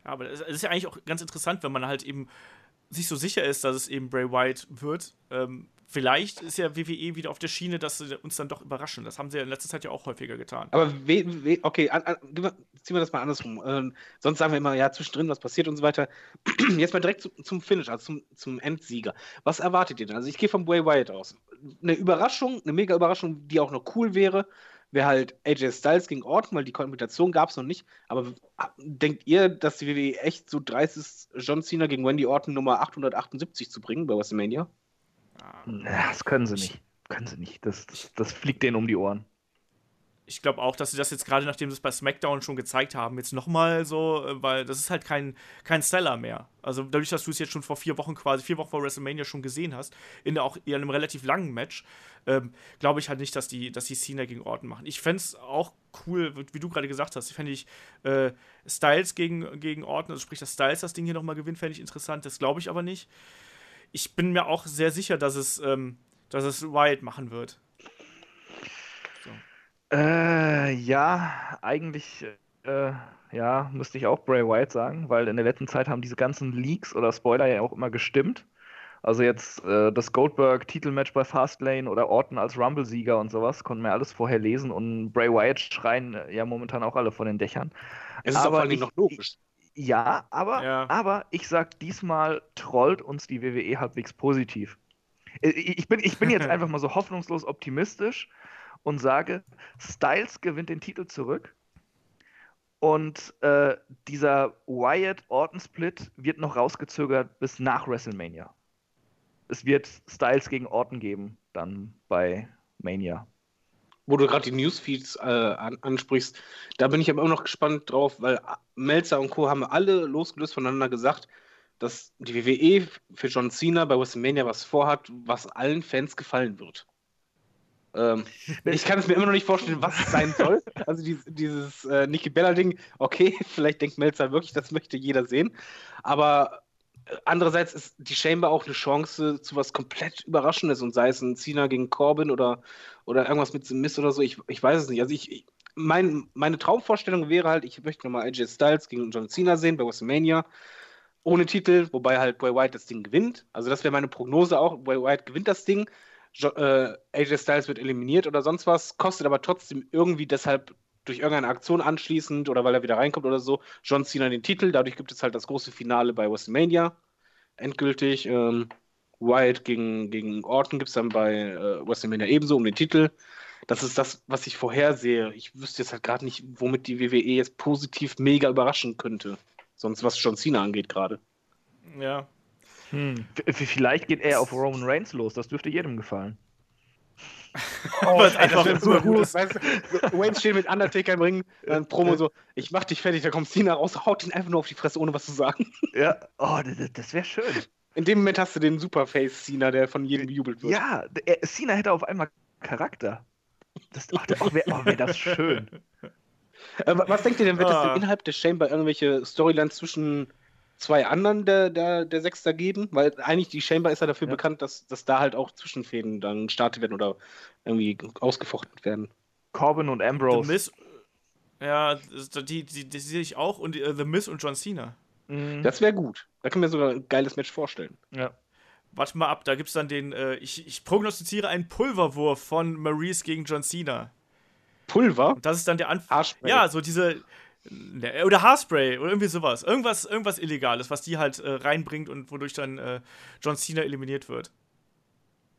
Ja, aber es ist ja eigentlich auch ganz interessant, wenn man halt eben sich so sicher ist, dass es eben Bray Wyatt wird. Ähm, vielleicht ist ja WWE wieder auf der Schiene, dass sie uns dann doch überraschen. Das haben sie ja in letzter Zeit ja auch häufiger getan. Aber okay, an, an, ziehen wir das mal andersrum. Ähm, sonst sagen wir immer, ja, zwischendrin was passiert und so weiter. <clears throat> Jetzt mal direkt zu, zum Finish, also zum, zum Endsieger. Was erwartet ihr denn? Also ich gehe von Bray Wyatt aus. Eine Überraschung, eine mega Überraschung, die auch noch cool wäre, wäre halt AJ Styles gegen Orton, weil die Kombination gab es noch nicht. Aber denkt ihr, dass die WWE echt so dreist ist, John Cena gegen Wendy Orton Nummer 878 zu bringen bei WrestleMania? Das können sie nicht. Können sie nicht. Das, das, das fliegt denen um die Ohren. Ich glaube auch, dass sie das jetzt gerade, nachdem sie es bei SmackDown schon gezeigt haben, jetzt nochmal so, äh, weil das ist halt kein, kein Stellar mehr. Also dadurch, dass du es jetzt schon vor vier Wochen quasi, vier Wochen vor WrestleMania schon gesehen hast, in auch in einem relativ langen Match, ähm, glaube ich halt nicht, dass die, dass die Cena gegen Orton machen. Ich fände es auch cool, wie du gerade gesagt hast, fände ich äh, Styles gegen, gegen Orton, also sprich, dass Styles das Ding hier nochmal gewinnt, fände ich interessant. Das glaube ich aber nicht ich bin mir auch sehr sicher, dass es, ähm, dass es Wyatt machen wird. So. Äh, ja, eigentlich, äh, ja, müsste ich auch Bray Wyatt sagen, weil in der letzten Zeit haben diese ganzen Leaks oder Spoiler ja auch immer gestimmt. Also jetzt äh, das Goldberg-Titelmatch bei Fastlane oder Orton als Rumble-Sieger und sowas, konnten wir alles vorher lesen und Bray Wyatt schreien ja momentan auch alle von den Dächern. Es ist aber vor allem noch logisch. Ja, aber, ja. aber ich sag, diesmal trollt uns die WWE halbwegs positiv. Äh, ich bin, ich bin jetzt <laughs> einfach mal so hoffnungslos optimistisch und sage, Styles gewinnt den Titel zurück und äh, dieser Wyatt-Orton-Split wird noch rausgezögert bis nach WrestleMania. Es wird Styles gegen Orton geben, dann bei Mania. Wo du gerade die Newsfeeds äh, an, ansprichst, da bin ich aber immer noch gespannt drauf, weil Melzer und Co. haben alle losgelöst voneinander gesagt, dass die WWE für John Cena bei WrestleMania was vorhat, was allen Fans gefallen wird. Ähm, ich kann es mir immer noch nicht vorstellen, was es sein soll. Also dieses, dieses äh, Nikki Bella-Ding, okay, <laughs> vielleicht denkt Melzer wirklich, das möchte jeder sehen. Aber andererseits ist die Chamber auch eine Chance zu was komplett Überraschendes und sei es ein Cena gegen Corbin oder, oder irgendwas mit Miss oder so, ich, ich weiß es nicht. Also ich, ich mein, meine Traumvorstellung wäre halt, ich möchte nochmal AJ Styles gegen John Cena sehen bei WrestleMania ohne Titel, wobei halt Bray White das Ding gewinnt. Also das wäre meine Prognose auch. Bray White gewinnt das Ding äh, AJ Styles wird eliminiert oder sonst was, kostet aber trotzdem irgendwie deshalb durch irgendeine Aktion anschließend oder weil er wieder reinkommt oder so, John Cena den Titel. Dadurch gibt es halt das große Finale bei WrestleMania. Endgültig. Ähm, Wyatt gegen, gegen Orton gibt es dann bei äh, WrestleMania ebenso um den Titel. Das ist das, was ich vorhersehe. Ich wüsste jetzt halt gerade nicht, womit die WWE jetzt positiv mega überraschen könnte. Sonst was John Cena angeht gerade. Ja, hm. Vielleicht geht er auf Roman Reigns los, das dürfte jedem gefallen. Oh, ey, einfach das so gut. Weißt du, Wayne steht mit Undertaker im Ring, dann Promo so, ich mach dich fertig, da kommt Cena raus, haut ihn einfach nur auf die Fresse, ohne was zu sagen. Ja, oh, das, das wäre schön. In dem Moment hast du den Superface Cena, der von jedem bejubelt wird. Ja, der, Cena hätte auf einmal Charakter. Das oh, wäre oh, wär das schön. Äh, was denkt ihr denn, wird es ah. innerhalb der Chamber irgendwelche Storylines zwischen zwei anderen der, der, der Sechster geben, weil eigentlich die Chamber ist ja dafür ja. bekannt, dass, dass da halt auch Zwischenfäden dann gestartet werden oder irgendwie ausgefochten werden. Corbin und Ambrose. The Miz, ja, die, die, die sehe ich auch und uh, The Miz und John Cena. Mhm. Das wäre gut. Da kann mir sogar ein geiles Match vorstellen. Ja. Warte mal ab, da gibt es dann den, äh, ich, ich prognostiziere einen Pulverwurf von Maurice gegen John Cena. Pulver? Und das ist dann der Anfang. Ja, so diese, oder Haarspray oder irgendwie sowas. Irgendwas, irgendwas Illegales, was die halt äh, reinbringt und wodurch dann äh, John Cena eliminiert wird.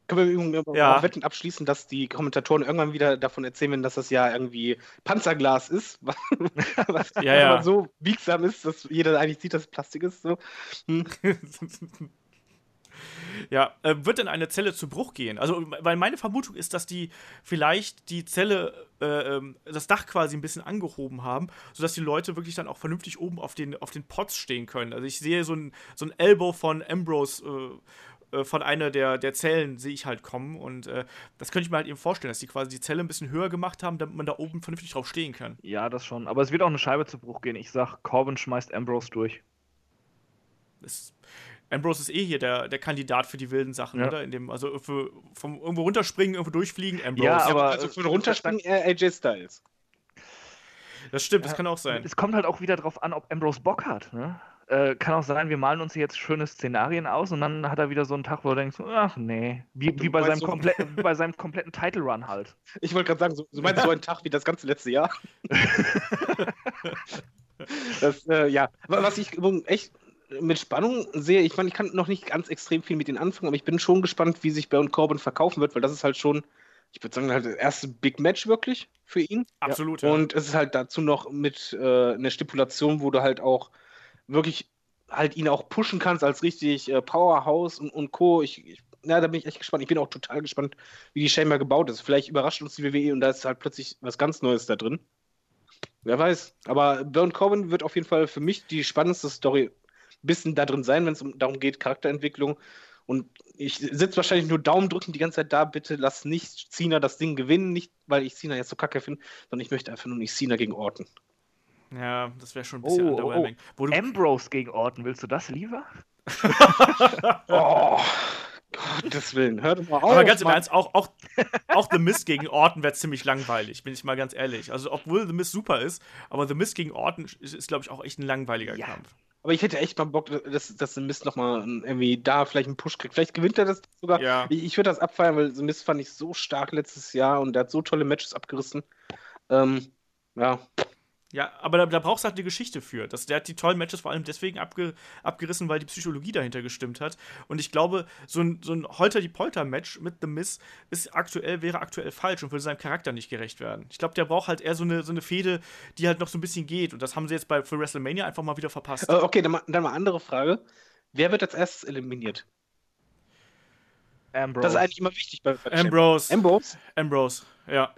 Können wir ja. Wetten abschließen, dass die Kommentatoren irgendwann wieder davon erzählen, dass das ja irgendwie Panzerglas ist, <laughs> was ja, ja. so biegsam ist, dass jeder eigentlich sieht, dass es Plastik ist. So. Hm. <laughs> Ja, äh, wird denn eine Zelle zu Bruch gehen? Also, weil meine Vermutung ist, dass die vielleicht die Zelle, äh, ähm, das Dach quasi ein bisschen angehoben haben, sodass die Leute wirklich dann auch vernünftig oben auf den, auf den Pots stehen können. Also, ich sehe so ein, so ein Elbow von Ambrose. Äh, äh, von einer der, der Zellen sehe ich halt kommen und äh, das könnte ich mir halt eben vorstellen, dass die quasi die Zelle ein bisschen höher gemacht haben, damit man da oben vernünftig drauf stehen kann. Ja, das schon. Aber es wird auch eine Scheibe zu Bruch gehen. Ich sag, Corbin schmeißt Ambrose durch. Das Ambrose ist eh hier der, der Kandidat für die wilden Sachen, ja. oder? In dem, also für, vom irgendwo runterspringen, irgendwo durchfliegen, Ambrose. Ja, aber also für runterspringen eher AJ Styles. Das stimmt, das kann auch sein. Es kommt halt auch wieder drauf an, ob Ambrose Bock hat. Ne? Äh, kann auch sein, wir malen uns jetzt schöne Szenarien aus und dann hat er wieder so einen Tag, wo er denkt, ach nee, wie, wie bei, seinem so <laughs> bei seinem kompletten Title Run halt. Ich wollte gerade sagen, so, so meinst du so einen Tag wie das ganze letzte Jahr? <laughs> das, äh, ja, was ich echt mit Spannung sehe. Ich meine, ich kann noch nicht ganz extrem viel mit ihnen anfangen, aber ich bin schon gespannt, wie sich Baron Corbin verkaufen wird, weil das ist halt schon, ich würde sagen, halt das erste Big Match wirklich für ihn. Absolut. Ja. Und es ist halt dazu noch mit äh, einer Stipulation, wo du halt auch wirklich halt ihn auch pushen kannst als richtig äh, Powerhouse und, und Co. Ich, ich, ja, da bin ich echt gespannt. Ich bin auch total gespannt, wie die Chamber gebaut ist. Vielleicht überrascht uns die WWE und da ist halt plötzlich was ganz Neues da drin. Wer weiß. Aber Baron Corbin wird auf jeden Fall für mich die spannendste Story bisschen da drin sein, wenn es um, darum geht, Charakterentwicklung. Und ich sitze wahrscheinlich nur Daumen drücken die ganze Zeit da, bitte lass nicht Cena das Ding gewinnen, nicht weil ich Cena jetzt so kacke finde, sondern ich möchte einfach nur nicht Cena gegen Orton. Ja, das wäre schon ein bisschen oh, underwhelming. Oh, oh. Ambrose gegen Orton, willst du das lieber? <laughs> oh, Gottes Willen, hör doch mal auf. Aber ganz im Ernst, auch, auch, auch The Mist gegen Orton wäre ziemlich langweilig, bin ich mal ganz ehrlich. Also, obwohl The Mist super ist, aber The Mist gegen Orton ist, ist glaube ich, auch echt ein langweiliger ja. Kampf. Aber ich hätte echt mal Bock, dass, dass The Mist nochmal irgendwie da vielleicht einen Push kriegt. Vielleicht gewinnt er das sogar. Ja. Ich, ich würde das abfeiern, weil The Mist fand ich so stark letztes Jahr und der hat so tolle Matches abgerissen. Ähm, ja. Ja, aber da, da brauchst du halt eine Geschichte für. Das, der hat die tollen Matches vor allem deswegen abge, abgerissen, weil die Psychologie dahinter gestimmt hat. Und ich glaube, so ein, so ein Holter-die-Polter-Match mit The Miz ist aktuell, wäre aktuell falsch und würde seinem Charakter nicht gerecht werden. Ich glaube, der braucht halt eher so eine, so eine Fehde, die halt noch so ein bisschen geht. Und das haben sie jetzt bei für WrestleMania einfach mal wieder verpasst. Äh, okay, dann mal, dann mal andere Frage. Wer wird als erstes eliminiert? Ambrose. Das ist eigentlich immer wichtig bei, bei Ambrose. Ambrose? Ambrose, ja.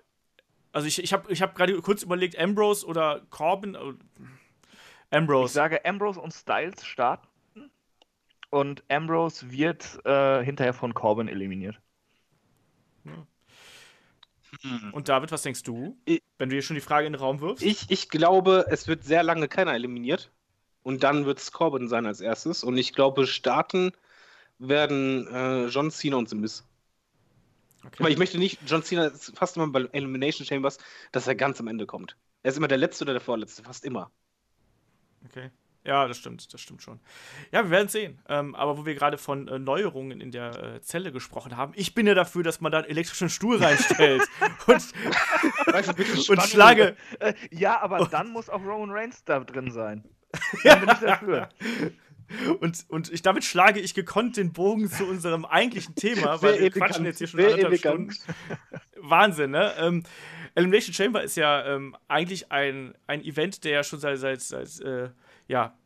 Also ich, ich habe ich hab gerade kurz überlegt, Ambrose oder Corbin. äh, Ich Ambrose. sage, Ambrose und Styles starten und Ambrose wird äh, hinterher von Corbin eliminiert. Und David, was denkst du? Ich- Wenn du hier schon die Frage in den Raum wirfst? Ich, ich glaube, es wird sehr lange keiner eliminiert. Und dann wird es Corbin sein als erstes. Und ich glaube, starten werden äh, John Cena und The Miz. Okay. Aber ich möchte nicht, John Cena ist fast immer bei Elimination Chambers, dass er ganz am Ende kommt. Er ist immer der Letzte oder der Vorletzte, fast immer. Okay. Ja, das stimmt, das stimmt schon. Ja, wir werden sehen. Ähm, aber wo wir gerade von äh, Neuerungen in der äh, Zelle gesprochen haben, ich bin ja dafür, dass man da einen elektrischen Stuhl reinstellt <laughs> und, Weißt du, bitte und schlage. Äh, ja, aber dann muss auch Roman Reigns da drin sein. <laughs> Dann bin ich dafür. <laughs> Und, und ich, damit schlage ich gekonnt den Bogen zu unserem eigentlichen Thema, <laughs> weil Sehr wir elegant, quatschen jetzt hier schon sehr anderthalb elegant. Stunden. Wahnsinn, ne? Ähm, Elimination Chamber ist ja ähm, eigentlich ein, ein Event, der ja schon seit, seit, seit äh, ja,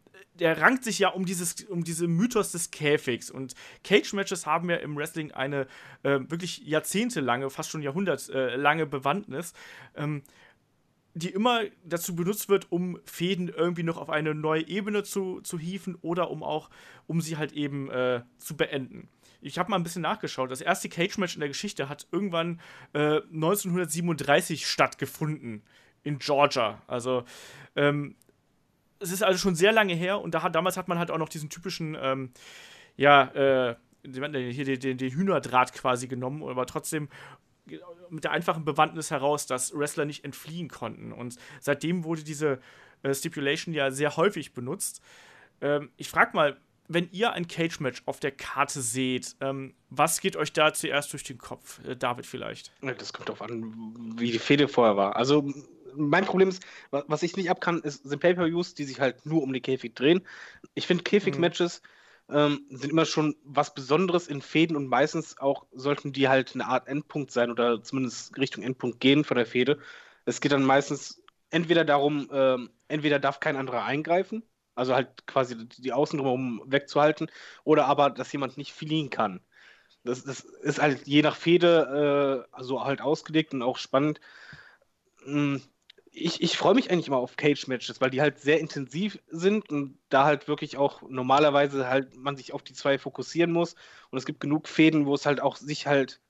der rankt sich ja um dieses, um diese Mythos des Käfigs. Und Cage-Matches haben ja im Wrestling eine äh, wirklich jahrzehntelange, fast schon jahrhundertlange Bewandtnis. Ähm, die immer dazu benutzt wird, um Fäden irgendwie noch auf eine neue Ebene zu, zu hieven oder um auch, um sie halt eben äh, zu beenden. Ich habe mal ein bisschen nachgeschaut. Das erste Cage-Match in der Geschichte hat irgendwann äh, 1937 stattgefunden in Georgia. Also ähm, es ist also schon sehr lange her und da hat, damals hat man halt auch noch diesen typischen, ähm, ja, äh, hier den, den, den Hühnerdraht quasi genommen, aber trotzdem mit der einfachen Bewandtnis heraus, dass Wrestler nicht entfliehen konnten. Und seitdem wurde diese äh, Stipulation ja sehr häufig benutzt. Ähm, ich frage mal, wenn ihr ein Cage-Match auf der Karte seht, ähm, was geht euch da zuerst durch den Kopf? Äh, David vielleicht. Das kommt darauf an, wie die Fehde vorher war. Also, mein Problem ist, wa- was ich nicht abkann, ist, sind Pay-Per-Views, die sich halt nur um die Käfig drehen. Ich finde, Käfig-Matches ähm, sind immer schon was Besonderes in Fäden und meistens auch sollten die halt eine Art Endpunkt sein oder zumindest Richtung Endpunkt gehen von der Fehde. Es geht dann meistens entweder darum, ähm, entweder darf kein anderer eingreifen, also halt quasi die Außen drumherum wegzuhalten, oder aber, dass jemand nicht fliehen kann. Das, das ist halt je nach Fehde äh, also halt ausgelegt und auch spannend. Mm, Ich, ich freue mich eigentlich immer auf Cage-Matches, weil die halt sehr intensiv sind und da halt wirklich auch normalerweise halt man sich auf die zwei fokussieren muss. Und es gibt genug Fäden, wo es halt auch sich halt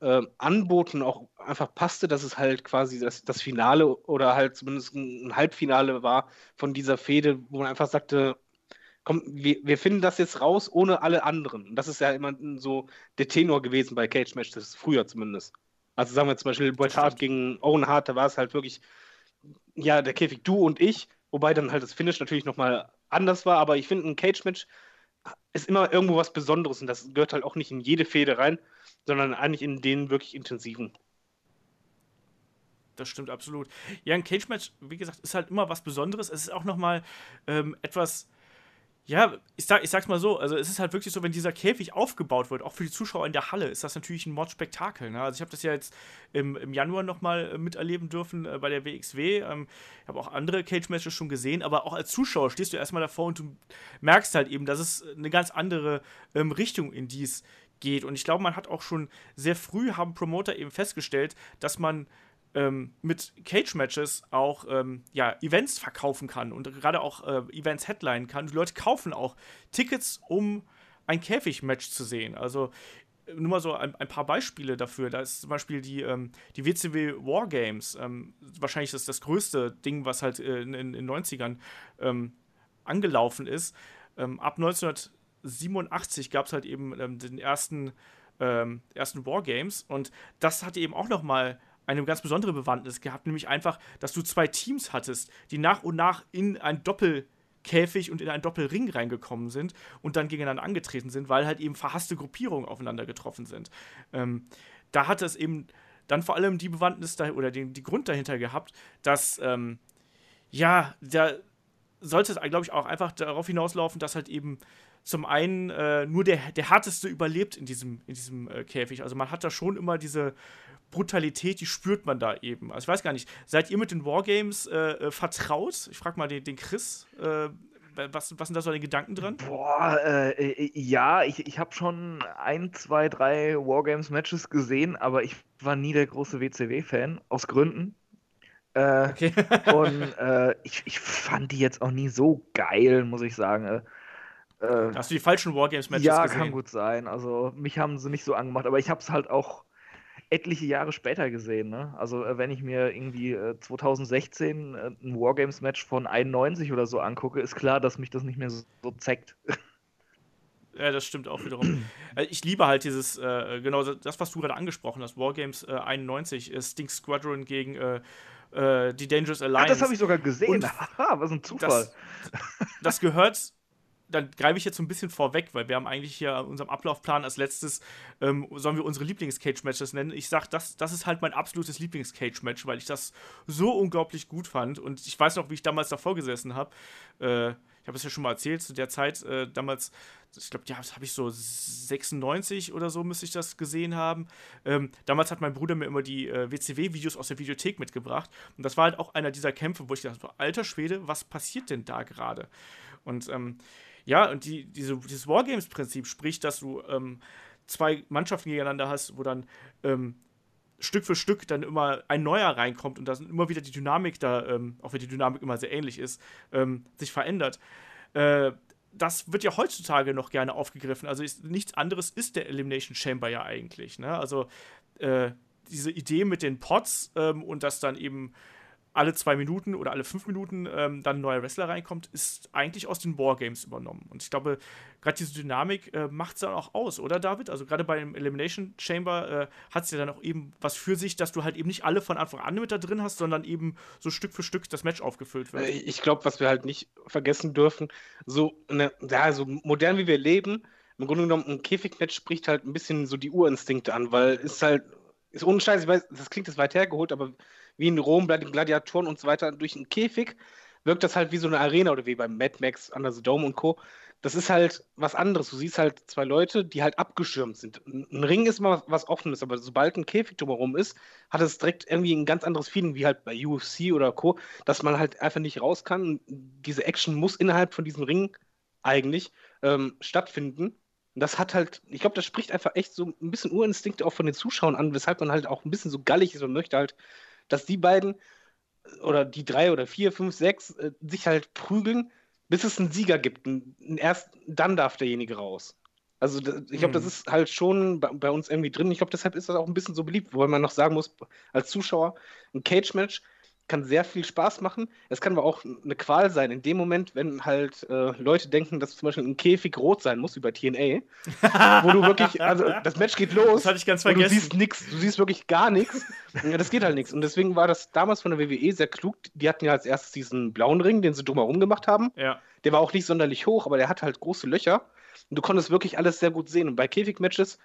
äh, anboten, auch einfach passte, dass es halt quasi das, das Finale oder halt zumindest ein, Halbfinale war von dieser Fehde, wo man einfach sagte, komm, wir, wir finden das jetzt raus ohne alle anderen. Und das ist ja immer so der Tenor gewesen bei Cage Matches, früher zumindest. Also sagen wir zum Beispiel Bret Hart gegen Owen Hart, da war es halt wirklich, ja, der Käfig du und ich, wobei dann halt das Finish natürlich nochmal anders war, aber ich finde, ein Cage-Match ist immer irgendwo was Besonderes und das gehört halt auch nicht in jede Fehde rein, sondern eigentlich in den wirklich intensiven. Das stimmt absolut. Ja, ein Cage-Match, wie gesagt, ist halt immer was Besonderes. Es ist auch noch mal ähm, etwas, ja, ich, sag, ich sag's mal so, also es ist halt wirklich so, wenn dieser Käfig aufgebaut wird, auch für die Zuschauer in der Halle, ist das natürlich ein Mordspektakel. Ne? Also ich habe das ja jetzt im, im Januar noch mal äh, miterleben dürfen äh, bei der WXW. Ähm, ich habe auch andere Cage-Matches schon gesehen, aber auch als Zuschauer stehst du erstmal davor und du merkst halt eben, dass es eine ganz andere ähm, Richtung in die es geht. Und ich glaube, man hat auch schon sehr früh, haben Promoter eben festgestellt, dass man ähm, mit Cage-Matches auch ähm, ja, Events verkaufen kann und gerade auch äh, Events headlinen kann. Die Leute kaufen auch Tickets, um ein Käfig-Match zu sehen. Also äh, nur mal so ein, ein, paar Beispiele dafür. Da ist zum Beispiel die, ähm, die WCW Wargames, ähm, wahrscheinlich das, das größte Ding, was halt äh, in, den 90ern ähm, angelaufen ist. Ähm, ab 1987 gab es halt eben ähm, den ersten, ähm, ersten Wargames und das hatte eben auch noch mal eine ganz besondere Bewandtnis gehabt, nämlich einfach, dass du zwei Teams hattest, die nach und nach in ein Doppelkäfig und in einen Doppelring reingekommen sind und dann gegeneinander angetreten sind, weil halt eben verhasste Gruppierungen aufeinander getroffen sind. Ähm, da hat es eben dann vor allem die Bewandtnis oder den, die Grund dahinter gehabt, dass ähm, ja, da sollte es, glaube ich, auch einfach darauf hinauslaufen, dass halt eben zum einen äh, nur der, der Härteste überlebt in diesem, in diesem äh, Käfig. Also man hat da schon immer diese Brutalität, die spürt man da eben. Also ich weiß gar nicht, seid ihr mit den Wargames äh, äh vertraut? Ich frage mal den, den Chris. Äh, was, was sind da so deine Gedanken dran? Boah, äh, ja, ich, ich habe schon ein, zwei, drei Wargames-Matches gesehen, aber ich war nie der große WCW-Fan, aus Gründen. Okay. und ich, ich fand die jetzt auch nie so geil, muss ich sagen. Äh, äh, Hast du die falschen Wargames-Matches ja, gesehen? Ja, kann gut sein. Also mich haben sie nicht so angemacht, aber ich habe es halt auch etliche Jahre später gesehen. Ne? Also äh, wenn ich mir irgendwie äh, 2016 äh, ein Wargames-Match von 91 oder so angucke, ist klar, dass mich das nicht mehr so, so zeckt. <laughs> Ja, das stimmt auch wiederum. <clears throat> Äh, ich liebe halt dieses, äh, genau das, was du gerade angesprochen hast, Wargames 91, Stink Squadron gegen die Dangerous Alliance. Ach, das habe ich sogar gesehen. <laughs> Haha, was ein Zufall. Das, <laughs> das gehört dann greife ich jetzt so ein bisschen vorweg, weil wir haben eigentlich hier in unserem Ablaufplan als letztes, ähm, sollen wir unsere Lieblings-Cage-Matches nennen. Ich sage, das, das ist halt mein absolutes Lieblings-Cage-Match, weil ich das so unglaublich gut fand. Und ich weiß noch, wie ich damals davor gesessen habe. Äh, ich habe es ja schon mal erzählt, zu der Zeit, äh, damals, ich glaube, ja, das habe ich so 96 oder so, müsste ich das gesehen haben. Ähm, damals hat mein Bruder mir immer die äh, WCW-Videos aus der Videothek mitgebracht. Und das war halt auch einer dieser Kämpfe, wo ich dachte, alter Schwede, was passiert denn da gerade? Und ähm, ja, und die, diese, dieses Wargames-Prinzip spricht, dass du ähm, zwei Mannschaften gegeneinander hast, wo dann ähm, Stück für Stück dann immer ein neuer reinkommt und dass immer wieder die Dynamik da, ähm, auch wenn die Dynamik immer sehr ähnlich ist, ähm, sich verändert. Äh, das wird ja heutzutage noch gerne aufgegriffen. Also ist, nichts anderes ist der Elimination Chamber ja eigentlich. Ne? Also äh, diese Idee mit den Pots ähm, und dass dann eben alle zwei Minuten oder alle fünf Minuten ähm, dann ein neuer Wrestler reinkommt, ist eigentlich aus den Wargames übernommen. Und ich glaube, gerade diese Dynamik äh, macht es dann auch aus, oder David? Also gerade bei dem Elimination Chamber äh, hat es ja dann auch eben was für sich, dass du halt eben nicht alle von Anfang an mit da drin hast, sondern eben so Stück für Stück das Match aufgefüllt wird. Äh, ich glaube, was wir halt nicht vergessen dürfen, so, eine, ja, so modern wie wir leben, im Grunde genommen ein Käfigmatch spricht halt ein bisschen so die Urinstinkte an, weil es halt, ist ohne Scheiß, ich weiß, das klingt jetzt weit hergeholt, aber wie in Rom, bei den Gladiatoren und so weiter, durch einen Käfig, wirkt das halt wie so eine Arena oder wie beim Mad Max, Under the Dome und Co. Das ist halt was anderes. Du siehst halt zwei Leute, die halt abgeschirmt sind. Ein Ring ist mal was Offenes, aber sobald ein Käfig drumherum ist, hat es direkt irgendwie ein ganz anderes Feeling, wie halt bei UFC oder Co., dass man halt einfach nicht raus kann. Diese Action muss innerhalb von diesem Ring eigentlich ähm, stattfinden. Und das hat halt, ich glaube, das spricht einfach echt so ein bisschen Urinstinkt auch von den Zuschauern an, weshalb man halt auch ein bisschen so gallig ist und möchte halt dass die beiden oder die drei oder vier, fünf, sechs äh, sich halt prügeln, bis es einen Sieger gibt. Und erst dann darf derjenige raus. Also ich glaube, das mhm. ist halt schon bei, bei, uns irgendwie drin. Ich glaube, deshalb ist das auch ein bisschen so beliebt, wobei man noch sagen muss, als Zuschauer, ein Cage-Match kann sehr viel Spaß machen. Es kann aber auch eine Qual sein. In dem Moment, wenn halt äh, Leute denken, dass zum Beispiel ein Käfig rot sein muss, wie bei TNA, wo du wirklich, also <laughs> das Match geht los. Das hatte ich ganz vergessen. du siehst nichts, du siehst wirklich gar nichts. Ja, das geht halt nichts. Und deswegen war das damals von der WWE sehr klug. Die hatten ja als erstes diesen blauen Ring, den sie drumherum gemacht haben. Ja. Der war auch nicht sonderlich hoch, aber der hat halt große Löcher. Und du konntest wirklich alles sehr gut sehen. Und bei Käfigmatches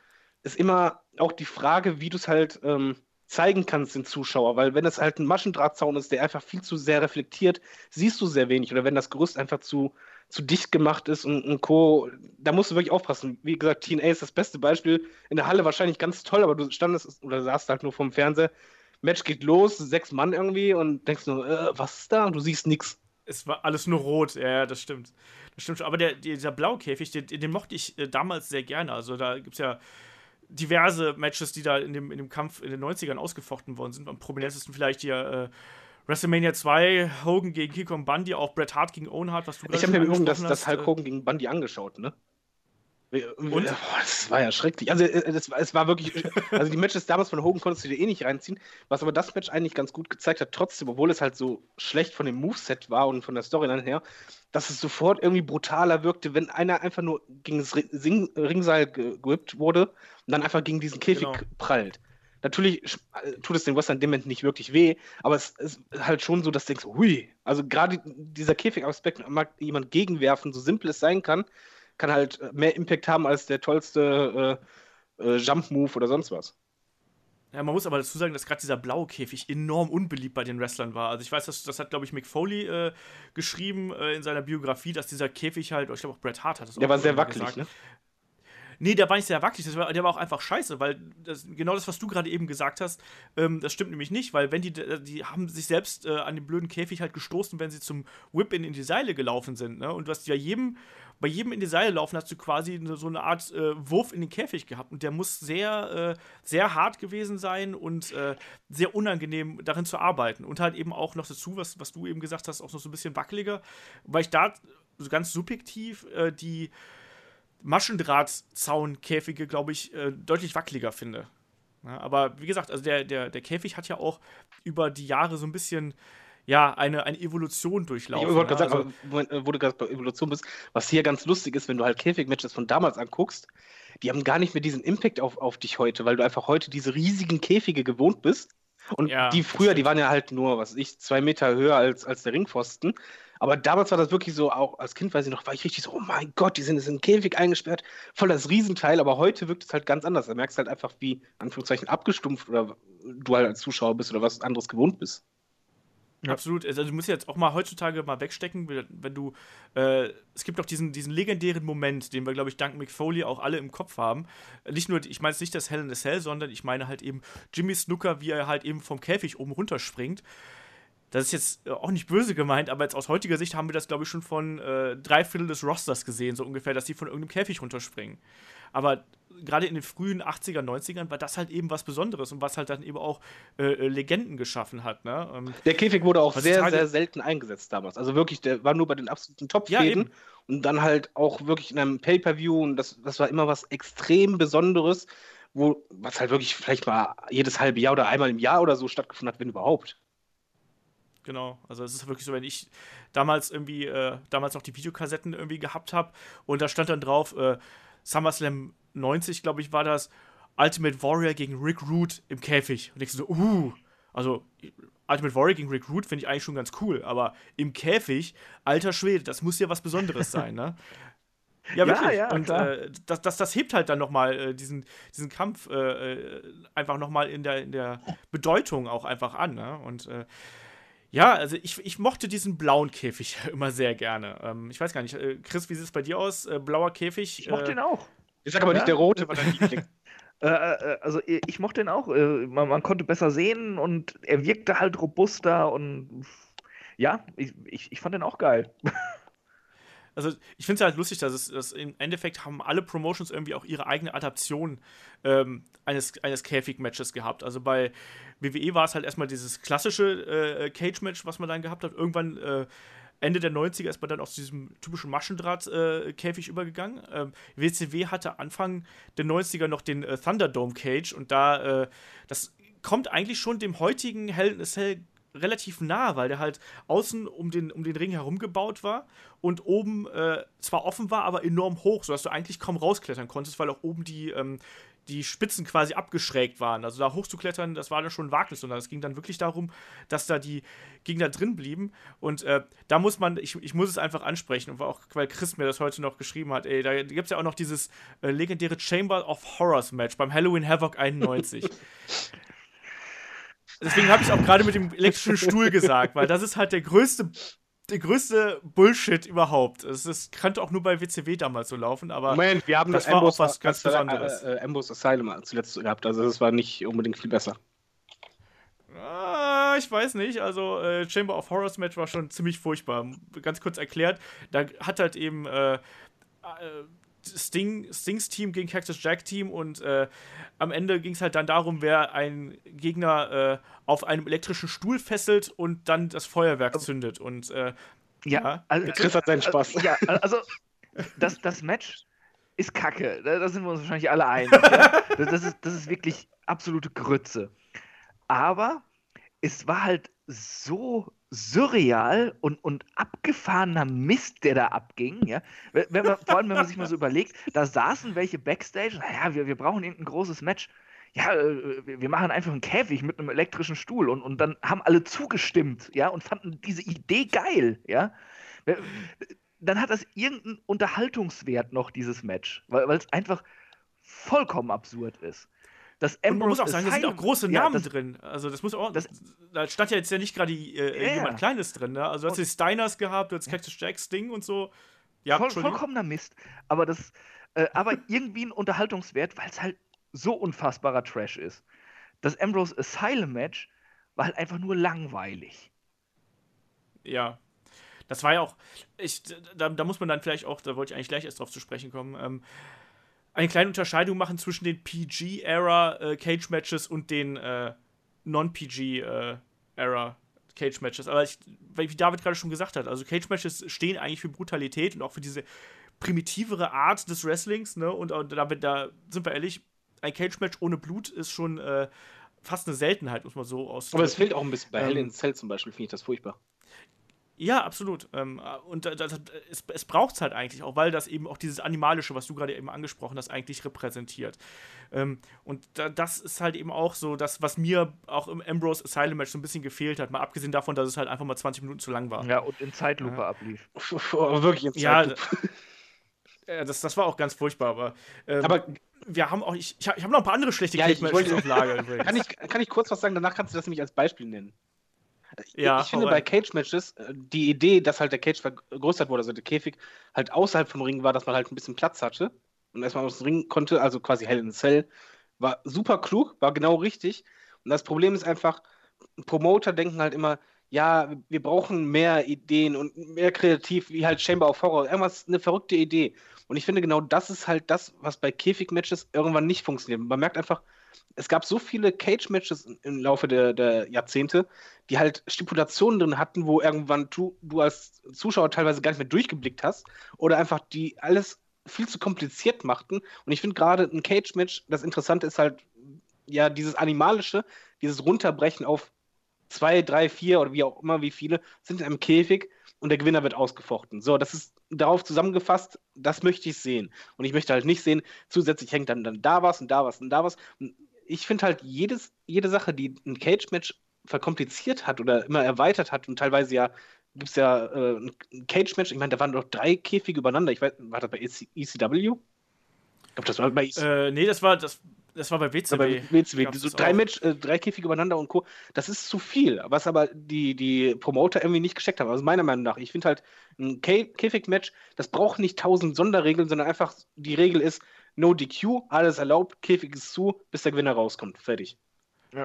ist immer auch die Frage, wie du es halt. Ähm, zeigen kannst den Zuschauer, weil wenn es halt ein Maschendrahtzaun ist, der einfach viel zu sehr reflektiert, siehst du sehr wenig. Oder wenn das Gerüst einfach zu, zu dicht gemacht ist und, und Co., da musst du wirklich aufpassen. Wie gesagt, TNA ist das beste Beispiel. In der Halle wahrscheinlich ganz toll, aber du standest oder saßt halt nur vom Fernseher. Match geht los, sechs Mann irgendwie und denkst nur, äh, was ist da? Und du siehst nichts. Es war alles nur rot, ja, das stimmt. Das stimmt schon. Aber der, dieser Blaukäfig, den, den mochte ich äh, damals sehr gerne. Also da gibt es ja diverse Matches, die da in dem, in dem Kampf in den 90ern ausgefochten worden sind. Am prominentesten vielleicht hier äh, WrestleMania 2, Hogan gegen Kiko Bundy, auch Bret Hart gegen Owen Hart, was du Ich habe mir übrigens das, das Hulk äh, Hogan gegen Bundy angeschaut, ne? Und? Boah, das war ja schrecklich. Also äh, es, es war wirklich, also die Matches damals von Hogan konntest du dir eh nicht reinziehen, was aber das Match eigentlich ganz gut gezeigt hat, trotzdem, obwohl es halt so schlecht von dem Moveset war und von der Storyline her, dass es sofort irgendwie brutaler wirkte, wenn einer einfach nur gegen das Ringseil gewippt wurde und dann einfach gegen diesen Käfig genau. prallt. Natürlich äh, tut es den Western dem Moment nicht wirklich weh, aber es ist halt schon so, dass du denkst, hui, also gerade dieser Käfigaspekt mag jemand gegenwerfen, so simpel es sein kann, kann halt mehr Impact haben als der tollste äh, äh, Jump-Move oder sonst was. Ja, man muss aber dazu sagen, dass gerade dieser blaue Käfig enorm unbeliebt bei den Wrestlern war. Also ich weiß, das, das hat, glaube ich, Mick Foley äh, geschrieben äh, in seiner Biografie, dass dieser Käfig halt, ich glaube auch Bret Hart hat das Der war sehr wackelig, gesagt. ne? Nee, der war nicht sehr wackelig, war, der war auch einfach scheiße, weil das, genau das, was du gerade eben gesagt hast, ähm, das stimmt nämlich nicht, weil wenn die, die haben sich selbst äh, an den blöden Käfig halt gestoßen, wenn sie zum Whip-In in die Seile gelaufen sind, ne? Und du hast ja jedem, bei jedem in die Seile laufen, hast du quasi so eine Art äh, Wurf in den Käfig gehabt. Und der muss sehr, äh, sehr hart gewesen sein und äh, sehr unangenehm darin zu arbeiten. Und halt eben auch noch dazu, was, was du eben gesagt hast, auch noch so ein bisschen wackeliger, weil ich da so ganz subjektiv äh, die Maschendrahtzauenkäfige, glaube ich, äh, deutlich wackeliger finde. Ja, aber wie gesagt, also der, der, der Käfig hat ja auch über die Jahre so ein bisschen ja, eine, eine Evolution durchlaufen. Ich wollte gerade sagen, äh, wo du gerade bei Evolution bist, was hier ganz lustig ist, wenn du halt Käfig-Matches von damals anguckst, die haben gar nicht mehr diesen Impact auf, auf dich heute, weil du einfach heute diese riesigen Käfige gewohnt bist. Und Ja, die früher, die waren ja halt nur, was weiß ich, zwei Meter höher als, als der Ringpfosten. Aber damals war das wirklich so, auch als Kind weiß ich noch, war ich richtig so, oh mein Gott, die sind in einen Käfig eingesperrt, voll das Riesenteil. Aber heute wirkt es halt ganz anders. Da merkst du halt einfach, wie, Anführungszeichen, abgestumpft oder du halt als Zuschauer bist oder was anderes gewohnt bist. Absolut. Also du musst jetzt auch mal heutzutage mal wegstecken, wenn du. Äh, es gibt doch diesen, diesen legendären Moment, den wir, glaube ich, dank Mick Foley auch alle im Kopf haben. Nicht nur, ich meine jetzt nicht das Hell in a Cell, sondern ich meine halt eben Jimmy Snooker, wie er halt eben vom Käfig oben runterspringt. Das ist jetzt äh, auch nicht böse gemeint, aber jetzt aus heutiger Sicht haben wir das, glaube ich, schon von äh, drei Viertel des Rosters gesehen, so ungefähr, dass die von irgendeinem Käfig runterspringen. Aber gerade in den frühen 80er, 90ern war das halt eben was Besonderes und was halt dann eben auch äh, äh, Legenden geschaffen hat. Ne? Ähm, Der Käfig wurde auch sehr, sehr selten eingesetzt damals. Also wirklich, der war nur bei den absoluten Ja, Top-Fäden. eben. und dann halt auch wirklich in einem Pay-Per-View. Und das, das war immer was extrem Besonderes, wo, was halt wirklich vielleicht mal jedes halbe Jahr oder einmal im Jahr oder so stattgefunden hat, wenn überhaupt. Genau, also es ist wirklich so, wenn ich damals irgendwie, äh, damals noch die Videokassetten irgendwie gehabt habe und da stand dann drauf, äh, SummerSlam 90, glaube ich, war das, Ultimate Warrior gegen Rick Root im Käfig. Und ich so, uh, also Ultimate Warrior gegen Rick Root finde ich eigentlich schon ganz cool, aber im Käfig, alter Schwede, das muss ja was Besonderes sein, ne? <laughs> Ja, Ja, wirklich. ja, und äh, das, das, das hebt halt dann nochmal äh, diesen, diesen Kampf äh, äh, einfach nochmal in der, in der Bedeutung auch einfach an. Ne? Und äh, ja, also ich, ich mochte diesen blauen Käfig <laughs> immer sehr gerne. Ähm, ich weiß gar nicht, äh, Chris, wie sieht es bei dir aus? Äh, blauer Käfig? Ich mochte äh, den auch. Ich sag aber Ja. nicht, der rote war dein Liebling. <laughs> Äh, also ich ich mochte den auch. Äh, man, man konnte besser sehen und er wirkte halt robuster und ja, ich, ich, ich fand den auch geil. <laughs> Also ich finde es halt lustig, dass es dass im Endeffekt haben alle Promotions irgendwie auch ihre eigene Adaption ähm, eines, eines Käfig-Matches gehabt. Also bei WWE war es halt erstmal dieses klassische äh, Cage-Match, was man dann gehabt hat. Irgendwann äh, Ende der 90er ist man dann aus diesem typischen Maschendraht-Käfig übergegangen. Ähm, WCW hatte Anfang der 90er noch den äh, Thunderdome Cage und da, äh, das kommt eigentlich schon dem heutigen Hell in a Cell relativ nah, weil der halt außen um den, um den Ring herum gebaut war und oben äh, zwar offen war, aber enorm hoch, sodass du eigentlich kaum rausklettern konntest, weil auch oben die, ähm, die Spitzen quasi abgeschrägt waren. Also da hochzuklettern, das war dann schon ein Wagnis, sondern es ging dann wirklich darum, dass da die Gegner drin blieben. Und äh, da muss man, ich, ich muss es einfach ansprechen, und auch weil Chris mir das heute noch geschrieben hat, ey, da gibt es ja auch noch dieses äh, legendäre Chamber of Horrors Match beim Halloween Havoc 91. <laughs> Deswegen habe ich auch gerade mit dem elektrischen Stuhl gesagt, weil das ist halt der größte, der größte Bullshit überhaupt. Es ist, könnte auch nur bei WCW damals so laufen, aber Moment, wir haben das das war auch Ambrose, was ganz Besonderes. Äh, äh, Ambrose Asylum zuletzt gehabt. Also das war nicht unbedingt viel besser. Ah, ich weiß nicht. Also, äh, Chamber of Horrors Match war schon ziemlich furchtbar. Ganz kurz erklärt, da hat halt eben äh, äh, Sting, Stings Team gegen Cactus Jack Team und äh, am Ende ging es halt dann darum, wer einen Gegner äh, auf einem elektrischen Stuhl fesselt und dann das Feuerwerk zündet. Und äh, Ja, also, Chris hat seinen Spaß. Also, ja, also das, das Match ist kacke. Da, da sind wir uns wahrscheinlich alle einig. <laughs> ja? das, das, ist, das ist wirklich absolute Grütze. Aber es war halt so surreal und, und abgefahrener Mist, der da abging. Ja? Wenn man, vor allem, wenn man sich mal so überlegt, da saßen welche Backstage, naja, wir, wir brauchen irgendein großes Match. Ja, äh, wir machen einfach einen Käfig mit einem elektrischen Stuhl und, und dann haben alle zugestimmt, ja, und fanden diese Idee geil, ja. Dann hat das irgendeinen Unterhaltungswert noch, dieses Match, weil es einfach vollkommen absurd ist. Das Und man Ambrose muss auch sagen, da sind auch große ja, Namen das, drin. Also das muss auch. das- da stand ja jetzt ja nicht gerade äh, Ja, jemand ja. Kleines drin, ne? Also du hast die Steiners gehabt, du hast Cactus Jack, Sting und so. Ja, voll, vollkommener Mist. Aber das, äh, aber <laughs> irgendwie ein Unterhaltungswert, weil es halt so unfassbarer Trash ist. Das Ambrose Asylum Match war halt einfach nur langweilig. Ja. Das war ja auch, ich, da, da muss man dann vielleicht auch, da wollte ich eigentlich gleich erst drauf zu sprechen kommen, ähm, eine kleine Unterscheidung machen zwischen den PG-Era äh, Cage-Matches und den äh, Non-PG-Era Cage-Matches. Aber ich, wie David gerade schon gesagt hat, also Cage-Matches stehen eigentlich für Brutalität und auch für diese primitivere Art des Wrestlings, ne? Und, und da, da sind wir ehrlich, ein Cage-Match ohne Blut ist schon äh, fast eine Seltenheit, muss man so ausdrücken. Aber es fehlt auch ein bisschen bei Hell Ähm, in a Cell zum Beispiel, finde ich das furchtbar. Ja, absolut. Ähm, und das, das, es, es braucht es halt eigentlich auch, weil das eben auch dieses Animalische, was du gerade eben angesprochen hast, eigentlich repräsentiert. Ähm, und da, das ist halt eben auch so das, was mir auch im Ambrose Asylum Match so ein bisschen gefehlt hat, mal abgesehen davon, dass es halt einfach mal 20 Minuten zu lang war. Ja, und in Zeitlupe Ja. ablief. <laughs> Aber wirklich in Ja, Zeitlupe. <laughs> äh, das, das war auch ganz furchtbar, aber, ähm, Aber wir haben auch, ich, ich habe hab noch ein paar andere schlechte Ja, wollte- auf Lager übrigens. kann ich, kann ich kurz was sagen? Danach kannst du das nämlich als Beispiel nennen. Ich- Ja, ich finde bei. Cage-Matches äh, die Idee, dass halt der Cage vergrößert wurde, also der Käfig halt außerhalb vom Ring war, dass man halt ein bisschen Platz hatte und erstmal aus dem Ring konnte, also quasi Hell in a Cell, war super klug, war genau richtig. Und das Problem ist einfach, Promoter denken halt immer, ja, wir brauchen mehr Ideen und mehr kreativ, wie halt Chamber of Horror. Irgendwas, eine verrückte Idee. Und ich finde, genau das ist halt das, was bei Käfig-Matches irgendwann nicht funktioniert. Man merkt einfach, es gab so viele Cage-Matches im Laufe der, der Jahrzehnte, die halt Stipulationen drin hatten, wo irgendwann du, du als Zuschauer teilweise gar nicht mehr durchgeblickt hast oder einfach die alles viel zu kompliziert machten. Und ich finde gerade ein Cage-Match, das Interessante ist halt, ja, dieses Animalische, dieses Runterbrechen auf zwei, drei, vier oder wie auch immer, wie viele sind in einem Käfig und der Gewinner wird ausgefochten. So, das ist darauf zusammengefasst, das möchte ich sehen. Und ich möchte halt nicht sehen, zusätzlich hängt dann, dann da was und da was und da was. Und ich finde halt jedes, jede Sache, die ein Cage-Match verkompliziert hat oder immer erweitert hat und teilweise ja gibt es ja äh, ein Cage-Match, ich meine, da waren doch drei Käfige übereinander. Ich weiß, war das bei EC ECW? Ich glaube, das war bei ECW. Äh, nee, das war, das, das war bei WCW. bei WCW. So drei. Match, äh, drei Käfige übereinander und Co. Das ist zu viel, was aber die, die Promoter irgendwie nicht gesteckt haben. Also meiner Meinung nach. Ich finde halt, ein Kä- Käfig-Match, das braucht nicht tausend Sonderregeln, sondern einfach die Regel ist, no DQ, alles erlaubt, Käfig ist zu, bis der Gewinner rauskommt. Fertig.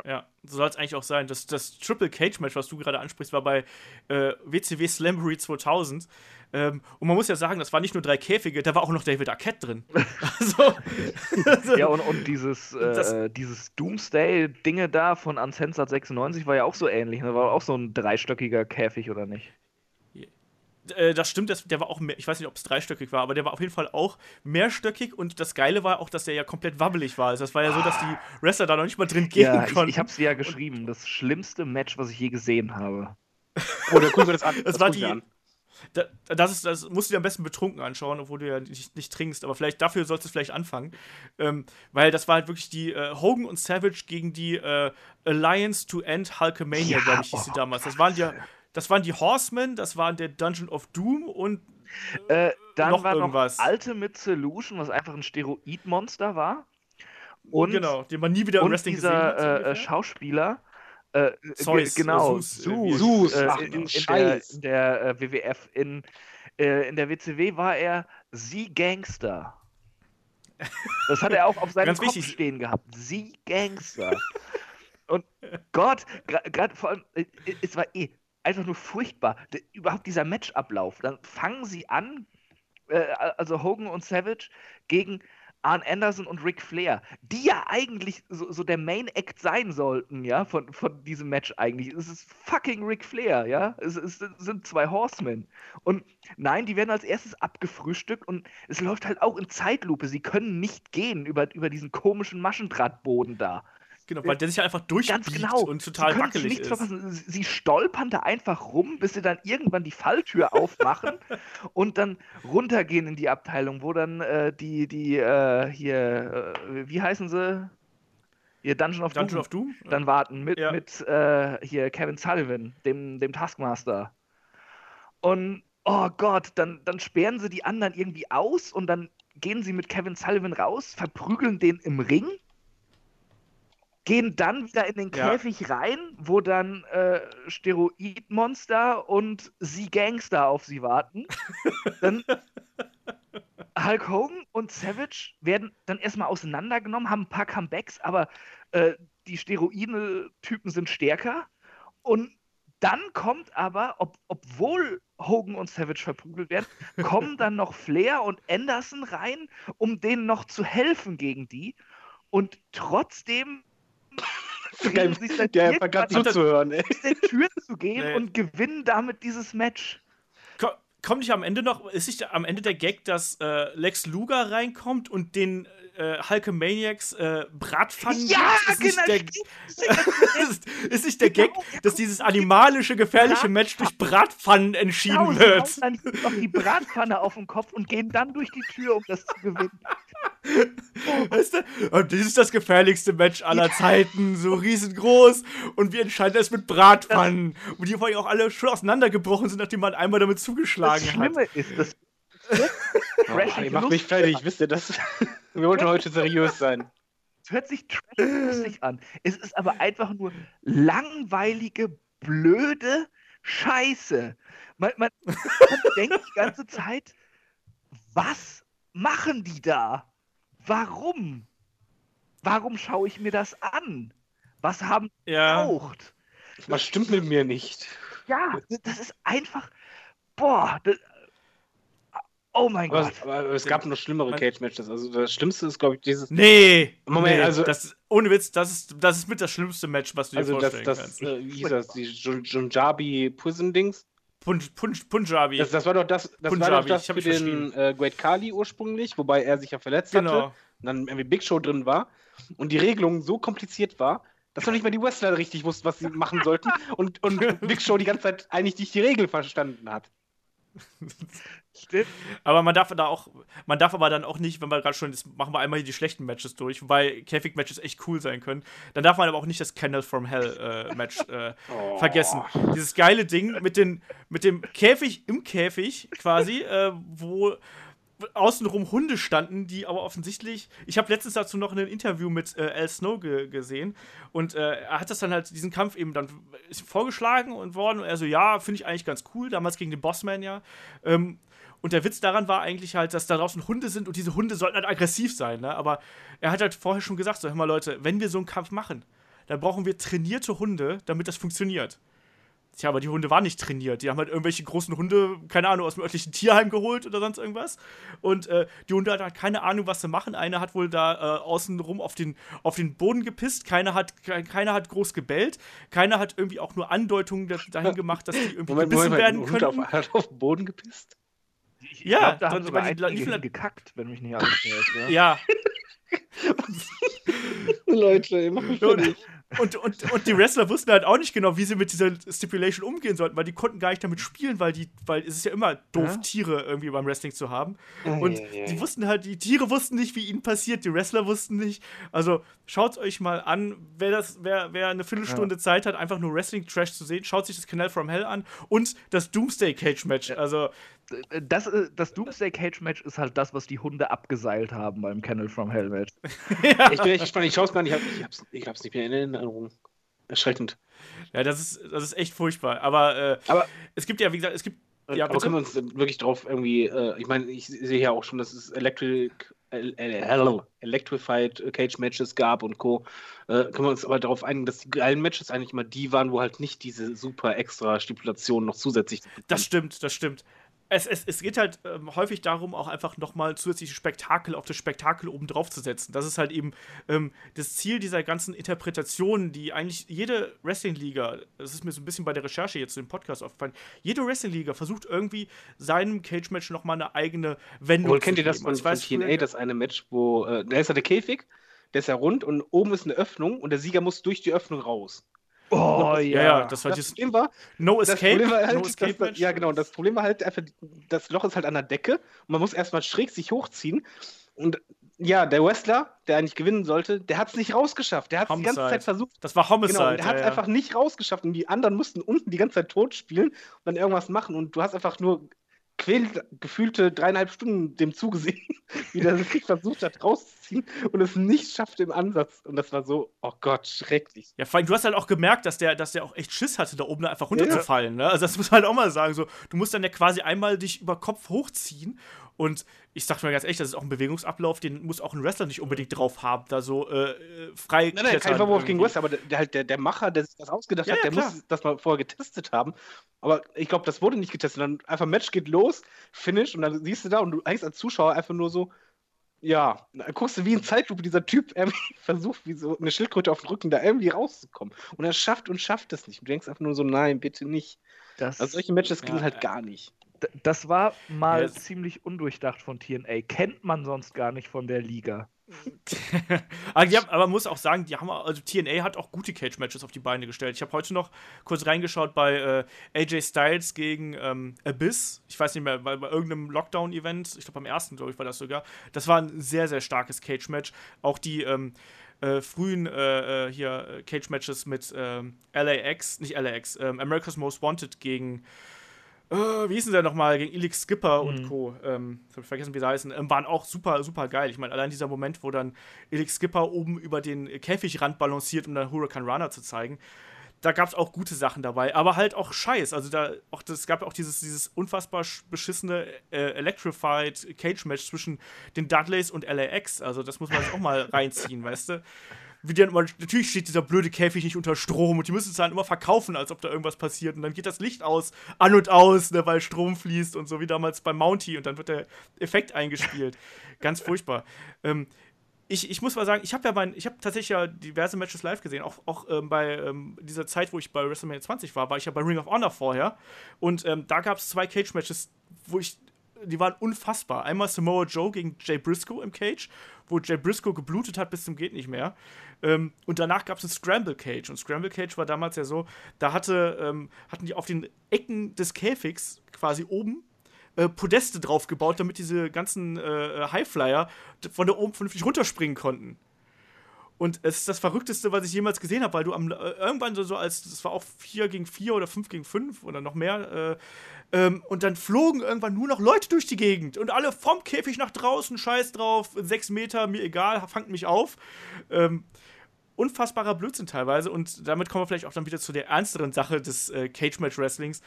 Ja, so soll es eigentlich auch sein. Das, das Triple Cage Match, was du gerade ansprichst, war bei äh, WCW Slamboree 2000. Ähm, und man muss ja sagen, das waren nicht nur drei Käfige, da war auch noch David Arquette drin. <laughs> also, Ja, und, und dieses, Das- äh, dieses Doomsday-Dinge da von Uncensored 96 war ja auch so ähnlich. Da war auch so ein dreistöckiger Käfig, oder nicht? Äh, das stimmt, das, der war auch mehr, ich weiß nicht, ob es dreistöckig war, aber der war auf jeden Fall auch mehrstöckig und das Geile war auch, dass der ja komplett wabbelig war. Also das war ja so, dass die Wrestler da noch nicht mal drin gehen Ja, ich, konnten. ich hab's dir ja geschrieben. Das schlimmste Match, was ich je gesehen habe. <laughs> Oh, da gucken wir das an. Das war gucken wir die- an. Da, das, ist, das musst du dir am besten betrunken anschauen, obwohl du ja nicht, nicht trinkst. Aber vielleicht dafür sollst du vielleicht anfangen. Ähm, weil das war halt wirklich die äh, Hogan und Savage gegen die äh, Alliance to End Hulkamania, Ja, glaube ich, hieß sie oh, damals. Das waren, die, das waren die Horsemen, das waren der Dungeon of Doom und Äh, dann noch war irgendwas. noch Ultimate Solution, was einfach ein Steroidmonster war. Und, genau, den man nie wieder im Wrestling gesehen dieser hat. so äh, äh. Schauspieler. Äh, Zeus, genau, äh, Zeus, äh, Zeus, äh, in, in, der, in der äh, WWF. In, äh, in der WCW war er Sie Gangster. Das hat er auch auf seinem Kopf wichtig. stehen gehabt. Sie Gangster. Und Gott, gerade vor allem, äh, äh, es war eh einfach nur furchtbar. D überhaupt dieser Matchablauf. Dann fangen sie an, äh, also Hogan und Savage gegen Arn Anderson und Ric Flair, die ja eigentlich so, so der Main Act sein sollten, ja, von, von diesem Match eigentlich. Es ist fucking Ric Flair, ja. Es, es sind zwei Horsemen. Und nein, die werden als erstes abgefrühstückt und es läuft halt auch in Zeitlupe. Sie können nicht gehen über, über diesen komischen Maschendrahtboden da. Genau, weil der sich halt einfach durchbiegt Ganz genau. und total wackelig ist. verpassen. Sie stolpern da einfach rum, bis sie dann irgendwann die Falltür <laughs> aufmachen und dann runtergehen in die Abteilung, wo dann äh, die, die, äh, hier, äh, wie heißen sie? Hier Dungeon of Dungeon Doom. of Doom? Dann warten mit, Ja. mit äh, hier Kevin Sullivan, dem, dem Taskmaster. Und oh Gott, dann, dann sperren sie die anderen irgendwie aus und dann gehen sie mit Kevin Sullivan raus, verprügeln den im Ring gehen dann wieder in den Ja. Käfig rein, wo dann äh, Steroidmonster und sie Gangster auf sie warten. <laughs> dann Hulk Hogan und Savage werden dann erstmal auseinandergenommen, haben ein paar Comebacks, aber äh, die Steroide-Typen sind stärker. Und dann kommt aber, ob, obwohl Hogan und Savage verprügelt werden, <laughs> kommen dann noch Flair und Anderson rein, um denen noch zu helfen gegen die. Und trotzdem Geil, der irgendwann vergaß Hat das- zuzuhören, ey. der Tür zu gehen Nee. und gewinnen damit dieses Match. Ko kommt nicht am Ende noch, ist nicht am Ende der Gag, dass äh, Lex Luger reinkommt und den äh, Hulkamaniacs äh, Bratpfannen Ja, gibt? Ist genau. Nicht der, <laughs> ist, ist nicht der Gag, dass dieses animalische, gefährliche Match durch Bratpfannen entschieden Genau, wird? dann noch die Bratpfanne auf den Kopf und gehen dann durch die Tür, um das zu gewinnen. <laughs> Weißt du? Und das ist das gefährlichste Match aller Zeiten, so riesengroß. Und wir entscheiden das mit Bratpfannen. Und die vorhin auch alle schon auseinandergebrochen sind, nachdem man einmal damit Das zugeschlagen hat. Schlimme ist, das <laughs> Oh, ihr macht mich fertig, wisst ihr das? <laughs> Wir wollten heute seriös sein. Es hört sich trash lustig an. Es ist aber einfach nur langweilige, blöde Scheiße. Man, man, man <laughs> denkt die ganze Zeit, was machen die da? Warum? Warum schaue ich mir das an? Was haben die Ja. gebraucht? Was stimmt mit mir nicht? Ja, das ist einfach. Boah, das, oh mein Aber, Gott. es- aber es gab noch schlimmere Cage-Matches. Also das Schlimmste ist, glaube ich, dieses. Nee, Moment, nee, also- das, ohne Witz, das ist, das ist mit das schlimmste Match, was du dir Also das, vorstellen das kannst. äh, wie hieß das, die Jun- Junjabi Prison-Dings. Punj, Punj, Punjabi. Das, das war doch das, das, war Punjabi, doch das für den äh, Great Khali ursprünglich, wobei er sich ja verletzt hatte genau. und dann irgendwie Big Show drin war und die Regelung so kompliziert war, dass noch nicht mal die Wrestler richtig wussten, was sie machen sollten und, und <laughs> Big Show die ganze Zeit eigentlich nicht die Regel verstanden hat. <laughs> Stimmt. Aber man darf da auch, man darf aber dann auch nicht, wenn wir gerade schon, jetzt machen wir einmal hier die schlechten Matches durch, wobei Käfig-Matches echt cool sein können, dann darf man aber auch nicht das Candle from Hell äh, Match äh, Oh. vergessen. Dieses geile Ding mit, den, mit dem Käfig im Käfig quasi, äh, wo außenrum Hunde standen, die aber offensichtlich. Ich habe letztens dazu noch ein Interview mit äh, Al Snow ge gesehen und äh, er hat das dann halt, diesen Kampf eben dann vorgeschlagen und worden und er so, ja, finde ich eigentlich ganz cool, damals gegen den Bossman ja. Ähm, und der Witz daran war eigentlich halt, dass da draußen Hunde sind und diese Hunde sollten halt aggressiv sein, ne? Aber er hat halt vorher schon gesagt, so, hör mal Leute, wenn wir so einen Kampf machen, dann brauchen wir trainierte Hunde, damit das funktioniert. Tja, aber die Hunde waren nicht trainiert. Die haben halt irgendwelche großen Hunde, keine Ahnung, aus dem örtlichen Tierheim geholt oder sonst irgendwas. Und äh, die Hunde hatten halt keine Ahnung, was sie machen. Einer hat wohl da äh, außenrum auf den, auf den Boden gepisst. Keiner hat, ke keiner hat groß gebellt. Keiner hat irgendwie auch nur Andeutungen da- dahin <laughs> gemacht, dass die irgendwie Moment, gebissen Moment, werden ein Hund auf, hat auf den Boden gepisst? Ich Ja, glaub, da haben sogar einige liefen gekackt, wenn mich nicht alles täuscht. Ja? Ja, <laughs> Leute, mich und, und, und, und die Wrestler wussten halt auch nicht genau, wie sie mit dieser Stipulation umgehen sollten, weil die konnten gar nicht damit spielen, weil die, weil es ist ja immer doof, Ja. Tiere irgendwie beim Wrestling zu haben. Und Ja, ja. die wussten halt, die Tiere wussten nicht, wie ihnen passiert, die Wrestler wussten nicht. Also schaut euch mal an, wer das, wer, wer eine Viertelstunde Zeit hat, einfach nur Wrestling-Trash zu sehen, schaut sich das Canal from Hell an und das Doomsday Cage Match. Also, Das, äh, das Doomsday Cage Match ist halt das, was die Hunde abgeseilt haben beim Kennel from Hell Match. <laughs> Ich bin echt gespannt, ich schaue es gar nicht, ich, hab, ich, hab's, ich hab's nicht mehr in Erinnerung. Erschreckend. ja, das ist, das ist echt furchtbar. Aber, äh, Aber- es gibt ja, wie gesagt, es gibt. Ja, aber bitte? können wir uns wirklich drauf irgendwie, äh, ich meine, ich sehe ja auch schon, dass es Electric, äh, äh, hello, Electrified Cage Matches gab und Co. Äh, können wir uns aber darauf einigen, dass die geilen Matches eigentlich immer die waren, wo halt nicht diese super extra Stipulationen noch zusätzlich Das stimmt, das stimmt. Es, es, es geht halt ähm, häufig darum, auch einfach nochmal zusätzliche Spektakel auf das Spektakel oben drauf zu setzen. Das ist halt eben ähm, das Ziel dieser ganzen Interpretationen, die eigentlich jede Wrestling-Liga, das ist mir so ein bisschen bei der Recherche jetzt zu dem Podcast aufgefallen, jede Wrestling-Liga versucht irgendwie seinem Cage-Match nochmal eine eigene Wendung Wohl kennt zu ihr das von, Also von TNA, das eine Match, wo, äh, da ist ja der Käfig, der ist ja rund und oben ist eine Öffnung und der Sieger muss durch die Öffnung raus. Oh ja, ja, das war Das dieses Problem war, No das Escape, Problem war halt, No Escape da- Match. ja genau, das Problem war halt einfach, das Loch ist halt an der Decke und man muss erstmal schräg sich hochziehen und ja, der Wrestler, der eigentlich gewinnen sollte, der hat es nicht rausgeschafft. Der hat es die ganze. Zeit versucht. Das war Homicide. Genau, der hat es ja, ja. einfach nicht rausgeschafft und die anderen mussten unten die ganze Zeit tot spielen und dann irgendwas machen und du hast einfach nur quält gefühlte dreieinhalb Stunden dem zugesehen, <laughs> wie der sich versucht hat rauszuziehen und es nicht schafft im Ansatz. Und das war so, oh Gott, schrecklich. Ja, vor allem, du hast halt auch gemerkt, dass der, dass der auch echt Schiss hatte, da oben einfach runterzufallen. Ja. Ne? Also das muss man halt auch mal sagen. So, du musst dann ja quasi einmal dich über Kopf hochziehen und ich sag mal ganz ehrlich, das ist auch ein Bewegungsablauf, den muss auch ein Wrestler nicht unbedingt drauf haben, da so äh, frei Nein, nein, kein Vorwurf gegen Wrestler, aber der, halt der, der Macher, der sich das ausgedacht ja, hat, der ja, muss das mal vorher getestet haben. Aber ich glaube, das wurde nicht getestet. Dann einfach Match geht los, Finish und dann siehst du da und du eigentlich als Zuschauer einfach nur so, ja, dann guckst du wie ein Zeitlupe, dieser Typ <laughs> irgendwie versucht, wie so eine Schildkröte auf dem Rücken da irgendwie rauszukommen. Und er schafft und schafft es nicht. Und du denkst einfach nur so, nein, bitte nicht. Das, also solche Matches ja, gingen halt gar nicht das war mal yes. ziemlich undurchdacht von TNA. Kennt man sonst gar nicht von der Liga. <laughs> aber, haben, aber, man muss auch sagen, die haben also TNA hat auch gute Cage-Matches auf die Beine gestellt. Ich habe heute noch kurz reingeschaut bei äh, AJ Styles gegen ähm, Abyss. Ich weiß nicht mehr, bei, bei irgendeinem Lockdown-Event, ich glaube beim ersten, glaube ich, war das sogar. Das war ein sehr, sehr starkes Cage-Match. Auch die ähm, äh, frühen äh, äh hier äh, Cage-Matches mit ähm, LAX, nicht LAX, ähm, America's Most Wanted gegen Uh, wie hieß denn der nochmal, gegen Elix Skipper mhm. und Co. Ähm, ich habe vergessen, wie sie heißen, ähm, waren auch super, super geil. Ich meine, allein dieser Moment, wo dann Elix Skipper oben über den Käfigrand balanciert, um dann Hurricane Runner zu zeigen. Da gab es auch gute Sachen dabei, aber halt auch Scheiß. Also da auch das gab auch dieses, dieses unfassbar beschissene äh, Electrified Cage Match zwischen den Dudleys und LAX. Also das muss man sich auch mal reinziehen, <laughs> weißt du? Wie dann immer, natürlich steht dieser blöde Käfig nicht unter Strom und die müssen es dann immer verkaufen, als ob da irgendwas passiert. Und dann geht das Licht aus, an und aus, ne, weil Strom fließt und so wie damals beim Mountie und dann wird der Effekt eingespielt. Ganz furchtbar. Ähm, ich, ich muss mal sagen, ich habe ja mein, ich habe tatsächlich ja diverse Matches live gesehen, auch, auch ähm, bei ähm, dieser Zeit, wo ich bei WrestleMania 20 war, war ich ja bei Ring of Honor vorher. Und ähm, da gab es zwei Cage-Matches, wo ich die waren unfassbar. Einmal Samoa Joe gegen Jay Briscoe im Cage, wo Jay Briscoe geblutet hat bis zum geht nicht mehr. Ähm, und danach gab es ein Scramble Cage. Und Scramble Cage war damals ja so, da hatte, ähm, hatten die auf den Ecken des Käfigs quasi oben äh, Podeste drauf gebaut, damit diese ganzen äh, Highflyer von da oben vernünftig runterspringen konnten. Und es ist das Verrückteste, was ich jemals gesehen habe, weil du am, äh, irgendwann so, so als, das war auch 4 gegen 4 oder 5 gegen 5 oder noch mehr, äh, ähm, und dann flogen irgendwann nur noch Leute durch die Gegend und alle vom Käfig nach draußen, scheiß drauf, 6 Meter, mir egal, fangt mich auf. Ähm, unfassbarer Blödsinn teilweise. Und damit kommen wir vielleicht auch dann wieder zu der ernsteren Sache des äh, Cage-Match-Wrestlings,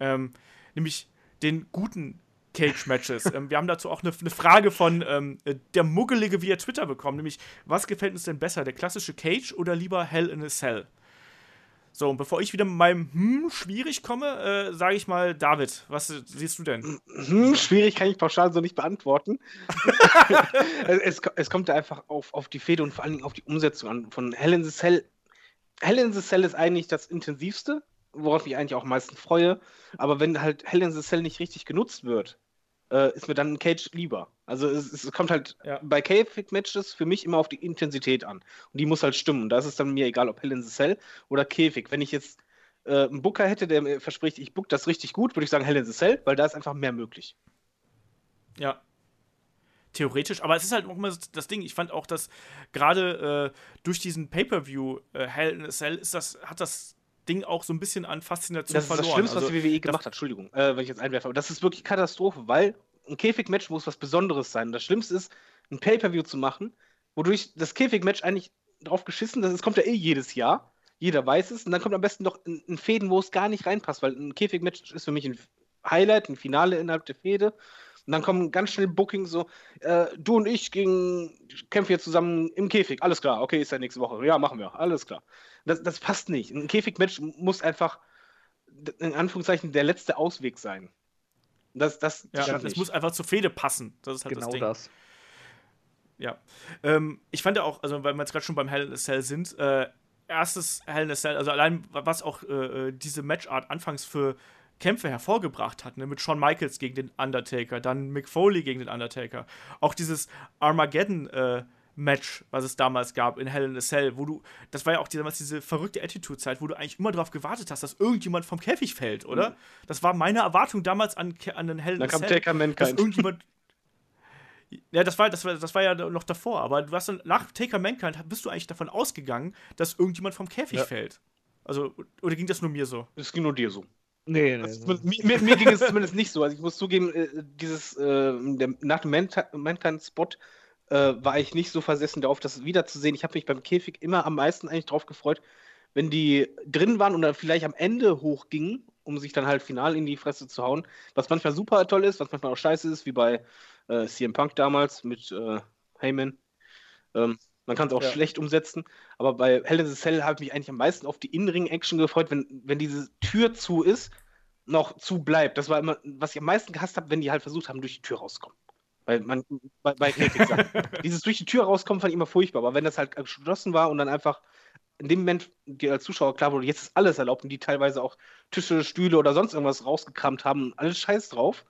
ähm, nämlich den guten Cage-Matches. <laughs> ähm, wir haben dazu auch eine, eine Frage von ähm, der Muggelige via Twitter bekommen, nämlich, was gefällt uns denn besser, der klassische Cage oder lieber Hell in a Cell? So, und bevor ich wieder mit meinem Hm schwierig komme, äh, sage ich mal, David, was siehst du denn? Hm, schwierig kann ich pauschal so nicht beantworten. <laughs> es, es, kommt da einfach auf, auf die Fehde und vor allen Dingen auf die Umsetzung an. Von Hell in the Cell. Hell in the Cell ist eigentlich das intensivste, worauf ich eigentlich auch am meisten freue. Aber wenn halt Hell in the Cell nicht richtig genutzt wird, äh, ist mir dann ein Cage lieber. Also es, es kommt halt ja. bei Käfig-Matches für mich immer auf die Intensität an. Und die muss halt stimmen. Da ist es dann mir egal, ob Hell in the Cell oder Käfig. Wenn ich jetzt äh, einen Booker hätte, der mir verspricht, ich book das richtig gut, würde ich sagen Hell in the Cell, weil da ist einfach mehr möglich. Ja. Theoretisch, aber es ist halt auch immer das Ding. Ich fand auch, dass gerade äh, durch diesen Pay-Per-View äh, Hell in a Cell ist das, hat das Ding auch so ein bisschen an Faszination das verloren. Das ist das Schlimmste, also, was die WWE gemacht hat, Entschuldigung, äh, wenn ich jetzt einwerfe. Aber das ist wirklich Katastrophe, weil ein Käfigmatch muss was Besonderes sein. Das Schlimmste ist, ein Pay-Per-View zu machen, wodurch das Käfigmatch eigentlich drauf geschissen, das kommt ja eh jedes Jahr. Jeder weiß es. Und dann kommt am besten noch ein, ein Fäden, wo es gar nicht reinpasst, weil ein Käfigmatch ist für mich ein Highlight, ein Finale innerhalb der Fäde. Und dann kommen ganz schnell Bookings so, äh, du und ich gegen, kämpfen jetzt zusammen im Käfig. Alles klar, okay, ist ja nächste Woche. Ja, machen wir, alles klar. Das, das passt nicht. Ein Käfigmatch muss einfach, in Anführungszeichen, der letzte Ausweg sein. Das, das, ja, es muss einfach zur Fehde passen. Das ist halt genau das Ding. das. Ja. Ähm, ich fand ja auch, also weil wir jetzt gerade schon beim Hell in a Cell sind, äh, erstes Hell in a Cell, also allein was auch äh, äh diese Matchart anfangs für Kämpfe hervorgebracht hat, ne? mit Shawn Michaels gegen den Undertaker, dann Mick Foley gegen den Undertaker. Auch dieses Armageddon äh, Match, was es damals gab in Hell in a Cell, wo du, das war ja auch damals diese verrückte Attitude-Zeit, wo du eigentlich immer darauf gewartet hast, dass irgendjemand vom Käfig fällt, oder? Mhm. Das war meine Erwartung damals an, an den Hell in a Cell. Dann kam Taker Dass irgendjemand. <laughs> Ja, das war, das, war, das war ja noch davor, aber du hast dann nach Taker Mankind bist du eigentlich davon ausgegangen, dass irgendjemand vom Käfig ja. fällt. Also, oder ging das nur mir so? Es ging nur dir so. Nee, nee, nee. Mir, mir, ging es zumindest nicht so. Also ich muss zugeben, äh, dieses äh, der, nach dem Mankind-Spot äh, war ich nicht so versessen darauf, das wiederzusehen. Ich habe mich beim Käfig immer am meisten eigentlich drauf gefreut, wenn die drin waren und dann vielleicht am Ende hochgingen, um sich dann halt final in die Fresse zu hauen. Was manchmal super toll ist, was manchmal auch scheiße ist, wie bei äh, CM Punk damals mit äh, Heyman. Ähm, man kann es auch ja. schlecht umsetzen, aber bei Hell in the Cell habe ich mich eigentlich am meisten auf die Innenring-Action gefreut, wenn, wenn diese Tür zu ist, noch zu bleibt. Das war immer, was ich am meisten gehasst habe, wenn die halt versucht haben, durch die Tür rauszukommen. Weil man, bei, bei <laughs> Dieses durch die Tür rauskommen fand ich immer furchtbar, aber wenn das halt geschlossen war und dann einfach in dem Moment dir als Zuschauer klar wurde, jetzt ist alles erlaubt und die teilweise auch Tische, Stühle oder sonst irgendwas rausgekramt haben, alles Scheiß drauf,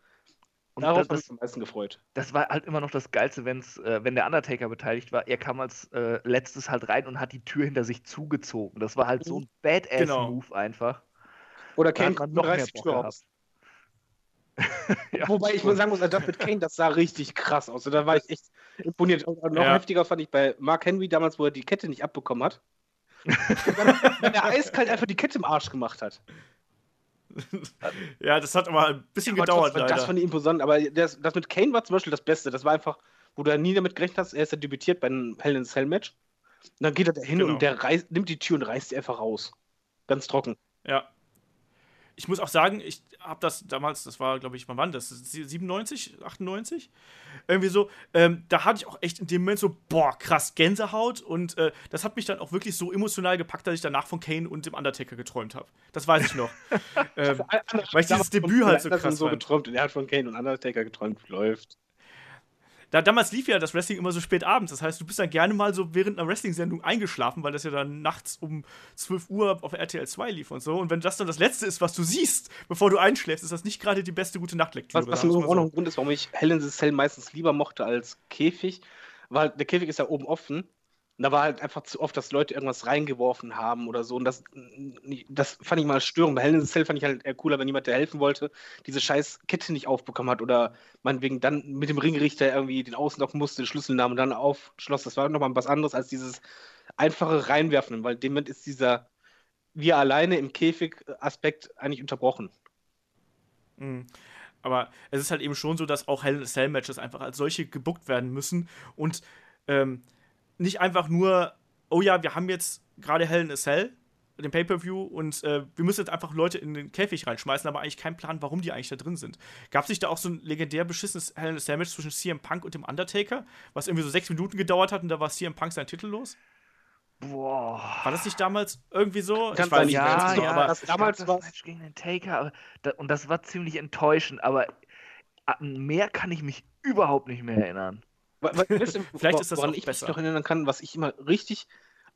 und Darauf habe ich am meisten gefreut. Das war halt immer noch das Geilste, wenn's, äh, wenn der Undertaker beteiligt war. Er kam als äh, letztes halt rein und hat die Tür hinter sich zugezogen. Das war halt so ein Badass-Move genau. einfach. Oder Kane kommt noch reißt die Tür raus. ja, Wobei ich mal sagen muss, das mit Kane, das sah richtig krass aus. Da war ich echt imponiert. Und noch ja. heftiger fand ich bei Mark Henry damals, wo er die Kette nicht abbekommen hat. <laughs> wenn er eiskalt einfach die Kette im Arsch gemacht hat <laughs> ja, das hat aber ein bisschen ja, gedauert. Das, das fand ich imposant, aber das, das, mit Kane war zum Beispiel das Beste. Das war einfach, wo du nie damit gerechnet hast, er ist ja debütiert bei einem Hell in Cell Match. Und dann geht er da hin genau. und der reißt, nimmt die Tür und reißt sie einfach raus. Ganz trocken. Ja ich muss auch sagen, ich habe das damals, das war, glaube ich, wann war das? 97, 98? Irgendwie so. Ähm, da hatte ich auch echt in dem Moment so, boah, krass, Gänsehaut. Und äh, das hat mich dann auch wirklich so emotional gepackt, dass ich danach von Kane und dem Undertaker geträumt habe. Das weiß ich noch. <laughs> ähm, weil ich dieses Debüt halt so krass so geträumt und er hat von Kane und Undertaker geträumt, läuft. Da, damals lief ja das Wrestling immer so spät abends. Das heißt, du bist dann gerne mal so während einer Wrestling-Sendung eingeschlafen, weil das ja dann nachts um 12 Uhr auf RTL 2 lief und so. Und wenn das dann das Letzte ist, was du siehst, bevor du einschläfst, ist das nicht gerade die beste gute Nachtlektüre. Was, was auch noch ein Grund ist, warum ich Hell in the Cell meistens lieber mochte als Käfig, weil der Käfig ist ja oben offen und da war halt einfach zu oft, dass Leute irgendwas reingeworfen haben oder so. Und das, das fand ich mal störend. Bei Hell in the Cell fand ich halt eher cooler, wenn jemand, der helfen wollte, diese scheiß Kette nicht aufbekommen hat oder meinetwegen dann mit dem Ringrichter irgendwie den Außenlock musste, den Schlüssel nahm und dann aufschloss. Das war nochmal was anderes als dieses einfache Reinwerfen, weil dem ist dieser wir alleine im Käfig-Aspekt eigentlich unterbrochen. Mhm. Aber es ist halt eben schon so, dass auch Hell in a Cell Matches einfach als solche gebuckt werden müssen und ähm, nicht einfach nur, oh ja, wir haben jetzt gerade Hell in a Cell, den Pay-Per-View, und äh, wir müssen jetzt einfach Leute in den Käfig reinschmeißen, aber eigentlich keinen Plan, warum die eigentlich da drin sind. Gab es nicht da auch so ein legendär beschissenes Hell in a Cell Match zwischen CM Punk und dem Undertaker, was irgendwie so sechs Minuten gedauert hat und da war CM Punk sein Titel los? Boah. War das nicht damals irgendwie so? Kann ich weiß nicht, ja, ja, aber das, damals war das Match gegen den Taker und das war ziemlich enttäuschend, aber an mehr kann ich mich überhaupt nicht mehr erinnern. Vielleicht ist das woran auch ich besser. mich noch erinnern kann, was ich immer richtig,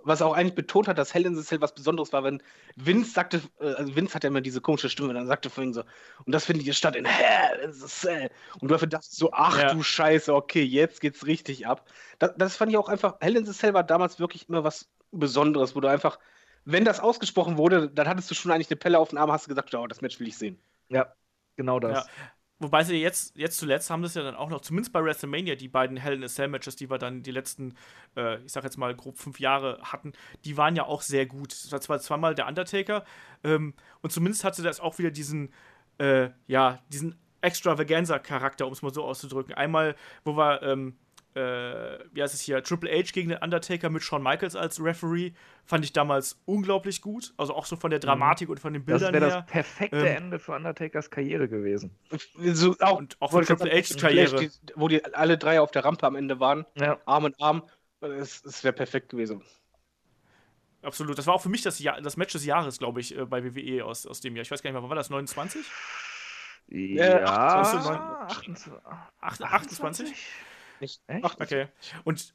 was auch eigentlich betont hat, dass Hell in the Cell was Besonderes war, wenn Vince sagte, äh, also Vince hat ja immer diese komische Stimme, dann sagte vorhin so, und das findet hier statt in Hell in the Cell. Und du dachtest so, ach ja. du Scheiße, okay, jetzt geht's richtig ab. Das, das fand ich auch einfach, Hell in the Cell war damals wirklich immer was Besonderes, wo du einfach, wenn das ausgesprochen wurde, dann hattest du schon eigentlich eine Pelle auf den Arm, hast du gesagt, oh, das Match will ich sehen. Ja, genau das. Ja. Wobei sie jetzt, jetzt zuletzt haben das ja dann auch noch, zumindest bei WrestleMania, die beiden Hell in a Cell Matches, die wir dann die letzten, äh, ich sag jetzt mal grob fünf Jahre hatten, die waren ja auch sehr gut. Das war zwar zweimal der Undertaker ähm, und zumindest hatte das auch wieder diesen, äh, ja, diesen Extravaganza-Charakter, um es mal so auszudrücken. Einmal, wo wir ähm, äh, wie heißt es hier, Triple H gegen den Undertaker mit Shawn Michaels als Referee, fand ich damals unglaublich gut. Also auch so von der mhm. Dramatik mhm. und von den Bildern das her. Das wäre das perfekte ähm, Ende für Undertakers Karriere gewesen. So, auch, und auch für Triple H's Karriere. Die, wo die alle drei auf der Rampe am Ende waren, ja. Arm in Arm, es wäre perfekt gewesen. Absolut. Das war auch für mich das, Jahr, das Match des Jahres, glaube ich, äh, bei WWE aus, aus dem Jahr. Ich weiß gar nicht mehr, wann war das? 29? Ja, 28. 28? 28? Nicht. Echt? Okay. Und,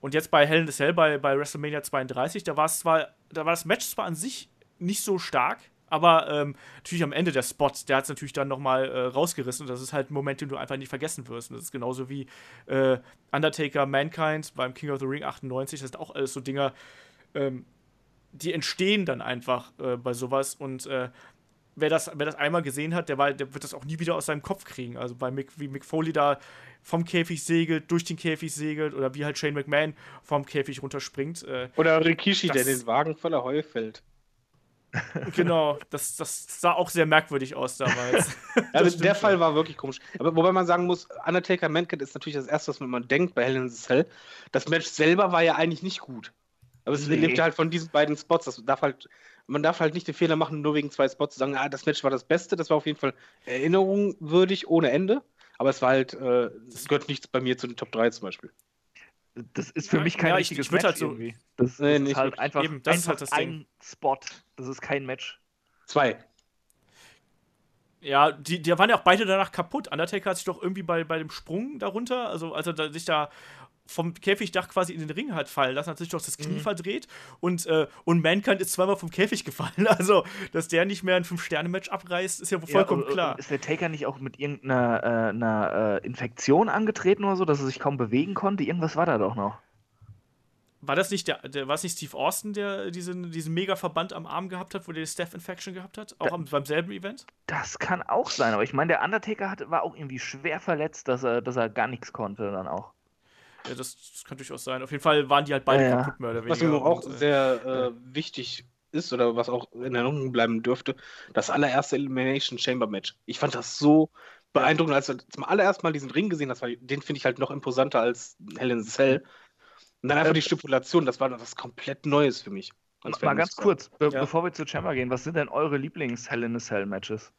und jetzt bei Hell in the Cell bei, bei WrestleMania 32, da war es zwar, da war das Match zwar an sich nicht so stark, aber ähm, natürlich am Ende der Spot, der hat es natürlich dann nochmal äh, rausgerissen. Und das ist halt ein Moment, den du einfach nicht vergessen wirst. Und das ist genauso wie äh, Undertaker, Mankind beim King of the Ring 98. Das sind auch alles so Dinger, ähm, die entstehen dann einfach äh, bei sowas. Und äh, wer, das, wer das einmal gesehen hat, der, war, der wird das auch nie wieder aus seinem Kopf kriegen. Also bei Mick, wie Mick Foley da vom Käfig segelt, durch den Käfig segelt oder wie halt Shane McMahon vom Käfig runterspringt. Äh, oder Rikishi, der den Wagen voller Heu fällt. <laughs> <laughs> Genau, das, das sah auch sehr merkwürdig aus damals. <laughs> also der Fall war wirklich komisch. Aber wobei man sagen muss, Undertaker Mankind ist natürlich das Erste, was man denkt bei Hell in the Cell. Das Match selber war ja eigentlich nicht gut. Aber es nee. lebte halt von diesen beiden Spots. Das darf halt, man darf halt nicht den Fehler machen, nur wegen zwei Spots zu sagen, ah, das Match war das Beste. Das war auf jeden Fall erinnerungswürdig ohne Ende. Aber es war halt, äh, es gehört nichts bei mir zu den Top 3 zum Beispiel. Das ist für ja, mich kein ja, richtiges ich, ich Match halt so irgendwie. Das, das nee, ist halt einfach, Eben, das einfach ist halt ein Ding. Spot. Das ist kein Match. Zwei. Ja, die, die waren ja auch beide danach kaputt. Undertaker hat sich doch irgendwie bei, bei dem Sprung darunter, also als er da, sich da vom Käfigdach quasi in den Ring hat fallen lassen, hat sich doch das Knie mhm. verdreht und, äh, und Mankind ist zweimal vom Käfig gefallen. <laughs> Also, dass der nicht mehr ein Fünf-Sterne-Match abreißt, ist ja vollkommen ja, klar. Ist der Taker nicht auch mit irgendeiner äh, äh, Infektion angetreten oder so, dass er sich kaum bewegen konnte? Irgendwas war da doch noch. War das nicht der, der war es nicht Steve Austin, der diesen, diesen Mega-Verband am Arm gehabt hat, wo der die Staph-Infection gehabt hat? Auch da, am, beim selben Event? Das kann auch sein, aber ich meine, der Undertaker hat, war auch irgendwie schwer verletzt, dass er, dass er gar nichts konnte dann auch. Ja, das, das kann durchaus sein. Auf jeden Fall waren die halt beide ja, kaputt, mehr oder weniger. Was mir auch und, äh, sehr äh, wichtig ist oder was auch in Erinnerung bleiben dürfte, das allererste Elimination Chamber Match. Ich fand das so beeindruckend, als wir zum allerersten Mal diesen Ring gesehen haben. Den finde ich halt noch imposanter als Hell in the Cell. Und dann einfach die Stipulation, das war was komplett Neues für mich. Mal ganz kurz, be ja. bevor wir zu Chamber gehen, was sind denn eure Lieblings-Hell in a Cell Matches?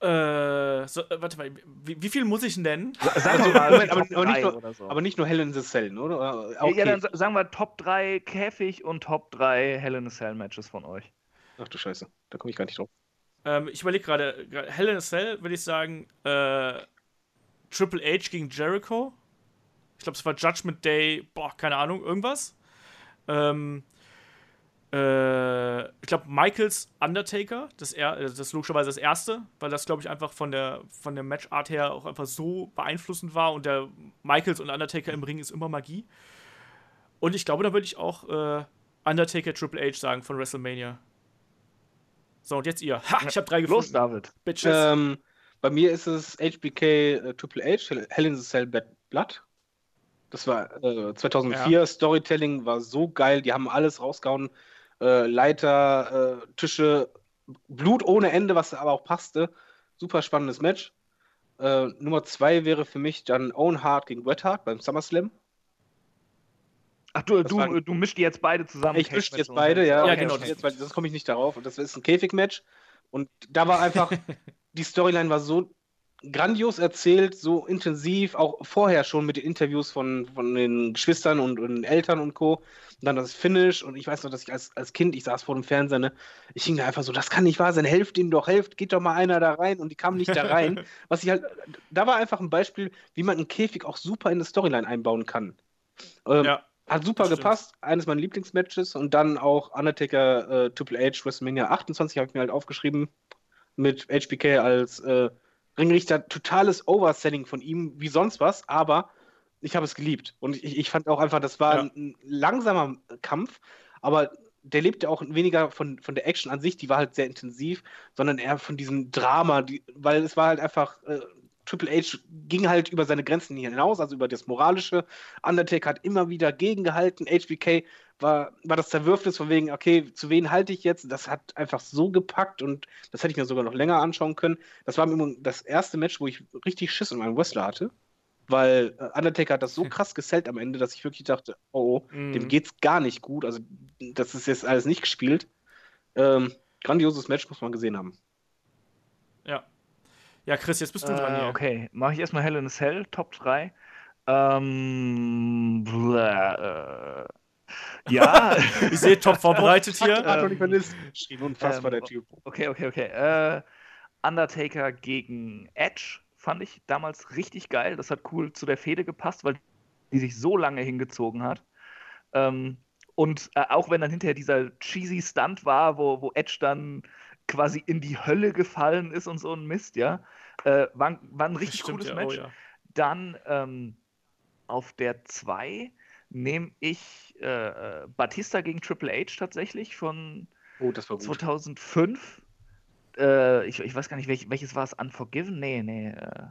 Äh, so, äh, warte mal, wie, wie, viel muss ich nennen? Sagen wir mal, aber, aber, nicht nur, so. aber, nicht nur, Hell in the Cell, oder? Okay. Ja, dann sagen wir Top 3 Käfig und Top 3 Hell in the Cell Matches von euch. Ach du Scheiße, da komme ich gar nicht drauf. Ähm, ich überlege gerade, Hell in a Cell würde ich sagen, äh, Triple H gegen Jericho. Ich glaube, es war Judgment Day, boah, keine Ahnung, irgendwas. Ähm, äh, ich glaube, Michaels Undertaker, das, er, äh, das ist logischerweise das erste, weil das, glaube ich, einfach von der, von der Matchart her auch einfach so beeinflussend war und der Michaels und Undertaker im Ring ist immer Magie. Und ich glaube, da würde ich auch äh, Undertaker Triple H sagen von WrestleMania. So, und jetzt ihr. Ha, ich habe drei gefunden. Los, David. Bitches. Ähm, bei mir ist es HBK äh, Triple H, Hell in the Cell Bad Blood. Das war äh, 2004. Ja. Storytelling war so geil. Die haben alles rausgehauen äh, Leiter, äh, Tische, Blut ohne Ende, was aber auch passte. Super spannendes Match. Äh, Nummer zwei wäre für mich dann Owen Hart gegen Wet Hart beim SummerSlam. Ach, du, du, du mischst die jetzt beide zusammen. Ich mische jetzt beide, ja. Ja, genau. Jetzt, weil das komme ich nicht darauf. Und das ist ein Käfig-Match. Und da war einfach, <laughs> die Storyline war so grandios erzählt, so intensiv, auch vorher schon mit den Interviews von, von den Geschwistern und, und Eltern und Co. Und dann das Finish und ich weiß noch, dass ich als, als Kind, ich saß vor dem Fernseher, ne, ich hing da einfach so, das kann nicht wahr sein, helft ihnen doch, helft, geht doch mal einer da rein und die kamen nicht da rein. <laughs> Was ich halt, da war einfach ein Beispiel, wie man einen Käfig auch super in eine Storyline einbauen kann. Ähm, ja. Hat super gepasst, eines meiner Lieblingsmatches und dann auch Undertaker äh, Triple H WrestleMania 28 habe ich mir halt aufgeschrieben mit HBK als äh, Ringrichter totales Overselling von ihm, wie sonst was, aber ich habe es geliebt. Und ich, ich, fand auch einfach, das war ja. ein langsamer Kampf, aber der lebte auch weniger von, von der Action an sich, die war halt sehr intensiv, sondern eher von diesem Drama, die, weil es war halt einfach, äh, Triple H ging halt über seine Grenzen hinaus, also über das Moralische. Undertaker hat immer wieder gegengehalten. HBK war, war das Zerwürfnis von wegen, okay, zu wen halte ich jetzt? Das hat einfach so gepackt und das hätte ich mir sogar noch länger anschauen können. Das war das erste Match, wo ich richtig Schiss in meinem Wrestler hatte. Weil äh, Undertaker hat das so krass gesellt am Ende, dass ich wirklich dachte, oh, oh mm. dem geht's gar nicht gut. Also, das ist jetzt alles nicht gespielt. Ähm, grandioses Match muss man gesehen haben. Ja. Ja, Chris, jetzt bist du äh, dran hier. Okay, mache ich erstmal Hell in a Cell, Top 3. Ähm, bläh, äh, ja. <laughs> ich sehe top <laughs> vorbereitet hier. Vermisst. Schien unfassbar ähm, der Typ. Okay, okay, okay. Äh, Undertaker gegen Edge fand ich damals richtig geil. Das hat cool zu der Fehde gepasst, weil die sich so lange hingezogen hat. Ähm, und äh, auch wenn dann hinterher dieser cheesy Stunt war, wo, wo Edge dann quasi in die Hölle gefallen ist und so ein Mist, ja, äh, war, war ein richtig stimmt, cooles ja, oh Match. Oh, ja. Dann ähm, auf der 2 nehme ich äh, äh, Batista gegen Triple H tatsächlich von oh, 2005. Äh, ich, ich, weiß gar nicht, welch, welches war es? Unforgiven? Nee, nee. Äh,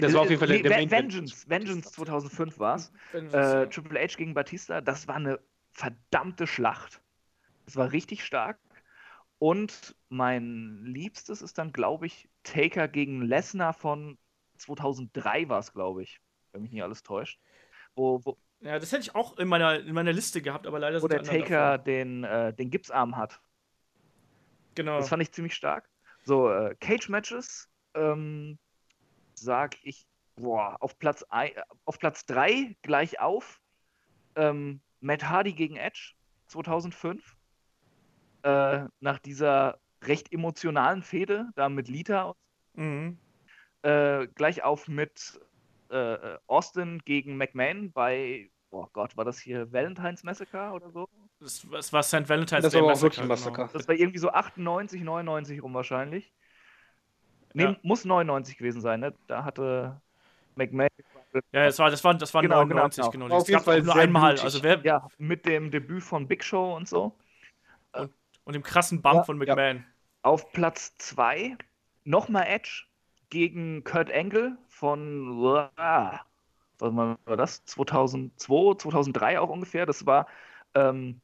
das war auf jeden Fall nee, der, der Vengeance. Vengeance 2005 war es. Äh, Triple H gegen Batista, das war eine verdammte Schlacht. Das war richtig stark. Und mein liebstes ist dann, glaube ich, Taker gegen Lesnar von 2003 war es, glaube ich, wenn mich nicht alles täuscht. Wo, wo, ja, das hätte ich auch in meiner, in meiner Liste gehabt, aber leider wo der Taker den, äh, den Gipsarm hat. Genau. Das fand ich ziemlich stark. So, äh, Cage-Matches, ähm, sag ich, boah, auf Platz, ein, auf Platz 3 gleich auf. Ähm, Matt Hardy gegen Edge 2005. Äh, nach dieser recht emotionalen Fehde, da mit Lita. Mhm. Äh, gleich auf mit äh, Austin gegen McMahon bei, oh Gott, war das hier Valentine's Massacre oder so? Das, das war St. Valentine's Das Day war auch Massacre, wirklich ein Massaker. genau. Das war irgendwie so 98, 99 rum wahrscheinlich. Nee, Ja. muss 99 gewesen sein, ne? Da hatte McMahon. Ja, das war, das war, das war Genau, 99, genau, genau. genau. Auf Das jeden gab Fall auch nur einmal. Also wer, Ja, mit dem Debüt von Big Show und so. und dem krassen Bump Ja, von ja. McMahon. Auf Platz 2 nochmal Edge gegen Kurt Angle von. Was war das? 2002, 2003 auch ungefähr. Das war ähm,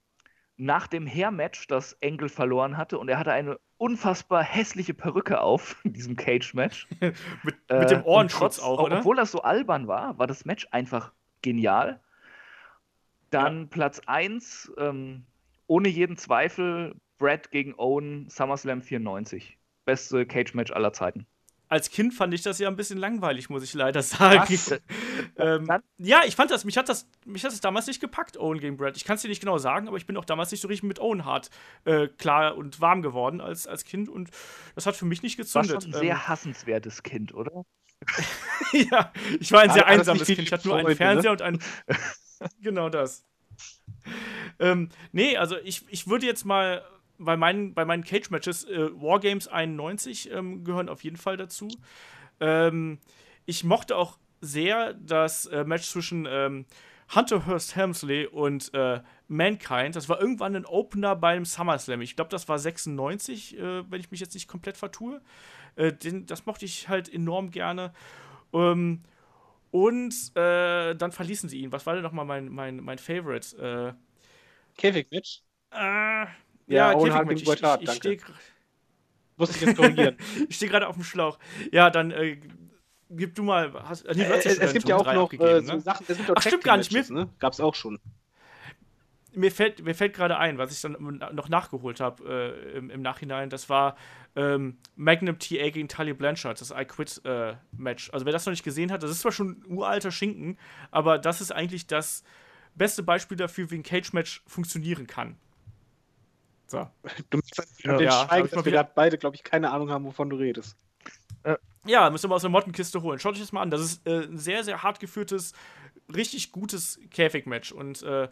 nach dem Hair-Match, das Angle verloren hatte. Und er hatte eine unfassbar hässliche Perücke auf <laughs> in diesem Cage-Match. <laughs> Mit, Äh, mit dem und Ohrenschutz auch, oder? Obwohl das so albern war, war das Match einfach genial. Dann Platz 1, ähm, ohne jeden Zweifel, Brad gegen Owen, SummerSlam 94. Beste Cage-Match aller Zeiten. Als Kind fand ich das ja ein bisschen langweilig, muss ich leider sagen. <laughs> Ähm, ja, ich fand das, mich hat das, mich hat das damals nicht gepackt, Owen gegen Brad. Ich kann es dir nicht genau sagen, aber ich bin auch damals nicht so richtig mit Owen hart äh, klar und warm geworden als, als Kind und das hat für mich nicht War gezündet. schon ein sehr hassenswertes Kind, oder? Ähm, <laughs> ja, ich war ein sehr das einsames Kind. Ich hatte nur einen Freunde, Fernseher und ein. <laughs> genau das. Ähm, nee, also ich, ich würde jetzt mal bei meinen, bei meinen Cage-Matches, äh, Wargames 91 ähm, gehören auf jeden Fall dazu. Ähm, ich mochte auch sehr das äh, Match zwischen ähm, Hunter Hearst Helmsley und äh, Mankind. Das war irgendwann ein Opener beim SummerSlam. Ich glaube, das war 96, äh, wenn ich mich jetzt nicht komplett vertue. Äh, den, das mochte ich halt enorm gerne. Ähm, und äh, dann verließen sie ihn. Was war denn nochmal mein, mein, mein Favorite? Käfig-Match. Äh, äh, Ja, ja, Owen Käfigmatch. Hart gegen Ich, ich, ich stehe Musste ich jetzt korrigieren. <laughs> ich steh gerade auf dem Schlauch. Ja, dann äh, gib du mal. Hast, nee, äh, hast ja es, schon es gibt ja auch noch äh, so ne? Sachen, es gibt auch Ach, stimmt gar nicht, Tag-Team-Matches, ne? Gab's auch schon. mir fällt, mir fällt gerade ein, was ich dann noch nachgeholt habe äh, im, im Nachhinein. Das war ähm, Magnum TA gegen Tully Blanchard, das I Quit äh, Match. Also wer das noch nicht gesehen hat, das ist zwar schon ein uralter Schinken, aber das ist eigentlich das beste Beispiel dafür, wie ein Cage-Match funktionieren kann. So. Du merkst halt Ja, den Schweigen, dass wir wieder- gerade beide, glaube ich, keine Ahnung haben, wovon du redest. Ja, müsst ihr mal aus der Mottenkiste holen. Schaut euch das mal an. Das ist äh, ein sehr, sehr hart geführtes, richtig gutes Käfig-Match und äh,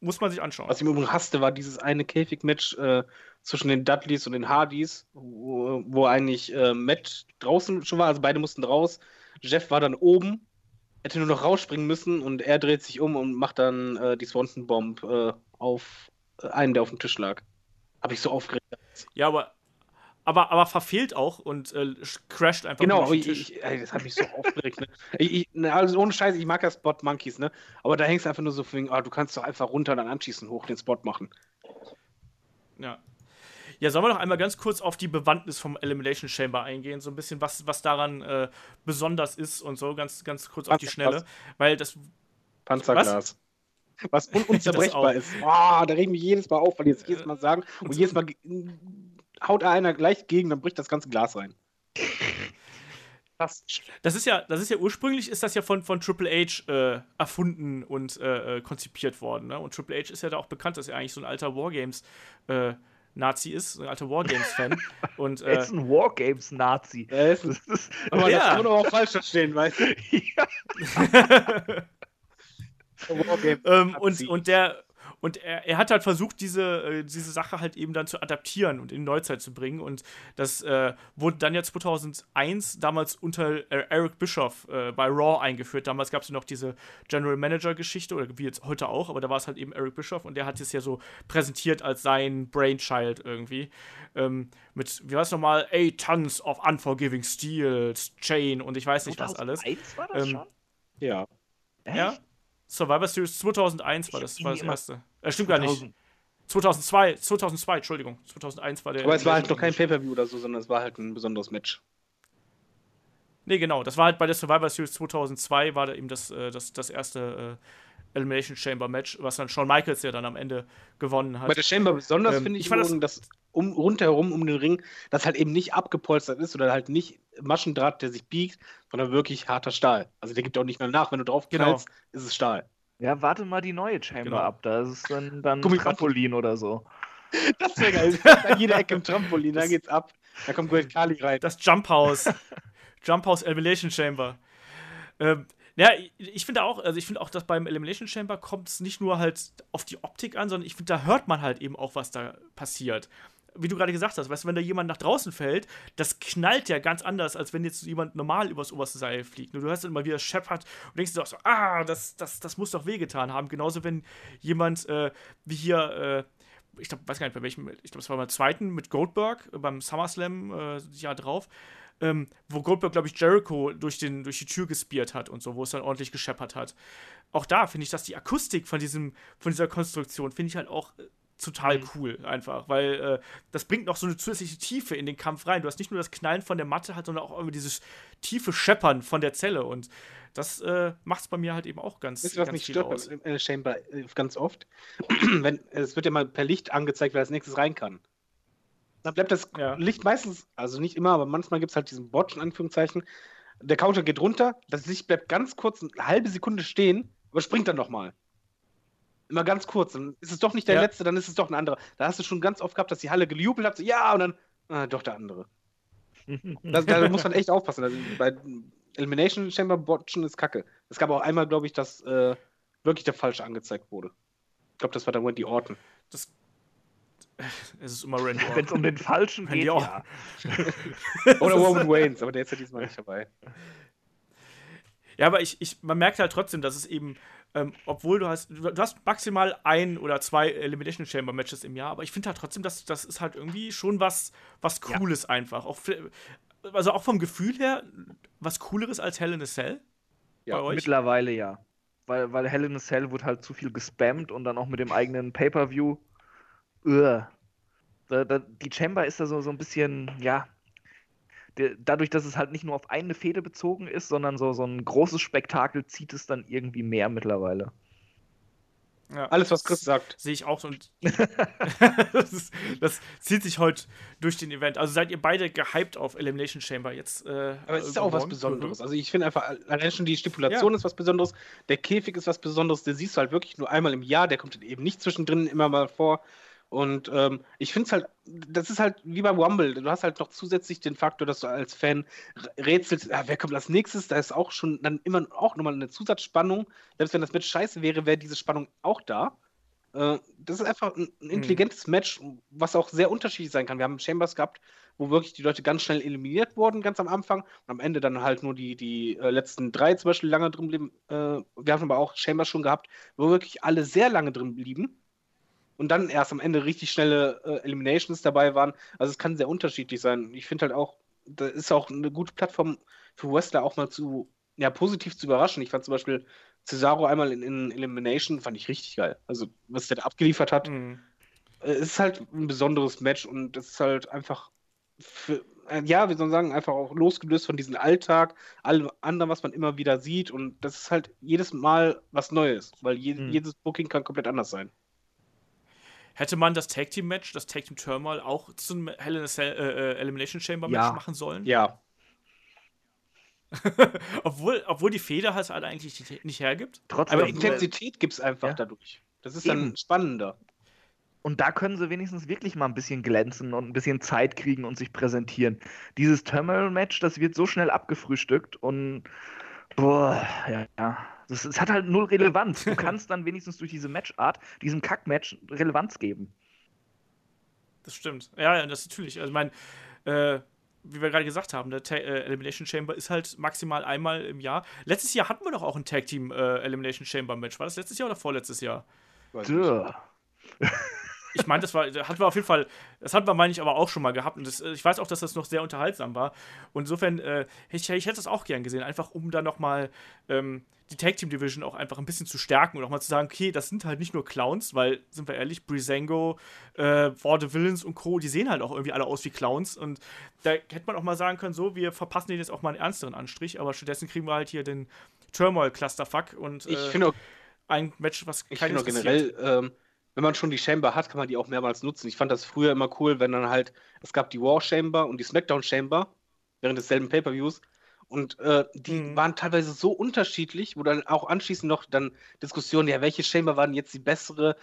muss man sich anschauen. Was ich im Übrigen hasste, war dieses eine Käfig-Match äh, zwischen den Dudleys und den Hardys, wo, wo eigentlich äh, Matt draußen schon war, also beide mussten raus. Jeff war dann oben, hätte nur noch rausspringen müssen und er dreht sich um und macht dann äh, die Swanton-Bomb äh, auf einen, der auf dem Tisch lag. Habe ich so aufgeregt. Ja, aber, aber, aber verfehlt auch und äh, crasht einfach Genau, durch den ich, Tisch. ey, das hat mich so aufgeregt. Ne? <laughs> Ich, ich, ne, also ohne Scheiß, ich mag ja Spot Monkeys, ne? Aber da hängst du einfach nur so wegen, ah, du kannst doch einfach runter und dann anschießen, hoch den Spot machen. Ja. Ja, sollen wir noch einmal ganz kurz auf die Bewandtnis vom Elimination Chamber eingehen, so ein bisschen, was, was daran äh, besonders ist und so, ganz, ganz kurz auf die. Schnelle. Weil das, Panzerglas. Was, un unzerbrechbar <laughs> ist. Ah, da reg ich mich jedes Mal auf, weil die das jedes Mal sagen. Und jedes Mal haut einer gleich gegen, dann bricht das ganze Glas rein. <laughs> Das, das ist ja, das ist ja ursprünglich ist das ja von, von Triple H äh, erfunden und äh, äh, konzipiert worden. Ne? Und Triple H ist ja da auch bekannt, dass er eigentlich so ein alter Wargames äh, Nazi ist, so ein alter Wargames-Fan. <laughs> und Er äh, ist ein Wargames-Nazi. Ja, aber Ja. das kann man auch falsch verstehen, weißt du? Wargame. <laughs> Ähm, und, und der und er, er hat halt versucht, diese, äh, diese Sache halt eben dann zu adaptieren und in die Neuzeit zu bringen. Und das äh, wurde dann ja 2001 damals unter äh, Eric Bischoff äh, bei Raw eingeführt. Damals gab es ja noch diese General Manager-Geschichte, oder wie jetzt heute auch, aber da war es halt eben Eric Bischoff und der hat es ja so präsentiert als sein Brainchild irgendwie. Ähm, mit, wie war es nochmal? Eight Tons of Unforgiving Steel, Chain und ich weiß nicht was alles. 2001 war das Ähm, schon? Ja. Echt? Ja? Survivor Series 2001 war das, war das erste. Äh, stimmt gar nicht. 2000. 2002, 2002, Entschuldigung. 2001 war der. Aber es war halt noch kein Pay-Per-View oder so, sondern es war halt ein besonderes Match. Nee, genau. Das war halt bei der Survivor Series 2002 war da eben das, äh, das, das erste äh, Elimination Chamber Match, was dann Shawn Michaels ja dann am Ende gewonnen hat. Bei der Chamber besonders Ähm, finde ich, ich fand das- dass um, rundherum um den Ring, das halt eben nicht abgepolstert ist oder halt nicht Maschendraht, der sich biegt, sondern wirklich harter Stahl. Also der gibt auch nicht mehr nach, wenn du drauf Genau. knallst, ist es Stahl. Ja, warte mal die neue Chamber Genau. ab. Da ist es dann, dann. Trampolin oder so. <laughs> Das wäre geil. <laughs> An jeder Ecke im Trampolin, da geht's ab. Da kommt Great Kali rein. Das Jump House. <laughs> Jump House Elimination Chamber. Ähm, ja, ich- ich finde auch, also ich finde auch, dass beim Elimination Chamber kommt es nicht nur halt auf die Optik an, sondern ich finde, da hört man halt eben auch, was da passiert. Wie du gerade gesagt hast, weißt du, wenn da jemand nach draußen fällt, das knallt ja ganz anders, als wenn jetzt jemand normal übers oberste Seil fliegt. Nur du hörst dann immer wieder scheppert und denkst dir auch so, ah, das, das, das muss doch wehgetan haben. Genauso, wenn jemand äh, wie hier, äh, ich glaube, weiß gar nicht bei welchem, ich glaube, es war beim zweiten mit Goldberg äh, beim SummerSlam äh, Jahr drauf, ähm, wo Goldberg, glaube ich, Jericho durch, den, durch die Tür gespiert hat und so, wo es dann ordentlich gescheppert hat. Auch da finde ich, dass die Akustik von, diesem, von dieser Konstruktion finde ich halt auch äh, total cool einfach, weil äh, das bringt noch so eine zusätzliche Tiefe in den Kampf rein. Du hast nicht nur das Knallen von der Matte, halt, sondern auch irgendwie dieses tiefe Scheppern von der Zelle und das äh, macht es bei mir halt eben auch ganz, Wisst ihr, was ganz mich viel stört aus. äh, Chamber äh, ganz oft? <clears throat> Wenn, es wird ja mal per Licht angezeigt, wer als nächstes rein kann. Dann bleibt das Ja. Licht meistens, also nicht immer, aber manchmal gibt es halt diesen Botch in Anführungszeichen. Der Counter geht runter, das Licht bleibt ganz kurz, eine halbe Sekunde stehen, aber springt dann nochmal. Immer ganz kurz, dann ist es doch nicht der Ja. letzte, dann ist es doch ein anderer. Da hast du schon ganz oft gehabt, dass die Halle gejubelt hat, so, ja, und dann, ah, doch der andere. <laughs> Da, da muss man echt aufpassen. Also bei Elimination Chamber Botchen ist kacke. Es gab auch einmal, glaube ich, dass äh, wirklich der falsche angezeigt wurde. Ich glaube, das war dann Wendy Orton. Das, <laughs> es ist immer Randy <laughs> Wenn es um den Falschen geht, ja. Oder Roman Waynes, aber der ist ja diesmal nicht dabei. Ja, aber ich, ich, man merkt halt trotzdem, dass es eben, ähm, obwohl du hast, du hast maximal ein oder zwei Elimination Chamber Matches im Jahr, aber ich finde halt trotzdem, dass das ist halt irgendwie schon was, was Cooles einfach. Auch, also auch vom Gefühl her, was Cooleres als Hell in a Cell Ja, bei euch. Mittlerweile ja. Weil, weil Hell in a Cell wird halt zu viel gespammt und dann auch mit dem eigenen Pay-Per-View. Die Chamber ist da so, so ein bisschen, ja. Dadurch, dass es halt nicht nur auf eine Fehde bezogen ist, sondern so, so ein großes Spektakel, zieht es dann irgendwie mehr mittlerweile. Ja. Alles, was Chris sagt. Sehe ich auch so. Und <laughs> <laughs> das, ist, das zieht sich heute durch den Event. Also seid ihr beide gehypt auf Elimination Chamber jetzt? Äh, Aber es ist ja auch was? Besonderes. Also ich finde einfach, allein schon die Stipulation ist was Besonderes. Der Käfig ist was Besonderes. Den siehst du halt wirklich nur einmal im Jahr. Der kommt eben nicht zwischendrin immer mal vor. Und ähm, ich finde es halt, das ist halt wie beim Rumble. Du hast halt noch zusätzlich den Faktor, dass du als Fan rätselst, ah, wer kommt als nächstes. Da ist auch schon dann immer auch nochmal eine Zusatzspannung. Selbst wenn das Match scheiße wäre, wäre diese Spannung auch da. Äh, das ist einfach ein, ein intelligentes Match, was auch sehr unterschiedlich sein kann. Wir haben Chambers gehabt, wo wirklich die Leute ganz schnell eliminiert wurden, ganz am Anfang. Und am Ende dann halt nur die, die äh, letzten drei zum Beispiel lange drin blieben. Äh, wir haben aber auch Chambers schon gehabt, wo wirklich alle sehr lange drin blieben. Und dann erst am Ende richtig schnelle äh, Eliminations dabei waren. Also es kann sehr unterschiedlich sein. Ich finde halt auch, da ist auch eine gute Plattform für Wrestler auch mal zu, ja, positiv zu überraschen. Ich fand zum Beispiel Cesaro einmal in, in Elimination, fand ich richtig geil. Also, was der da abgeliefert hat. Mhm. Äh, Es ist halt ein besonderes Match und es ist halt einfach für, äh, ja, wie soll man sagen, einfach auch losgelöst von diesem Alltag, allem anderen, was man immer wieder sieht und das ist halt jedes Mal was Neues, weil je, Hm. jedes Booking kann komplett anders sein. Hätte man das Tag Team Match, das Tag Team Turmoil auch zum Hell in a Cell, äh, äh, Elimination Chamber Match Ja. machen sollen? Ja, <laughs> obwohl, obwohl die Feder halt eigentlich nicht- hergibt. Trotzdem. aber Intensität gibt es einfach Ja. dadurch. Das ist dann Eben. spannender. Und da können sie wenigstens wirklich mal ein bisschen glänzen und ein bisschen Zeit kriegen und sich präsentieren. Dieses Terminal-Match, das wird so schnell abgefrühstückt und boah, ja, ja. Das, es hat halt null Relevanz. Du kannst dann wenigstens durch diese Matchart, diesem Kack-Match, Relevanz geben. Das stimmt. Ja, ja, das ist natürlich. Also, ich meine, äh, wie wir gerade gesagt haben, der Ta äh, Elimination Chamber ist halt maximal einmal im Jahr. Letztes Jahr hatten wir doch auch ein Tag Team äh, Elimination Chamber Match. War das letztes Jahr oder vorletztes Jahr? Weiß. <laughs> ich meine, das war, hatten wir auf jeden Fall, das hatten wir, meine ich, aber auch schon mal gehabt. Und das, ich weiß auch, dass das noch sehr unterhaltsam war. Und insofern, äh, ich, ich hätte das auch gern gesehen, einfach um da nochmal ähm, die Tag Team Division auch einfach ein bisschen zu stärken und auch mal zu sagen, okay, das sind halt nicht nur Clowns, weil, sind wir ehrlich, Brisango, äh, War the Villains und Co., die sehen halt auch irgendwie alle aus wie Clowns. Und da hätte man auch mal sagen können, so, wir verpassen denen jetzt auch mal einen ernsteren Anstrich, aber stattdessen kriegen wir halt hier den Turmoil-Clusterfuck und äh, ich auch, ein Match, was ich finde generell, ähm, wenn man schon die Chamber hat, kann man die auch mehrmals nutzen. Ich fand das früher immer cool, wenn dann halt, es gab die War Chamber und die SmackDown Chamber während desselben Pay-Per-Views und äh, die mhm. waren teilweise so unterschiedlich, wo dann auch anschließend noch dann Diskussionen, ja, welche Chamber war denn jetzt die bessere?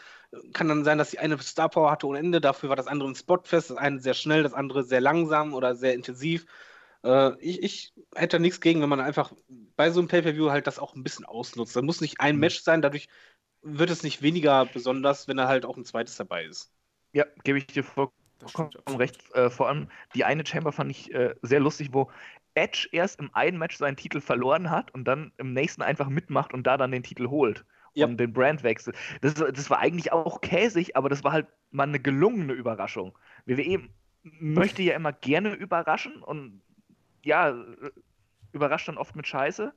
Kann dann sein, dass die eine Star Power hatte ohne Ende, dafür war das andere ein Spotfest, das eine sehr schnell, das andere sehr langsam oder sehr intensiv. Äh, ich, ich hätte nichts gegen, wenn man einfach bei so einem Pay-Per-View halt das auch ein bisschen ausnutzt. Da muss nicht ein mhm. Match sein, dadurch wird es nicht weniger besonders, wenn da halt auch ein zweites dabei ist. Ja, gebe ich dir vollkommen recht. Äh, vor allem die eine Chamber fand ich äh, sehr lustig, wo Edge erst im einen Match seinen Titel verloren hat und dann im nächsten einfach mitmacht und da dann den Titel holt yep. und den Brandwechsel. Das, das war eigentlich auch käsig, aber das war halt mal eine gelungene Überraschung. WWE möchte ja immer gerne überraschen und ja, überrascht dann oft mit Scheiße.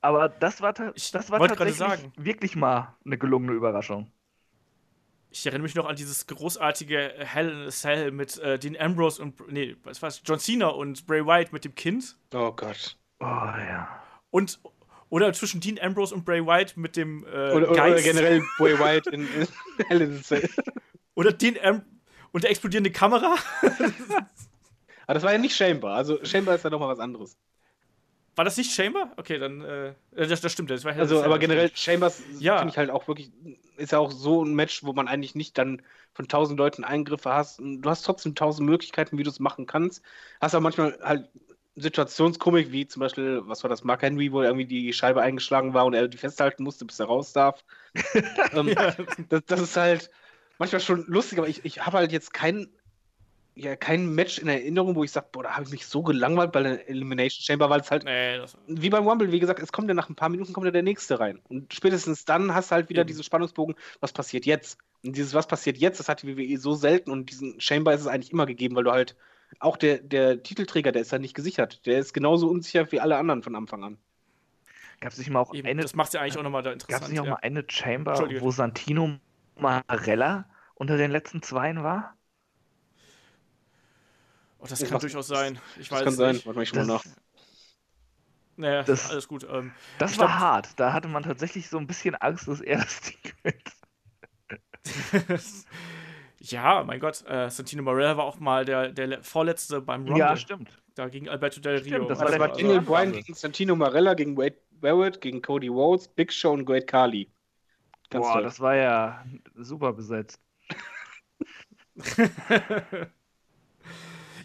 Aber das war, das war tatsächlich wirklich mal eine gelungene Überraschung. Ich erinnere mich noch an dieses großartige Hell in a Cell mit äh, Dean Ambrose und, nee, was war's, John Cena und Bray Wyatt mit dem Kind. Oh Gott. Oh ja. Und, oder zwischen Dean Ambrose und Bray Wyatt mit dem äh, oder, oder, oder, generell Bray Wyatt in, in <laughs> Hell in a Cell. Oder Dean Am und der explodierende Kamera. Aber <laughs> das war ja nicht Chamber. Also Chamber ist ja nochmal was anderes. War das nicht Chamber? Okay, dann, äh, das, das stimmt. Das war also, aber generell Chambers ja. finde ich halt auch wirklich, ist ja auch so ein Match, wo man eigentlich nicht dann von tausend Leuten Eingriffe hast. Du hast trotzdem tausend Möglichkeiten, wie du es machen kannst. Hast aber manchmal halt Situationskomik, wie zum Beispiel, was war das, Mark Henry, wo irgendwie die Scheibe eingeschlagen war und er die festhalten musste, bis er raus darf. <laughs> ähm, ja. das, das, ist halt manchmal schon lustig, aber ich, ich habe halt jetzt keinen ja kein Match in Erinnerung, wo ich sage, boah, da habe ich mich so gelangweilt bei der Elimination Chamber, weil es halt nee, wie beim Rumble, wie gesagt, es kommt ja nach ein paar Minuten kommt ja der nächste rein und spätestens dann hast du halt wieder mhm. diesen Spannungsbogen, was passiert jetzt? Und dieses was passiert jetzt, das hat die WWE so selten und diesen Chamber ist es eigentlich immer gegeben, weil du halt auch der, der Titelträger, der ist halt nicht gesichert, der ist genauso unsicher wie alle anderen von Anfang an. Gab es nicht mal auch Eben, eine, das macht ja eigentlich auch nochmal da interessant. Gab es nicht auch ja. mal eine Chamber, wo Santino Marella unter den letzten Zweien war? Oh, das, das kann durchaus sein. Ich das weiß kann sein. Warte mal, ich mal nach. Naja, das, alles gut. Ähm, das war glaub, hart. Da hatte man tatsächlich so ein bisschen Angst, dass er das Ding <laughs> ja, mein Gott, äh, Santino Morella war auch mal der, der vorletzte beim Rumble. Ja, stimmt. Da gegen Alberto Del Rio. Stimmt, das war, das war Daniel Bryan gegen Santino Morella, gegen Wade Barrett, gegen Cody Rhodes, Big Show und Great Khali. Ganz Boah, toll. das war ja super besetzt. <laughs> <laughs>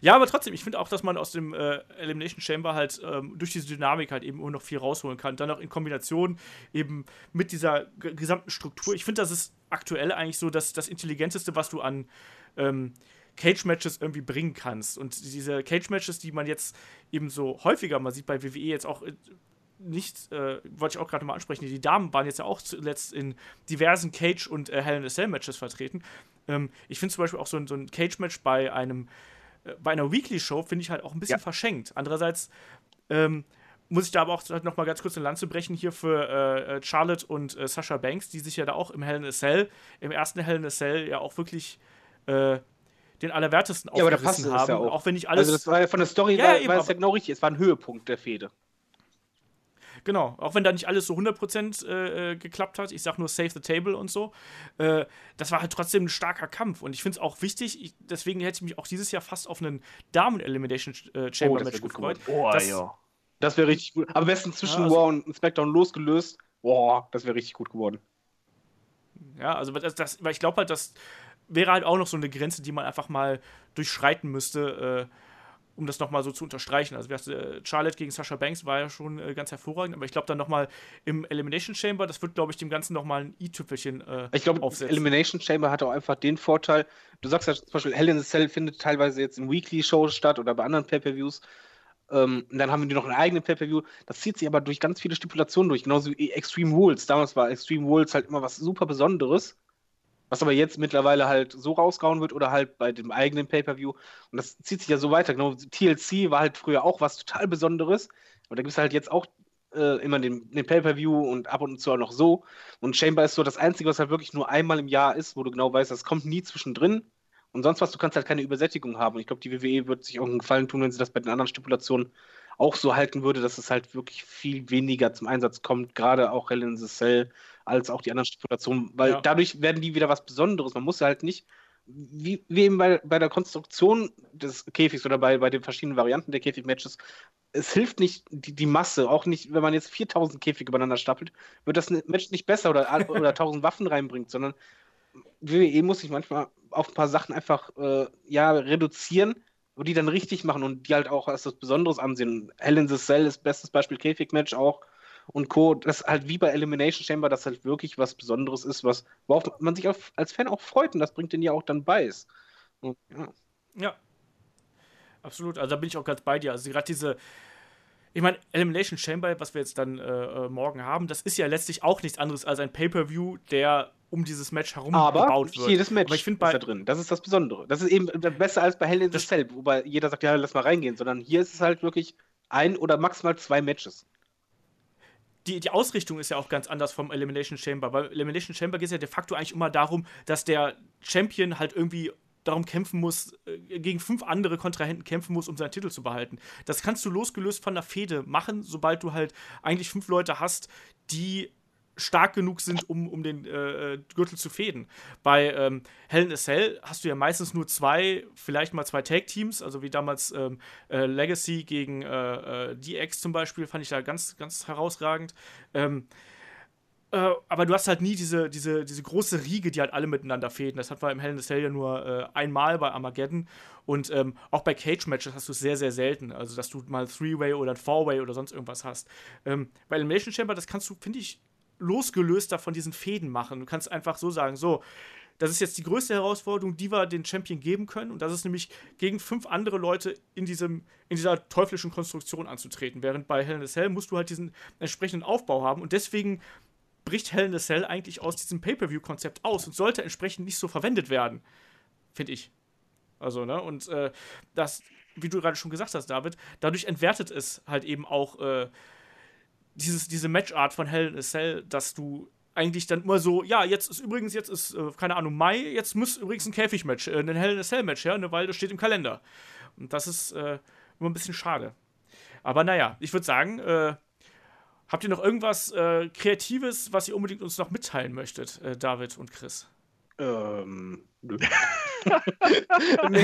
Ja, aber trotzdem, ich finde auch, dass man aus dem äh, Elimination Chamber halt ähm, durch diese Dynamik halt eben immer noch viel rausholen kann. Dann auch in Kombination eben mit dieser gesamten Struktur. Ich finde, das ist aktuell eigentlich so das, das Intelligenteste, was du an ähm, Cage-Matches irgendwie bringen kannst. Und diese Cage-Matches, die man jetzt eben so häufiger mal sieht bei WWE jetzt auch äh, nicht, äh, wollte ich auch gerade mal ansprechen, die Damen waren jetzt ja auch zuletzt in diversen Cage- und äh, Hell in a Cell-Matches vertreten. Ähm, ich finde zum Beispiel auch so ein, so ein Cage-Match bei einem bei einer Weekly-Show finde ich halt auch ein bisschen ja. verschenkt. Andererseits ähm, muss ich da aber auch noch mal ganz kurz eine Lanze brechen hier für äh, äh, Charlotte und äh, Sasha Banks, die sich ja da auch im Hell in a Cell, im ersten Hell in a Cell ja auch wirklich äh, den allerwertesten ja, aber da passt haben. Ja auch. auch wenn nicht alles. Also das war ja von der Story ja, war, eben, war es ja genau richtig. Es war ein Höhepunkt der Fehde. Genau, auch wenn da nicht alles so 100% äh, äh, geklappt hat, ich sag nur Save the Table und so, äh, das war halt trotzdem ein starker Kampf und ich finde es auch wichtig, ich, deswegen hätte ich mich auch dieses Jahr fast auf einen Damen-Elimination äh, Chamber Match oh, gefreut. Oh, das, ja. Das wäre richtig gut. Aber besten zwischen ja, also, War und SmackDown losgelöst, boah, das wäre richtig gut geworden. Ja, also das, das weil ich glaube halt, das wäre halt auch noch so eine Grenze, die man einfach mal durchschreiten müsste, äh, um das nochmal so zu unterstreichen. Also äh, Charlotte gegen Sasha Banks war ja schon äh, ganz hervorragend, aber ich glaube dann nochmal im Elimination Chamber, das wird, glaube ich, dem Ganzen nochmal ein i-Tüpfelchen äh, Ich glaube, Elimination Chamber hat auch einfach den Vorteil, du sagst ja zum Beispiel, Hell in the Cell findet teilweise jetzt in Weekly-Shows statt oder bei anderen Pay-Per-Views. Ähm, dann haben die noch eine eigene Pay-Per-View. Das zieht sich aber durch ganz viele Stipulationen durch, genauso wie Extreme Rules. Damals war Extreme Rules halt immer was super Besonderes. Was aber jetzt mittlerweile halt so rausgehauen wird oder halt bei dem eigenen Pay-Per-View. Und das zieht sich ja so weiter. Genau, TLC war halt früher auch was total Besonderes. Aber da gibt es halt jetzt auch äh, immer den, den Pay-Per-View und ab und zu auch noch so. Und Chamber ist so das Einzige, was halt wirklich nur einmal im Jahr ist, wo du genau weißt, das kommt nie zwischendrin. Und sonst was, du kannst halt keine Übersättigung haben. Und ich glaube, die WWE wird sich auch einen Gefallen tun, wenn sie das bei den anderen Stipulationen auch so halten würde, dass es halt wirklich viel weniger zum Einsatz kommt, gerade auch Hell in the Cell als auch die anderen Stipulationen, weil ja. dadurch werden die wieder was Besonderes. Man muss halt nicht, wie, wie eben bei, bei der Konstruktion des Käfigs oder bei, bei den verschiedenen Varianten der Käfig-Matches, es hilft nicht die, die Masse, auch nicht, wenn man jetzt 4000 Käfige übereinander stapelt, wird das Match nicht besser oder, <laughs> oder 1000 Waffen reinbringt, sondern WWE muss sich manchmal auf ein paar Sachen einfach äh, ja, reduzieren und die dann richtig machen und die halt auch als das Besonderes ansehen. Hell in the Cell ist bestes Beispiel Käfig-Match auch und Co. Das halt wie bei Elimination Chamber, das halt wirklich was Besonderes ist, was worauf man sich auf, als Fan auch freut und das bringt den ja auch dann bei. ja. ja. Absolut. Also da bin ich auch ganz bei dir. Also gerade diese, ich meine, Elimination Chamber, was wir jetzt dann äh, äh, morgen haben, das ist ja letztlich auch nichts anderes als ein Pay-Per-View, der um dieses Match herum aber gebaut wird. jedes Match Aber ich bei, ist da drin. Das ist das Besondere. Das ist eben besser als bei Hell in the Cell, wobei jeder sagt, ja, lass mal reingehen, sondern hier ist es halt wirklich ein oder maximal zwei Matches. Die, die Ausrichtung ist ja auch ganz anders vom Elimination Chamber, weil Elimination Chamber geht es ja de facto eigentlich immer darum, dass der Champion halt irgendwie darum kämpfen muss, äh, gegen fünf andere Kontrahenten kämpfen muss, um seinen Titel zu behalten. Das kannst du losgelöst von der Fehde machen, sobald du halt eigentlich fünf Leute hast, die stark genug sind, um, um den äh, Gürtel zu fäden. Bei ähm, Hell in a Cell hast du ja meistens nur zwei, vielleicht mal zwei Tag-Teams, also wie damals ähm, äh, Legacy gegen äh, äh DX zum Beispiel, fand ich da ganz, ganz herausragend. Ähm, äh, aber du hast halt nie diese, diese, diese große Riege, die halt alle miteinander fäden. Das hat wir im Hell in a Cell ja nur äh, einmal bei Armageddon. Und ähm, auch bei Cage-Matches hast du es sehr, sehr selten. Also, dass du mal ein Three-Way oder ein Four-Way oder sonst irgendwas hast. Ähm, bei Elimination Chamber, das kannst du, finde ich, losgelöster von diesen Fäden machen. Du kannst einfach so sagen, so, das ist jetzt die größte Herausforderung, die wir den Champion geben können. Und das ist nämlich gegen fünf andere Leute in, diesem, in dieser teuflischen Konstruktion anzutreten. Während bei Hell in a Cell musst du halt diesen entsprechenden Aufbau haben. Und deswegen bricht Hell in a Cell eigentlich aus diesem Pay-Per-View-Konzept aus und sollte entsprechend nicht so verwendet werden. Finde ich. Also, ne? Und äh, das, wie du gerade schon gesagt hast, David, dadurch entwertet es halt eben auch äh, dieses, diese Matchart von Hell in a Cell, dass du eigentlich dann immer so, ja, jetzt ist übrigens, jetzt ist, äh, keine Ahnung, Mai, jetzt muss übrigens ein Käfig-Match, äh, ein Hell in a Cell-Match her, ne, weil das steht im Kalender. Und das ist äh, immer ein bisschen schade. Aber naja, ich würde sagen, äh, habt ihr noch irgendwas äh, Kreatives, was ihr unbedingt uns noch mitteilen möchtet, äh, David und Chris? Ähm, nö. <laughs> nee,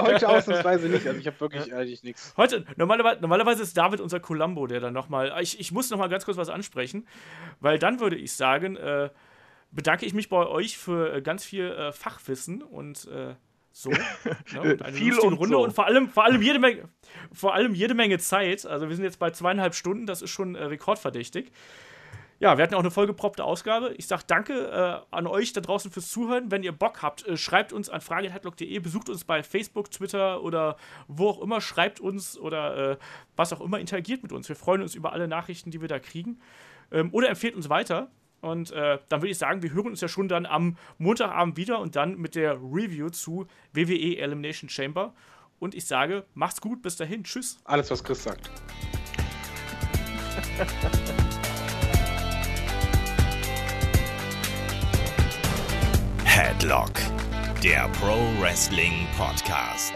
heute ausnahmsweise nicht. Also ich habe wirklich eigentlich nichts. Heute, normalerweise, normalerweise ist David unser Columbo, der dann nochmal. Ich, ich muss nochmal ganz kurz was ansprechen, weil dann würde ich sagen, äh, bedanke ich mich bei euch für äh, ganz viel äh, Fachwissen und äh, so. <laughs> Ne, und eine viel und Runde so. und vor allem, vor, allem jede Menge, vor allem jede Menge Zeit. Also wir sind jetzt bei zweieinhalb Stunden, das ist schon äh, rekordverdächtig. Ja, wir hatten auch eine vollgeproppte Ausgabe. Ich sage danke äh, an euch da draußen fürs Zuhören. Wenn ihr Bock habt, äh, schreibt uns an fragen.headlock.de, besucht uns bei Facebook, Twitter oder wo auch immer, schreibt uns oder äh, was auch immer, interagiert mit uns. Wir freuen uns über alle Nachrichten, die wir da kriegen. Ähm, oder empfehlt uns weiter. Und äh, dann würde ich sagen, wir hören uns ja schon dann am Montagabend wieder und dann mit der Review zu WWE Elimination Chamber. Und ich sage, macht's gut, bis dahin, tschüss. Alles, was Chris sagt. <laughs> Headlock, der Pro Wrestling Podcast.